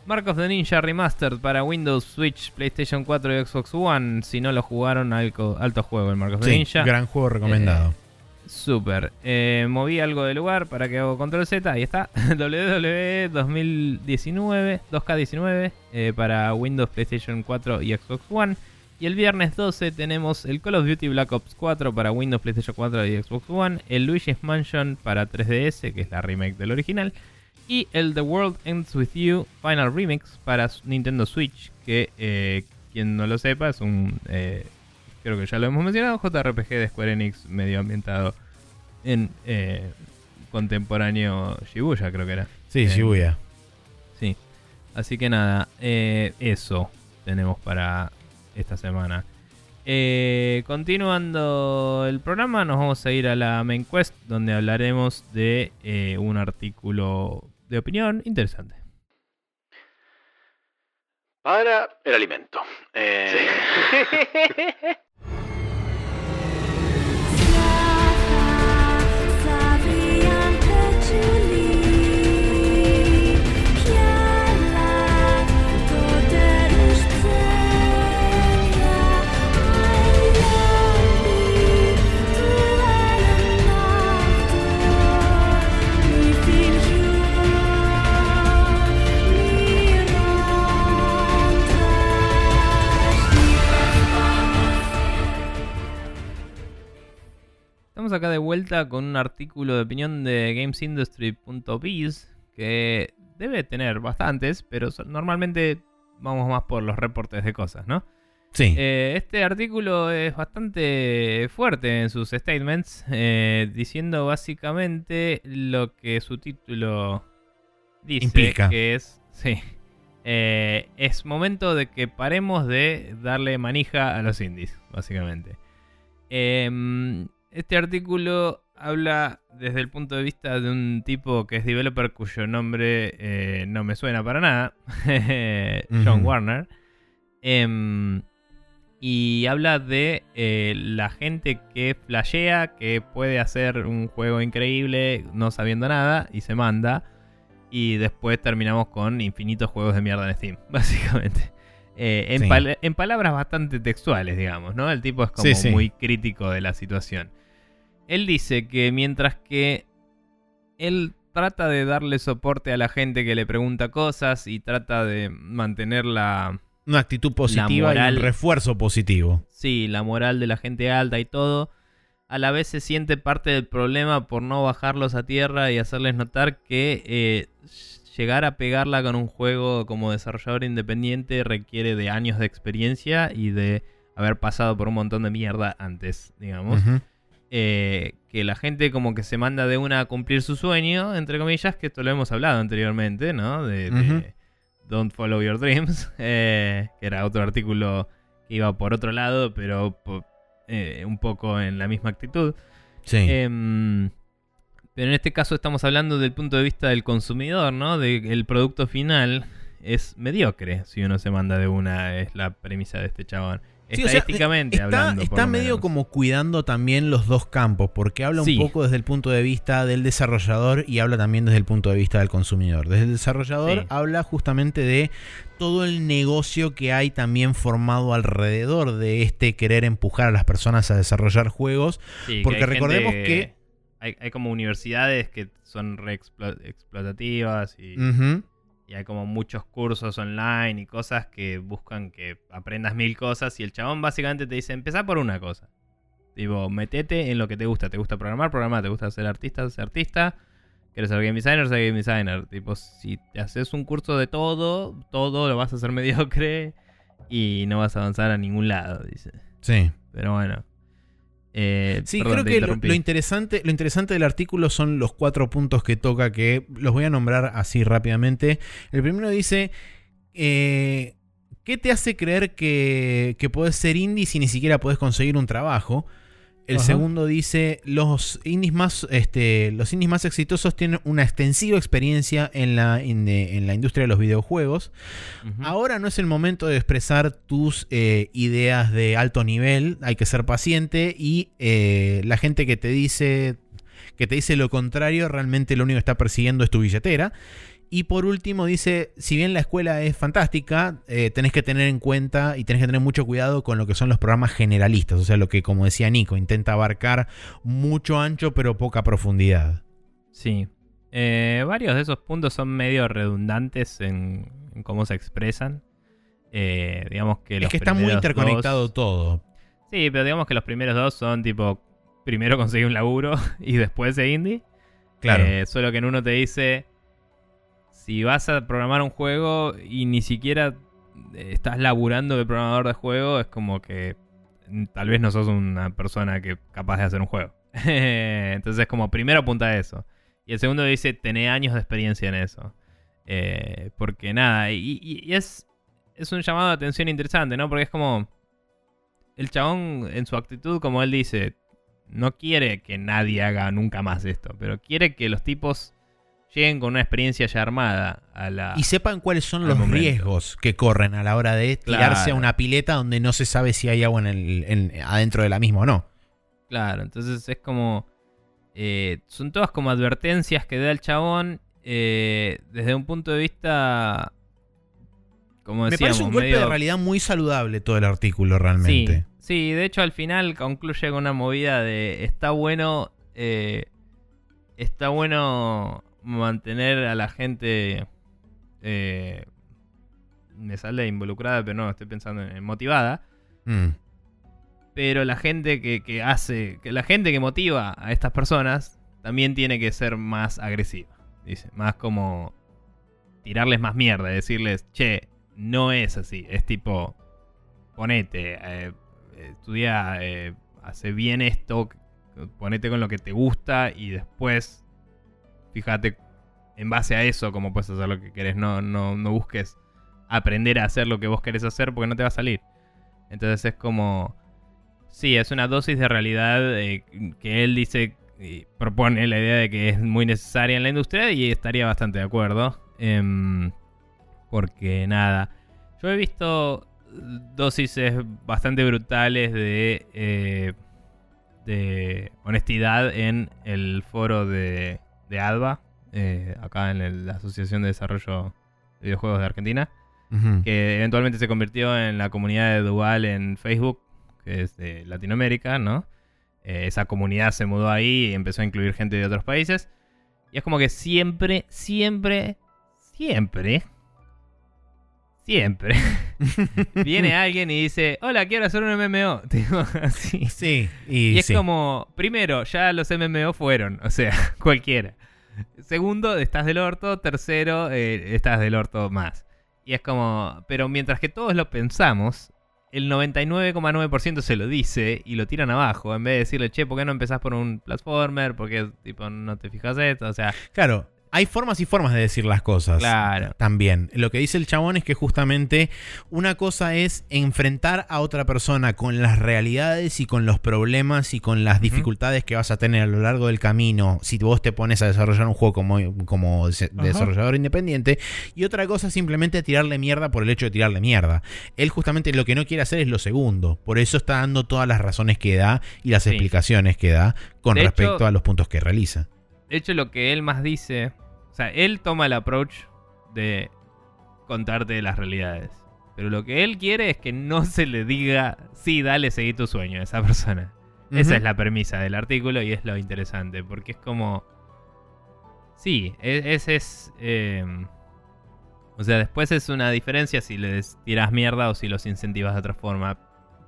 Mark of the Ninja Remastered para Windows, Switch, PlayStation 4 y Xbox One. Si no lo jugaron, alto, alto juego el Mark of the Ninja. Gran juego recomendado. Eh, Super. Eh, moví algo de lugar para que hago control Z. Ahí está. WWE 2019, 2K19 eh, para Windows, PlayStation 4 y Xbox One. Y el viernes 12 tenemos el Call of Duty Black Ops 4 para Windows, PlayStation 4 y Xbox One. El Luigi's Mansion para 3DS, que es la remake del original. Y el The World Ends With You Final Remix para Nintendo Switch, que eh, quien no lo sepa es un creo que ya lo hemos mencionado, JRPG de Square Enix medio ambientado en eh, contemporáneo Shibuya, creo que era. Sí, eh, Shibuya. Sí. Así que nada, eh, eso tenemos para esta semana. Eh, continuando el programa, nos vamos a ir a la main quest, donde hablaremos de eh, un artículo de opinión interesante. Para el alimento. Eh, Estamos acá de vuelta con un artículo de opinión de gamesindustry.biz que debe tener bastantes, pero normalmente vamos más por los reportes de cosas, ¿no? Sí. Eh, este artículo es bastante fuerte en sus statements, eh, diciendo básicamente lo que su título dice, Implica. que es, sí, eh, es momento de que paremos de darle manija a los indies, básicamente. Este artículo habla desde el punto de vista de un tipo que es developer cuyo nombre eh, no me suena para nada, John. Warner. Em, y habla de eh, la gente que flashea, que puede hacer un juego increíble no sabiendo nada y se manda. Y después terminamos con infinitos juegos de mierda en Steam, básicamente. Eh, en, Sí. pal- en palabras bastante textuales, digamos, ¿no? El tipo es como Sí, sí. muy crítico de la situación. Él dice que mientras que él trata de darle soporte a la gente que le pregunta cosas y trata de mantener la, Una actitud positiva y moral- un refuerzo positivo. sí, la moral de la gente alta y todo, a la vez se siente parte del problema por no bajarlos a tierra y hacerles notar que eh, llegar a pegarla con un juego como desarrollador independiente requiere de años de experiencia y de haber pasado por un montón de mierda antes, digamos. Eh, que la gente como que se manda de una a cumplir su sueño, entre comillas, que esto lo hemos hablado anteriormente, ¿no? De. Don't Follow Your Dreams, eh, que era otro artículo que iba por otro lado, pero eh, un poco en la misma actitud. Sí. Em, pero en este caso estamos hablando del punto de vista del consumidor, ¿no? De que el producto final es mediocre si uno se manda de una, es la premisa de este chabón. Sí, o sea, Estadísticamente está, hablando. está medio menos. como cuidando también los dos campos, porque habla Sí. un poco desde el punto de vista del desarrollador y habla también desde el punto de vista del consumidor. Desde el desarrollador Sí. habla justamente de todo el negocio que hay también formado alrededor de este querer empujar a las personas a desarrollar juegos. Que porque gente recordemos que- Hay, hay como universidades que son re explo- explotativas y, Ujú. Y hay como muchos cursos online y cosas que buscan que aprendas mil cosas y el chabón básicamente te dice, empezá por una cosa. Tipo, metete en lo que te gusta. ¿Te gusta programar? Programar. ¿Te gusta ser artista? Ser artista. ¿Quieres ser game designer? Ser game designer. Tipo, si te haces un curso de todo, todo lo vas a hacer mediocre y no vas a avanzar a ningún lado, dice. Sí. Pero bueno. Eh, Sí, perdón, creo que lo, interesante, lo interesante del artículo son los cuatro puntos que toca, que los voy a nombrar así rápidamente. El primero dice, eh, ¿qué te hace creer que, que puedes ser indie si ni siquiera puedes conseguir un trabajo? El Ajá. segundo dice, los indies, más, este, los indies más exitosos tienen una extensiva experiencia en la, en, de- en la industria de los videojuegos. Ahora no es el momento de expresar tus eh, ideas de alto nivel, hay que ser paciente y eh, la gente que te dice que te dice lo contrario realmente lo único que está persiguiendo es tu billetera. Y por último dice, si bien la escuela es fantástica, eh, tenés que tener en cuenta y tenés que tener mucho cuidado con lo que son los programas generalistas, o sea, lo que como decía Nico, intenta abarcar mucho ancho pero poca profundidad. Sí. Eh, varios de esos puntos son medio redundantes en, en cómo se expresan. Eh, digamos que Es los que está muy interconectado dos- todo. Sí, pero digamos que los primeros dos son tipo, primero conseguir un laburo y después de indie. Claro. Solo que en uno te dice, si vas a programar un juego y ni siquiera eh, estás laburando de programador de juego, es como que mm, tal vez no sos una persona que capaz de hacer un juego. Entonces como primero apunta a eso. Y el segundo dice, tené años de experiencia en eso. Eh, porque nada, y, es, es un llamado de atención interesante, ¿no? Porque es como... el chabón en su actitud, como él dice, no quiere que nadie haga nunca más esto, pero quiere que los tipos lleguen con una experiencia ya armada a la... Y sepan cuáles son los momento. riesgos que corren a la hora de tirarse Claro. a una pileta donde no se sabe si hay agua en el, en- adentro de la misma o no. Claro, entonces es como... eh, son todas como advertencias que da el chabón eh, desde un punto de vista... Como Me parece un golpe medio- de realidad muy saludable todo el artículo realmente. Sí, sí, de hecho al final concluye con una movida de está bueno, eh, está bueno mantener a la gente, eh, me sale involucrada, pero no, estoy pensando en motivada, Mm. pero la gente que, que hace, que la gente que motiva a estas personas también tiene que ser más agresiva, dice, más como tirarles más mierda, decirles, che, no es así, es tipo, ponete, eh, estudia, eh, hace bien esto, ponete con lo que te gusta y después fíjate en base a eso cómo puedes hacer lo que querés, no, no, no busques aprender a hacer lo que vos querés hacer porque no te va a salir. Entonces es como... Sí, es una dosis de realidad eh, que él dice y propone la idea de que es muy necesaria en la industria y estaría bastante de acuerdo. Em, porque nada, yo he visto dosis bastante brutales de, eh, de honestidad en el foro de, de ADVA, eh, acá en el- la Asociación de Desarrollo de Videojuegos de Argentina que eventualmente se convirtió en la comunidad de Dual en Facebook, que es de Latinoamérica, ¿no? Eh, esa comunidad se mudó ahí y empezó a incluir gente de otros países. Y es como que siempre, siempre, siempre, siempre viene alguien y dice, hola, quiero hacer un MMO. Así. Sí, y, Y es sí. como, primero, ya los MMO fueron, o sea, cualquiera. Segundo, estás del orto. Tercero, eh, estás del orto más. Y es como, pero mientras que todos lo pensamos, el 99,9% se lo dice y lo tiran abajo. En vez de decirle, che, ¿por qué no empezás por un platformer? ¿Por qué tipo, no te fijas esto? O sea, Claro, hay formas y formas de decir las cosas. Claro. También. Lo que dice el chabón es que justamente una cosa es enfrentar a otra persona con las realidades y con los problemas y con las dificultades que vas a tener a lo largo del camino si vos te pones a desarrollar un juego como, desarrollador independiente. Y otra cosa es simplemente tirarle mierda por el hecho de tirarle mierda. Él justamente lo que no quiere hacer es lo segundo. Por eso está dando todas las razones que da y las Sí. explicaciones que da con De respecto hecho- a los puntos que realiza. De hecho lo que él más dice, o sea, él toma el approach de contarte las realidades. Pero lo que él quiere es que no se le diga, sí, dale, seguí tu sueño a esa persona. Esa es la premisa del artículo y es lo interesante, porque es como... Sí, ese es... eh, o sea, después es una diferencia si les tiras mierda o si los incentivas de otra forma.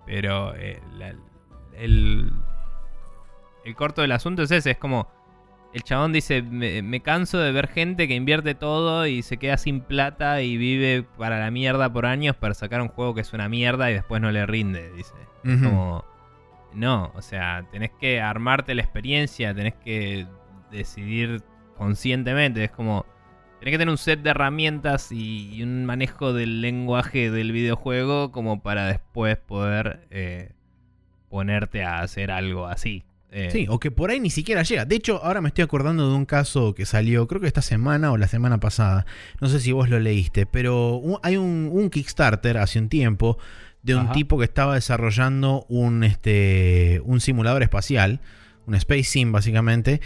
Pero eh, el, el corto del asunto es ese, es como... El chabón dice, me, me canso de ver gente que invierte todo y se queda sin plata y vive para la mierda por años para sacar un juego que es una mierda y después no le rinde, dice. Como... No, o sea, tenés que armarte la experiencia, tenés que decidir conscientemente. Es como... Tenés que tener un set de herramientas y, y un manejo del lenguaje del videojuego como para después poder eh, ponerte a hacer algo así. Eh, Sí, o que por ahí ni siquiera llega. De hecho, ahora me estoy acordando de un caso que salió, creo que esta semana o la semana pasada. No sé si vos lo leíste, pero un- hay un, un Kickstarter hace un tiempo de un Ajá. tipo que estaba desarrollando un, este, un simulador espacial, un Space Sim básicamente,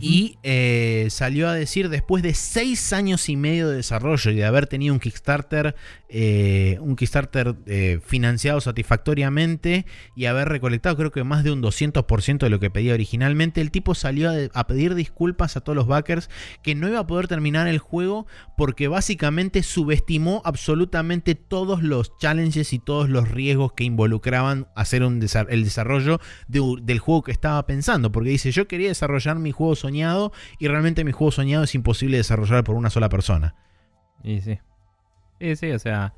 y eh, salió a decir después de seis años y medio de desarrollo y de haber tenido un Kickstarter, eh, un Kickstarter eh, financiado satisfactoriamente y haber recolectado creo que más de un 200% de lo que pedía originalmente, el tipo salió a, a pedir disculpas a todos los backers que no iba a poder terminar el juego porque básicamente subestimó absolutamente todos los challenges y todos los riesgos que involucraban hacer un desa- el desarrollo de del juego que estaba pensando. Porque dice, yo quería desarrollar mi juego soñado y realmente mi juego soñado es imposible desarrollar por una sola persona. Y sí. Sí, sí, o sea.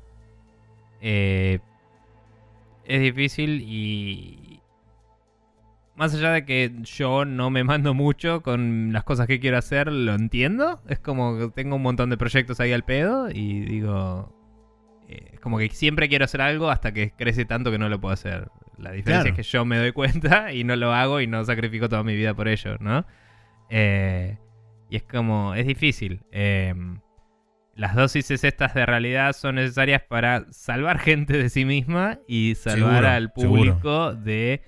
eh, es difícil y. Más allá de que yo no me mando mucho con las cosas que quiero hacer, lo entiendo. Es como que tengo un montón de proyectos ahí al pedo y digo. eh, Es como que siempre quiero hacer algo hasta que crece tanto que no lo puedo hacer. La diferencia Claro. es que yo me doy cuenta y no lo hago y no sacrifico toda mi vida por ello, ¿no? Eh, y es como, es difícil. Eh, las dosis estas de realidad son necesarias para salvar gente de sí misma y salvar Seguro, al público de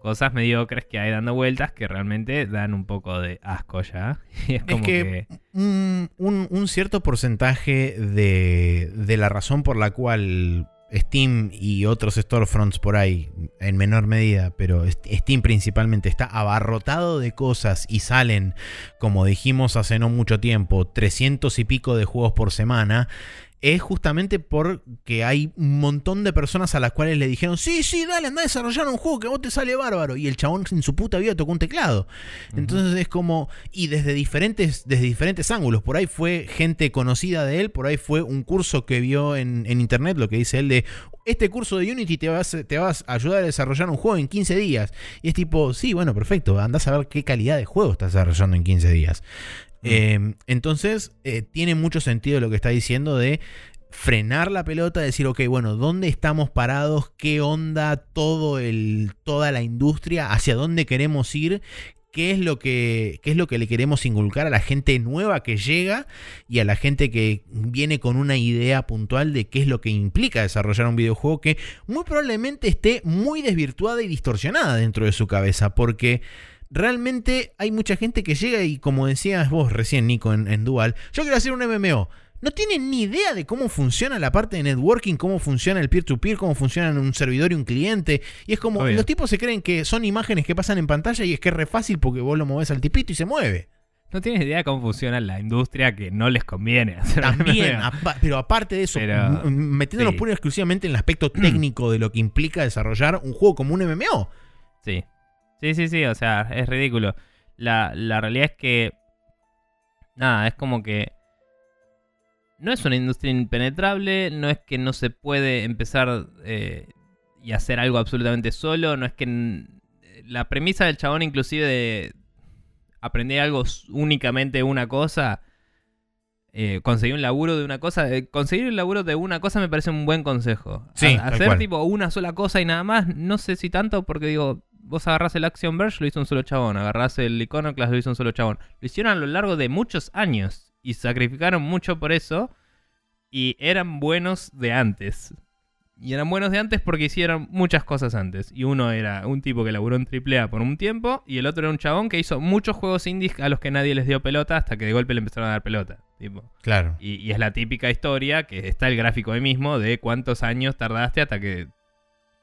cosas mediocres que hay dando vueltas que realmente dan un poco de asco ya. Y es como que- que un, un- un cierto porcentaje de, de la razón por la cual Steam y otros storefronts por ahí, en menor medida, pero Steam principalmente está abarrotado de cosas y salen, como dijimos hace no mucho tiempo, 300 y pico de juegos por semana. Es justamente porque hay un montón de personas a las cuales le dijeron, sí, sí, dale, anda a desarrollar un juego que vos te sale bárbaro. Y el chabón en su puta vida tocó un teclado. Entonces es como, y desde diferentes, desde diferentes ángulos, por ahí fue gente conocida de él, por ahí fue un curso que vio en, en internet, lo que dice él de, este curso de Unity te vas, te vas a ayudar a desarrollar un juego en 15 días. Y es tipo, sí, bueno, perfecto, andás a ver qué calidad de juego estás desarrollando en 15 días. Eh, entonces, eh, tiene mucho sentido lo que está diciendo de frenar la pelota, decir, ok, bueno, ¿dónde estamos parados? ¿Qué onda todo el, toda la industria? ¿Hacia dónde queremos ir? ¿Qué es, lo que, ¿Qué es lo que le queremos inculcar a la gente nueva que llega y a la gente que viene con una idea puntual de qué es lo que implica desarrollar un videojuego que muy probablemente esté muy desvirtuada y distorsionada dentro de su cabeza? Porque realmente hay mucha gente que llega y como decías vos recién, Nico, en, en Dual, yo quiero hacer un MMO. No tienen ni idea de cómo funciona la parte de networking, cómo funciona el peer-to-peer, cómo funciona un servidor y un cliente. Y es como, Obvio. los tipos se creen que son imágenes que pasan en pantalla y es que es re fácil porque vos lo movés al tipito y se mueve. no tienes idea de cómo funciona la industria que no les conviene hacer También, apa- pero aparte de eso, Pero, metiéndonos sí. pura y exclusivamente en el aspecto técnico de lo que implica desarrollar un juego como un MMO. Sí. Sí, sí, sí, o sea, es ridículo. La, la realidad es que. Nada, es como que. No es una industria impenetrable, no es que no se puede empezar eh, y hacer algo absolutamente solo, no es que. n- La premisa del chabón, inclusive, de aprender algo únicamente una cosa. eh, conseguir un laburo de una cosa. eh, conseguir un laburo de una cosa me parece un buen consejo. Sí, A- hacer tipo una sola cosa y nada más, no sé si tanto, porque digo, vos agarrás el Action Verge, lo hizo un solo chabón. Agarrás el Iconoclast, lo hizo un solo chabón. Lo hicieron a lo largo de muchos años y sacrificaron mucho por eso. Y eran buenos de antes. Y eran buenos de antes porque hicieron muchas cosas antes. Y uno era un tipo que laburó en AAA por un tiempo. Y el otro era un chabón que hizo muchos juegos indies a los que nadie les dio pelota hasta que de golpe le empezaron a dar pelota. Tipo. Claro. Y, y es la típica historia que está el gráfico ahí mismo de cuántos años tardaste hasta que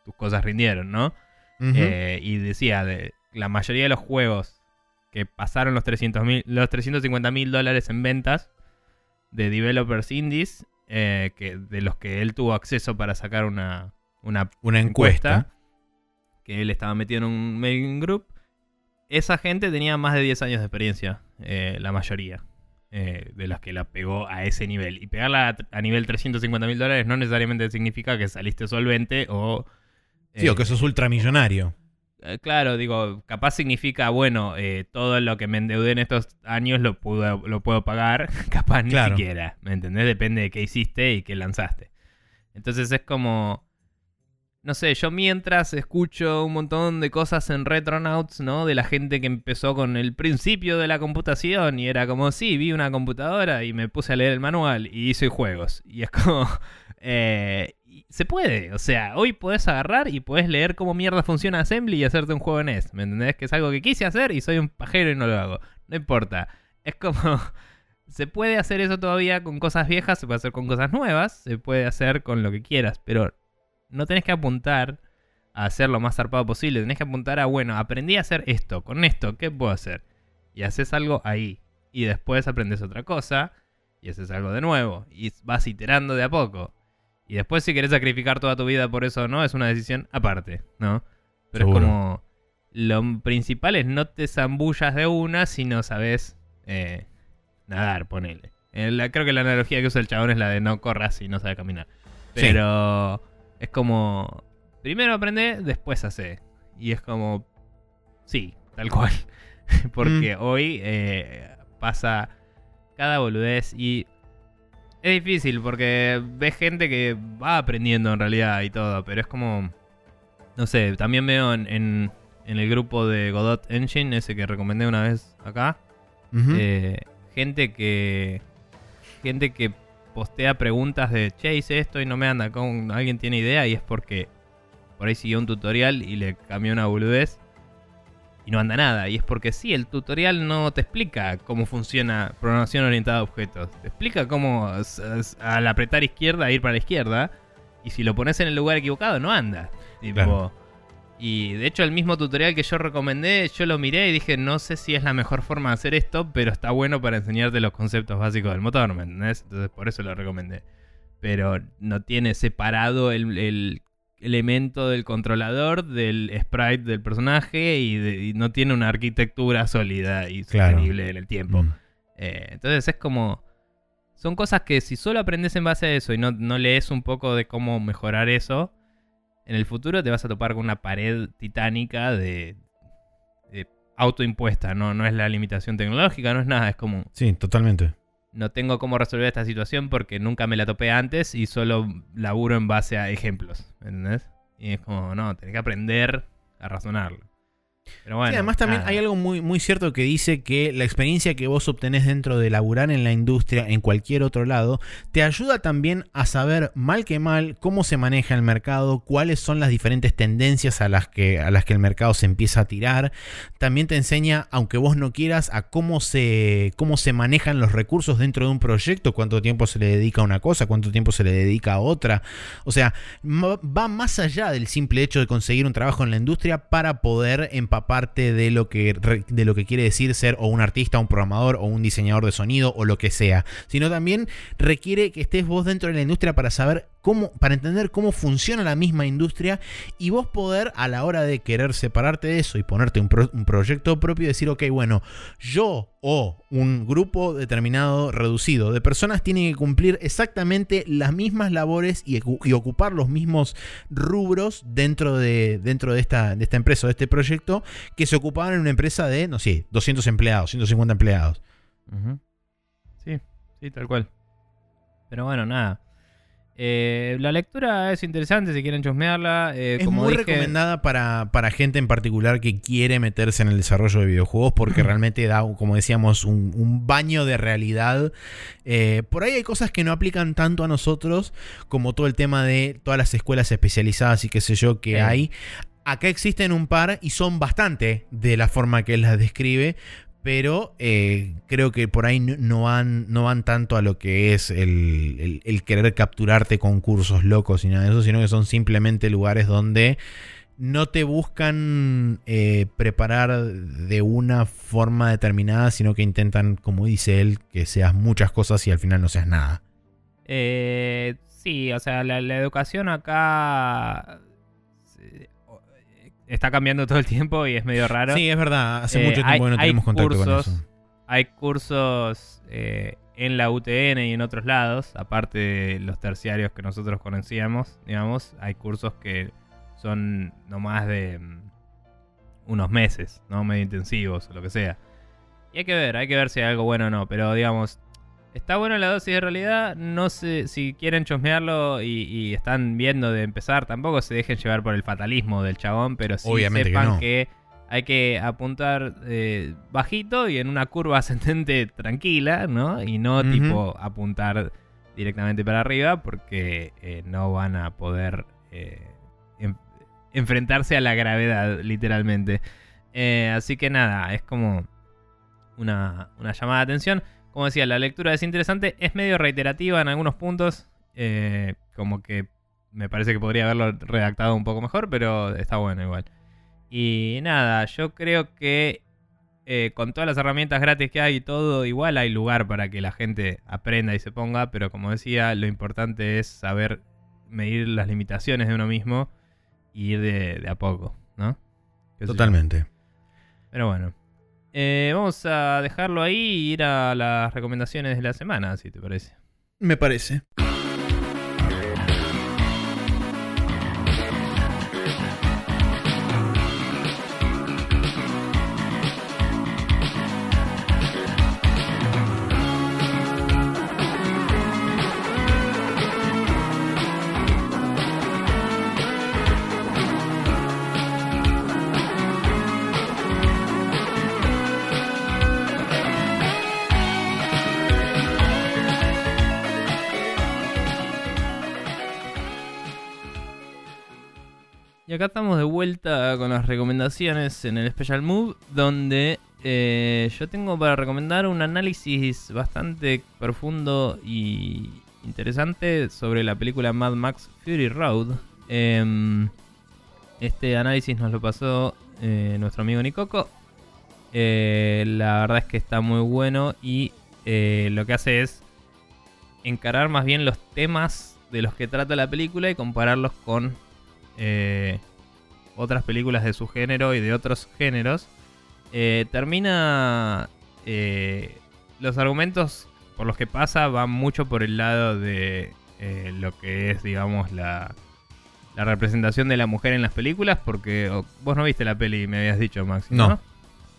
tus cosas rindieron, ¿no? Eh, y decía, de la mayoría de los juegos que pasaron los 300 los 350 mil dólares en ventas de developers indies, eh, que, de los que él tuvo acceso para sacar una, una Una encuesta. que él estaba metido en un mailing group, esa gente tenía más de 10 años de experiencia, eh, la mayoría. eh, de las que la pegó a ese nivel. Y pegarla a, a nivel 350 mil dólares no necesariamente significa que saliste solvente o... Sí, eh, o que sos ultramillonario. eh, Claro, digo, capaz significa, bueno, eh, todo lo que me endeudé en estos años lo, puedo, lo puedo pagar, capaz ni Claro. siquiera, ¿me entendés? Depende de qué hiciste y qué lanzaste. Entonces es como, no sé, yo mientras escucho un montón de cosas en Retronauts, ¿no? De la gente que empezó con el principio de la computación y era como, sí, vi una computadora y me puse a leer el manual y hice juegos. Y es como, eh, y se puede, o sea, hoy podés agarrar y podés leer cómo mierda funciona Assembly y hacerte un juego en NES, ¿me entendés? Que es algo que quise hacer y soy un pajero y no lo hago. No importa. Es como... Se puede hacer eso todavía con cosas viejas, se puede hacer con cosas nuevas, se puede hacer con lo que quieras, pero no tenés que apuntar a hacer lo más zarpado posible. Tenés que apuntar a, bueno, aprendí a hacer esto, con esto, ¿qué puedo hacer? Y haces algo ahí. Y después aprendes otra cosa y haces algo de nuevo. Y vas iterando de a poco. Y después si querés sacrificar toda tu vida por eso o no, es una decisión aparte, ¿no? Pero Seguro. es como... Lo principal es no te zambullas de una si no sabes eh, nadar, ponele. Eh, la- creo que la analogía que usa el chabón es la de no corras si no sabes caminar. Sí. Pero es como... Primero aprende, después hace. Y es como... Sí, tal cual. Porque hoy eh, pasa cada boludez y... Es difícil porque ves gente que va aprendiendo en realidad y todo, pero es como... no sé, también veo en, en- en el grupo de Godot Engine, ese que recomendé una vez acá, eh, gente que gente que postea preguntas de che hice esto y no me anda con alguien tiene idea y es porque por ahí siguió un tutorial y le cambió una boludez y no anda nada y es porque sí el tutorial no te explica cómo funciona programación orientada a objetos te explica cómo al apretar izquierda ir para la izquierda y si lo pones en el lugar equivocado no anda Claro. y de hecho el mismo tutorial que yo recomendé, yo lo miré y dije, no sé si es la mejor forma de hacer esto, pero está bueno para enseñarte los conceptos básicos del motor, ¿me entendés? Entonces por eso lo recomendé. Pero no tiene separado el, el elemento del controlador del sprite del personaje y, de- y no tiene una arquitectura sólida y Claro. sostenible en el tiempo. Mm. Eh, entonces es como... Son cosas que si solo aprendes en base a eso y no, no lees un poco de cómo mejorar eso, en el futuro te vas a topar con una pared titánica de, de autoimpuesta. No, no es la limitación tecnológica, no es nada. Es como, Sí, totalmente. No tengo cómo resolver esta situación porque nunca me la topé antes y solo laburo en base a ejemplos. ¿Entendés? Y es como, no, tenés que aprender a razonarlo. Pero bueno. Sí, además también nada. hay algo muy, muy cierto que dice que la experiencia que vos obtenés dentro de laburar en la industria, en cualquier otro lado, te ayuda también a saber mal que mal cómo se maneja el mercado, cuáles son las diferentes tendencias a las que, a las que el mercado se empieza a tirar. También te enseña, aunque vos no quieras, a cómo se, cómo se manejan los recursos dentro de un proyecto, cuánto tiempo se le dedica a una cosa, cuánto tiempo se le dedica a otra. O sea, va más allá del simple hecho de conseguir un trabajo en la industria para poder empaparte de lo que, de lo que quiere decir ser o un artista, un programador o un diseñador de sonido o lo que sea, sino también requiere que estés vos dentro de la industria para saber cómo, para entender cómo funciona la misma industria y vos poder a la hora de querer separarte de eso y ponerte un, un proyecto propio decir, ok, bueno, yo o un grupo determinado reducido de personas tienen que cumplir exactamente las mismas labores y, ocupar los mismos rubros dentro de, dentro de, esta, empresa o de este proyecto que se ocupaban en una empresa de, no sé, 200 empleados, 150 empleados. Sí, sí, tal cual. Pero bueno, nada. Eh, la lectura es interesante si quieren chusmearla. eh, es como muy dije- recomendada para, para gente en particular que quiere meterse en el desarrollo de videojuegos porque realmente da, como decíamos, un, un baño de realidad. Eh, por ahí hay cosas que no aplican tanto a nosotros como todo el tema de todas las escuelas especializadas y qué sé yo que hay. Acá existen un par y son bastante de la forma que él las describe. Pero eh, creo que por ahí no- van, no van tanto a lo que es el, el- querer capturarte con cursos locos y nada de eso, sino que son simplemente lugares donde no te buscan eh, preparar de una forma determinada, sino que intentan, como dice él, que seas muchas cosas y al final no seas nada. Eh, sí, o sea, la, educación acá está cambiando todo el tiempo y es medio raro. Sí, es verdad, hace Eh, mucho tiempo hay- que no tenemos contacto cursos, con eso. Hay cursos eh, en la UTN y en otros lados, aparte de los terciarios que nosotros conocíamos, digamos, hay cursos que son no más de mm, unos meses, ¿no? Medio intensivos o lo que sea. Y hay que ver, hay que ver si hay algo bueno o no, pero digamos, está bueno la dosis de realidad, no sé si quieren chusmearlo y, y están viendo de empezar, tampoco se dejen llevar por el fatalismo del chabón, pero sí Obviamente que sepan no. que hay que apuntar eh, bajito y en una curva ascendente tranquila, ¿no? Y no tipo apuntar directamente para arriba porque eh, no van a poder eh, en- enfrentarse a la gravedad, literalmente. Así que nada, es como una, una llamada de atención. Como decía, la lectura es interesante, es medio reiterativa en algunos puntos, eh, como que me parece que podría haberlo redactado un poco mejor, pero está bueno igual. Y nada, yo creo que eh, con todas las herramientas gratis que hay y todo, igual hay lugar para que la gente aprenda y se ponga, pero como decía, lo importante es saber medir las limitaciones de uno mismo y ir de, de a poco, ¿no? Yo. Totalmente. Pero bueno. Eh, vamos a dejarlo ahí y ir a las recomendaciones de la semana, si te parece. Me parece. Acá estamos de vuelta con las recomendaciones en el Special Move, donde eh, yo tengo para recomendar un análisis bastante profundo y interesante sobre la película Mad Max Fury Road. Em, este análisis nos lo pasó eh, nuestro amigo Nicoco. Eh, la verdad es que está muy bueno y lo que hace es encarar más bien los temas de los que trata la película y compararlos con otras películas de su género y de otros géneros. Eh, termina... eh, los argumentos por los que pasa van mucho por el lado de eh, lo que es, digamos, la, la representación de la mujer en las películas, porque o- vos no viste la peli, me habías dicho, Maxi. No. No.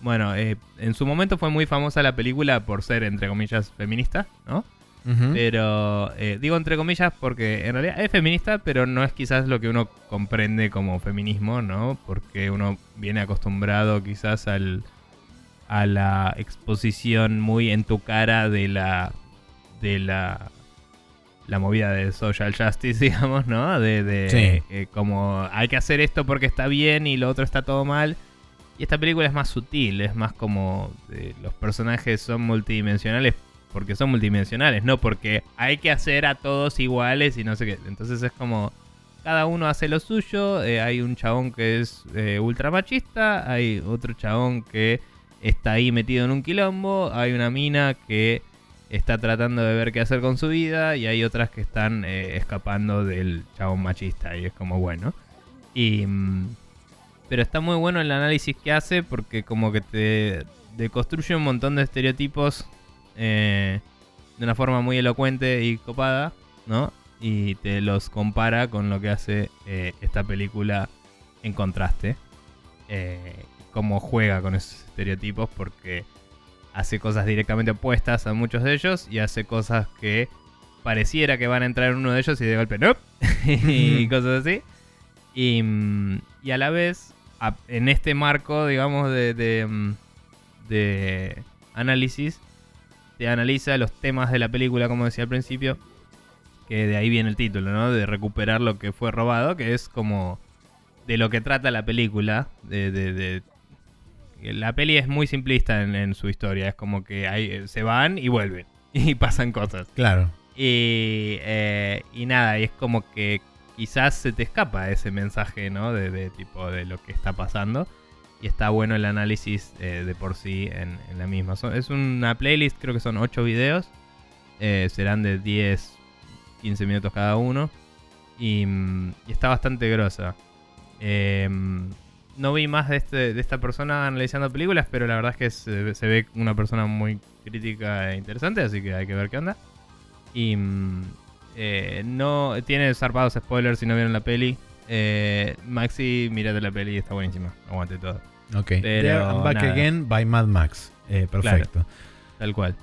Bueno, eh, en su momento fue muy famosa la película por ser, entre comillas, feminista, ¿no? Pero eh, digo entre comillas porque en realidad es feminista, pero no es quizás lo que uno comprende como feminismo, ¿no? Porque uno viene acostumbrado quizás al, a la exposición muy en tu cara de la de la la movida de social justice, digamos, ¿no? De, de Sí. eh, como hay que hacer esto porque está bien y lo otro está todo mal. Y esta película es más sutil, es más como eh, los personajes son multidimensionales porque son multidimensionales, no porque hay que hacer a todos iguales y no sé qué. Entonces es como cada uno hace lo suyo. eh, hay un chabón que es eh, ultra machista, hay otro chabón que está ahí metido en un quilombo, hay una mina que está tratando de ver qué hacer con su vida y hay otras que están eh, escapando del chabón machista y es como bueno. Y mm, pero está muy bueno el análisis que hace porque como que te deconstruye un montón de estereotipos eh, de una forma muy elocuente y copada, ¿no? Y te los compara con lo que hace eh, esta película en contraste. Eh, cómo juega con esos estereotipos porque hace cosas directamente opuestas a muchos de ellos y hace cosas que pareciera que van a entrar en uno de ellos y de golpe no y cosas así y, y a la vez a- en este marco digamos de, de, mm, de análisis te analiza los temas de la película como decía al principio que de ahí viene el título no de recuperar lo que fue robado que es como de lo que trata la película de, de- de- la peli es muy simplista en, en su historia es como que hay, se van y vuelven y pasan cosas Claro. y, eh, y nada, y es como que quizás se te escapa ese mensaje, ¿no? De, de tipo de lo que está pasando. Y está bueno el análisis eh, de por sí en, la misma. Es una playlist, creo que son 8 videos. Eh, serán de 10, 15 minutos cada uno. Y, mm, está bastante grosa. Eh, no vi más de, este, de esta persona analizando películas, pero la verdad es que se, ve una persona muy crítica e interesante, así que hay que ver qué onda. Y mm, eh, no tiene zarpados spoilers si no vieron la peli. Eh, Maxi, mírate la peli, está buenísima. Aguante todo. Ok. Pero There I'm Back nada. Again by Mad Max. Eh, perfecto. Tal cual.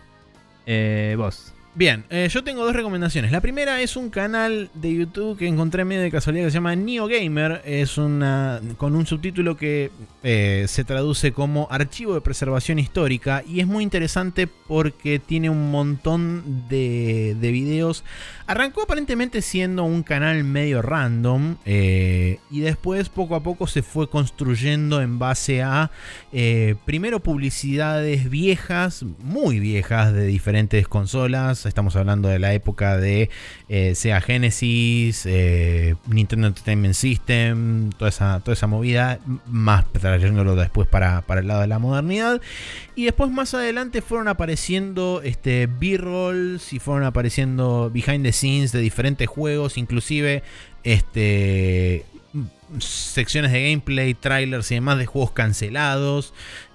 Eh, vos. Bien, eh, yo tengo dos recomendaciones. La primera es un canal de YouTube que encontré medio de casualidad que se llama Neo Gamer. Es una con un subtítulo que eh, se traduce como Archivo de Preservación Histórica y es muy interesante porque tiene un montón de, de videos. Arrancó aparentemente siendo un canal medio random eh, y después poco a poco se fue construyendo en base a primero publicidades viejas, muy viejas de diferentes consolas. Estamos hablando de la época de eh, Sega Genesis, eh, Nintendo Entertainment System, toda esa, toda esa movida, más trayéndolo después para, para el lado de la modernidad. Y después más adelante fueron apareciendo este, B-rolls y fueron apareciendo behind the scenes de diferentes juegos, inclusive este, secciones de gameplay, trailers y demás de juegos cancelados.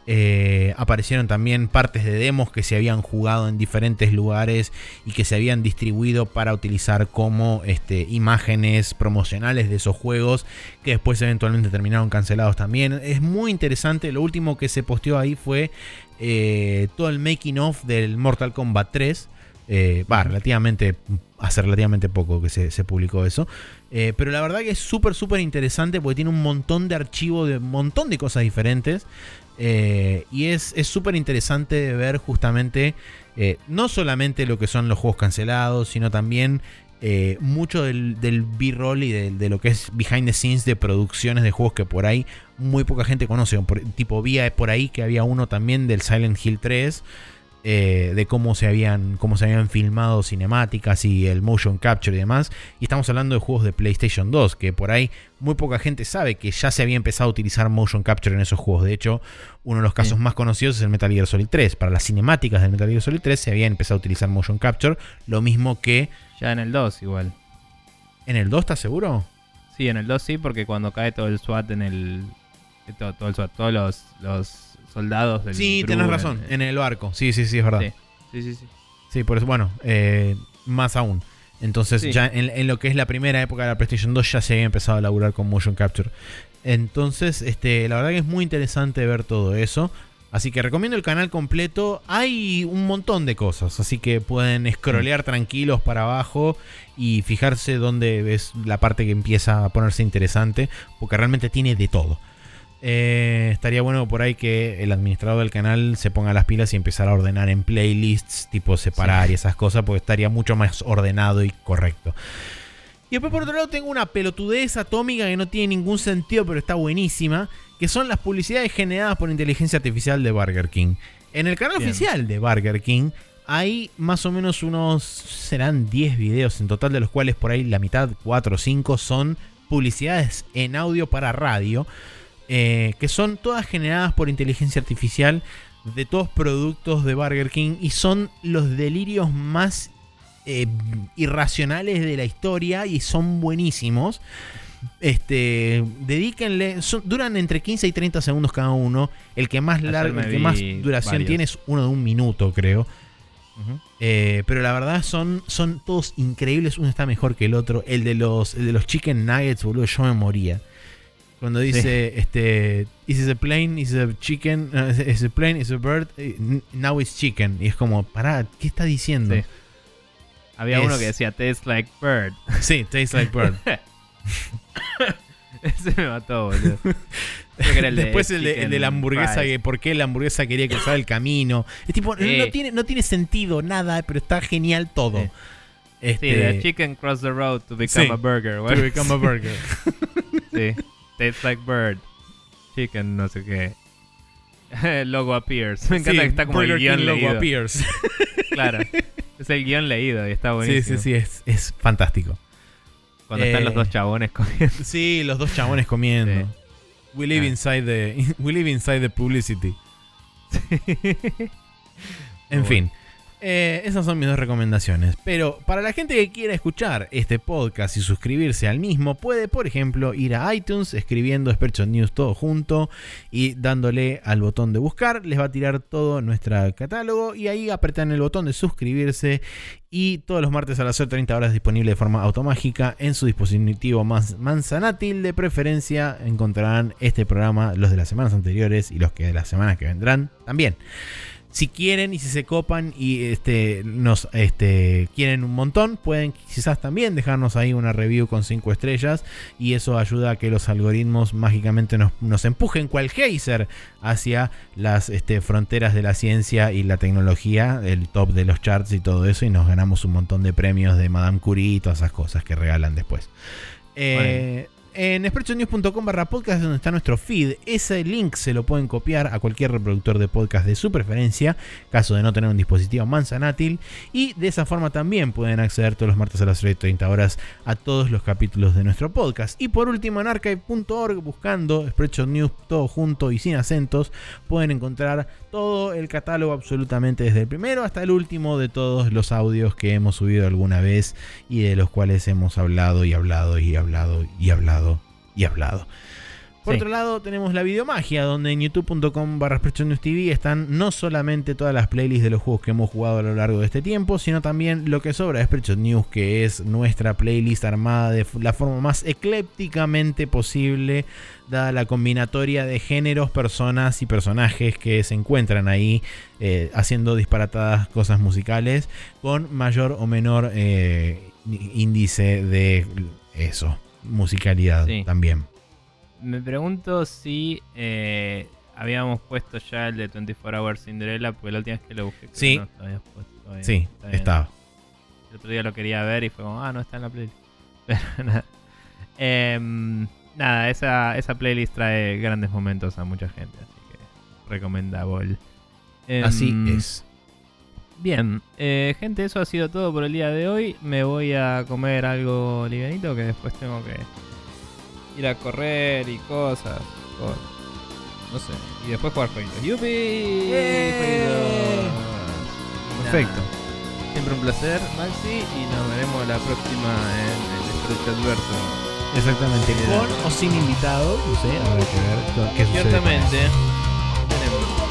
Eh, aparecieron también partes de demos que se habían jugado en diferentes lugares y que se habían distribuido para utilizar como este, imágenes promocionales de esos juegos que después eventualmente terminaron cancelados también. Es muy interesante, lo último que se posteó ahí fue eh, todo el making of del Mortal Kombat 3. Eh, Va, relativamente, hace relativamente poco que se, se publicó eso. Eh, pero la verdad que es súper, súper interesante porque tiene un montón de archivos de un montón de cosas diferentes. Eh, y es súper interesante ver justamente eh, no solamente lo que son los juegos cancelados, sino también eh, mucho del, del B-roll y de, de lo que es behind the scenes de producciones de juegos que por ahí muy poca gente conoce. Por- tipo, vi por ahí que había uno también del Silent Hill 3. Eh, de cómo se habían cómo se habían filmado cinemáticas y el motion capture y demás y estamos hablando de juegos de PlayStation 2 que por ahí muy poca gente sabe que ya se había empezado a utilizar motion capture en esos juegos de hecho uno de los casos Sí. más conocidos es el Metal Gear Solid 3 para las cinemáticas del Metal Gear Solid 3 se había empezado a utilizar motion capture lo mismo que Ya en el 2 igual. en el 2 ¿estás seguro? Sí, en el 2 sí, porque cuando cae todo el SWAT en el. Todo, todo el SWAT, todos los, los soldados del. Sí, tenés en- razón, en el barco. Sí, sí, sí, es verdad. Sí, sí, sí. sí. Sí, por eso, bueno, eh, más aún. Entonces, Sí. ya en, en lo que es la primera época de la PlayStation 2 ya se había empezado a laburar con motion capture. Entonces, este, la verdad que es muy interesante ver todo eso. Así que recomiendo el canal completo. Hay un montón de cosas, así que pueden scrollear tranquilos para abajo y fijarse dónde es la parte que empieza a ponerse interesante, porque realmente tiene de todo. Eh, estaría bueno por ahí que el administrador del canal se ponga las pilas y empezar a ordenar en playlists, tipo separar y esas cosas, porque estaría mucho más ordenado y correcto. Y después por otro lado tengo una pelotudez atómica que no tiene ningún sentido, pero está buenísima, que son las publicidades generadas por inteligencia artificial de Burger King. En el canal Bien. oficial de Burger King hay más o menos unos, serán 10 videos en total, de los cuales por ahí la mitad, 4 o 5, son publicidades en audio para radio, eh, que son todas generadas por inteligencia artificial de todos productos de Burger King y son los delirios más eh, irracionales de la historia y son buenísimos. Este, dedíquenle, son- duran entre 15 y 30 segundos cada uno. El que más largo, el que más duración varios. tiene es uno de un minuto, creo. Eh, pero la verdad son, son todos increíbles. Uno está mejor que el otro. El de los, el de los chicken nuggets, boludo, yo me moría. Cuando dice, este, is a plane, is a chicken, is a plane, is a bird, Eh, now it's chicken. Y es como, pará, ¿qué está diciendo? Sí. Había Es- uno que decía Tastes like bird. Sí, tastes like bird. Ese me mató, boludo. El de Después el de, el de la hamburguesa, que por qué la hamburguesa quería cruzar el camino. Es tipo, no- Sí. no, tiene, no tiene sentido nada, pero está genial todo. Sí. Este, Sí, the chicken cross the road to become Sí. a burger. to become a burger. Sí. Tastes like bird. Chicken, no sé qué. Logo appears. Me encanta Sí, que está como Burger el guion King logo leído. appears. Claro. Es el guion leído y está Sí, buenísimo. sí, sí, es, es fantástico. Cuando están Eh, los dos chabones comiendo. Sí, los dos chabones comiendo. Sí. We live Ah. inside the we live inside the publicity. En Bueno. fin, eh, esas son mis dos recomendaciones. Pero para la gente que quiera escuchar este podcast y suscribirse al mismo, puede, por ejemplo, ir a iTunes escribiendo Spreadshot News todo junto y dándole al botón de buscar. Les va a tirar todo nuestro catálogo y ahí apretan el botón de suscribirse. Y todos los martes a las 30 horas disponible de forma automágica en su dispositivo más manzanátil. De preferencia encontrarán este programa, los de las semanas anteriores y los que de las semanas que vendrán también si quieren y si se copan y este nos este quieren un montón, pueden quizás también dejarnos ahí una review con 5 estrellas y eso ayuda a que los algoritmos mágicamente nos, nos empujen cual geyser hacia las este, fronteras de la ciencia y la tecnología, el top de los charts y todo eso y nos ganamos un montón de premios de Madame Curie y todas esas cosas que regalan después. Eh, En spreadshotnews.com barra podcast donde está nuestro feed. Ese link se lo pueden copiar a cualquier reproductor de podcast de su preferencia, caso de no tener un dispositivo manzanátil. Y de esa forma también pueden acceder todos los martes a las 30 horas a todos los capítulos de nuestro podcast. Y por último en archive.org, buscando Spreadshot News todo junto y sin acentos, pueden encontrar todo el catálogo absolutamente desde el primero hasta el último de todos los audios que hemos subido alguna vez y de los cuales hemos hablado y hablado y hablado y hablado y hablado. Por Sí. otro lado, tenemos la videomagia, donde en youtube.com barra News TV están no solamente todas las playlists de los juegos que hemos jugado a lo largo de este tiempo, sino también lo que sobra de Spreadshot News, que es nuestra playlist armada de la forma más eclépticamente posible, dada la combinatoria de géneros, personas y personajes que se encuentran ahí eh, haciendo disparatadas cosas musicales, con mayor o menor eh, índice de eso, musicalidad Sí. también. Me pregunto si eh, habíamos puesto ya el de 24 Hours Cinderella, porque la última vez que lo busqué. Sí. No, lo puesto todavía. Sí, Está bien. estaba. El otro día lo quería ver y fue como, ah, no está en la playlist. Pero nada. Em, nada, esa, esa playlist trae grandes momentos a mucha gente, así que recomendable. Em, Así es. Bien, eh, gente, eso ha sido todo por el día de hoy. Me voy a comer algo livianito que después tengo que ir a correr y cosas. cosas. No sé. Y después jugar jueguitos. ¡Yupi! Perfecto. Siempre un placer, Maxi. Y nos veremos la próxima en el Adverso. Exactamente. Con o sin invitado, no sé, habrá que ver qué sucede. Ciertamente. Tenemos.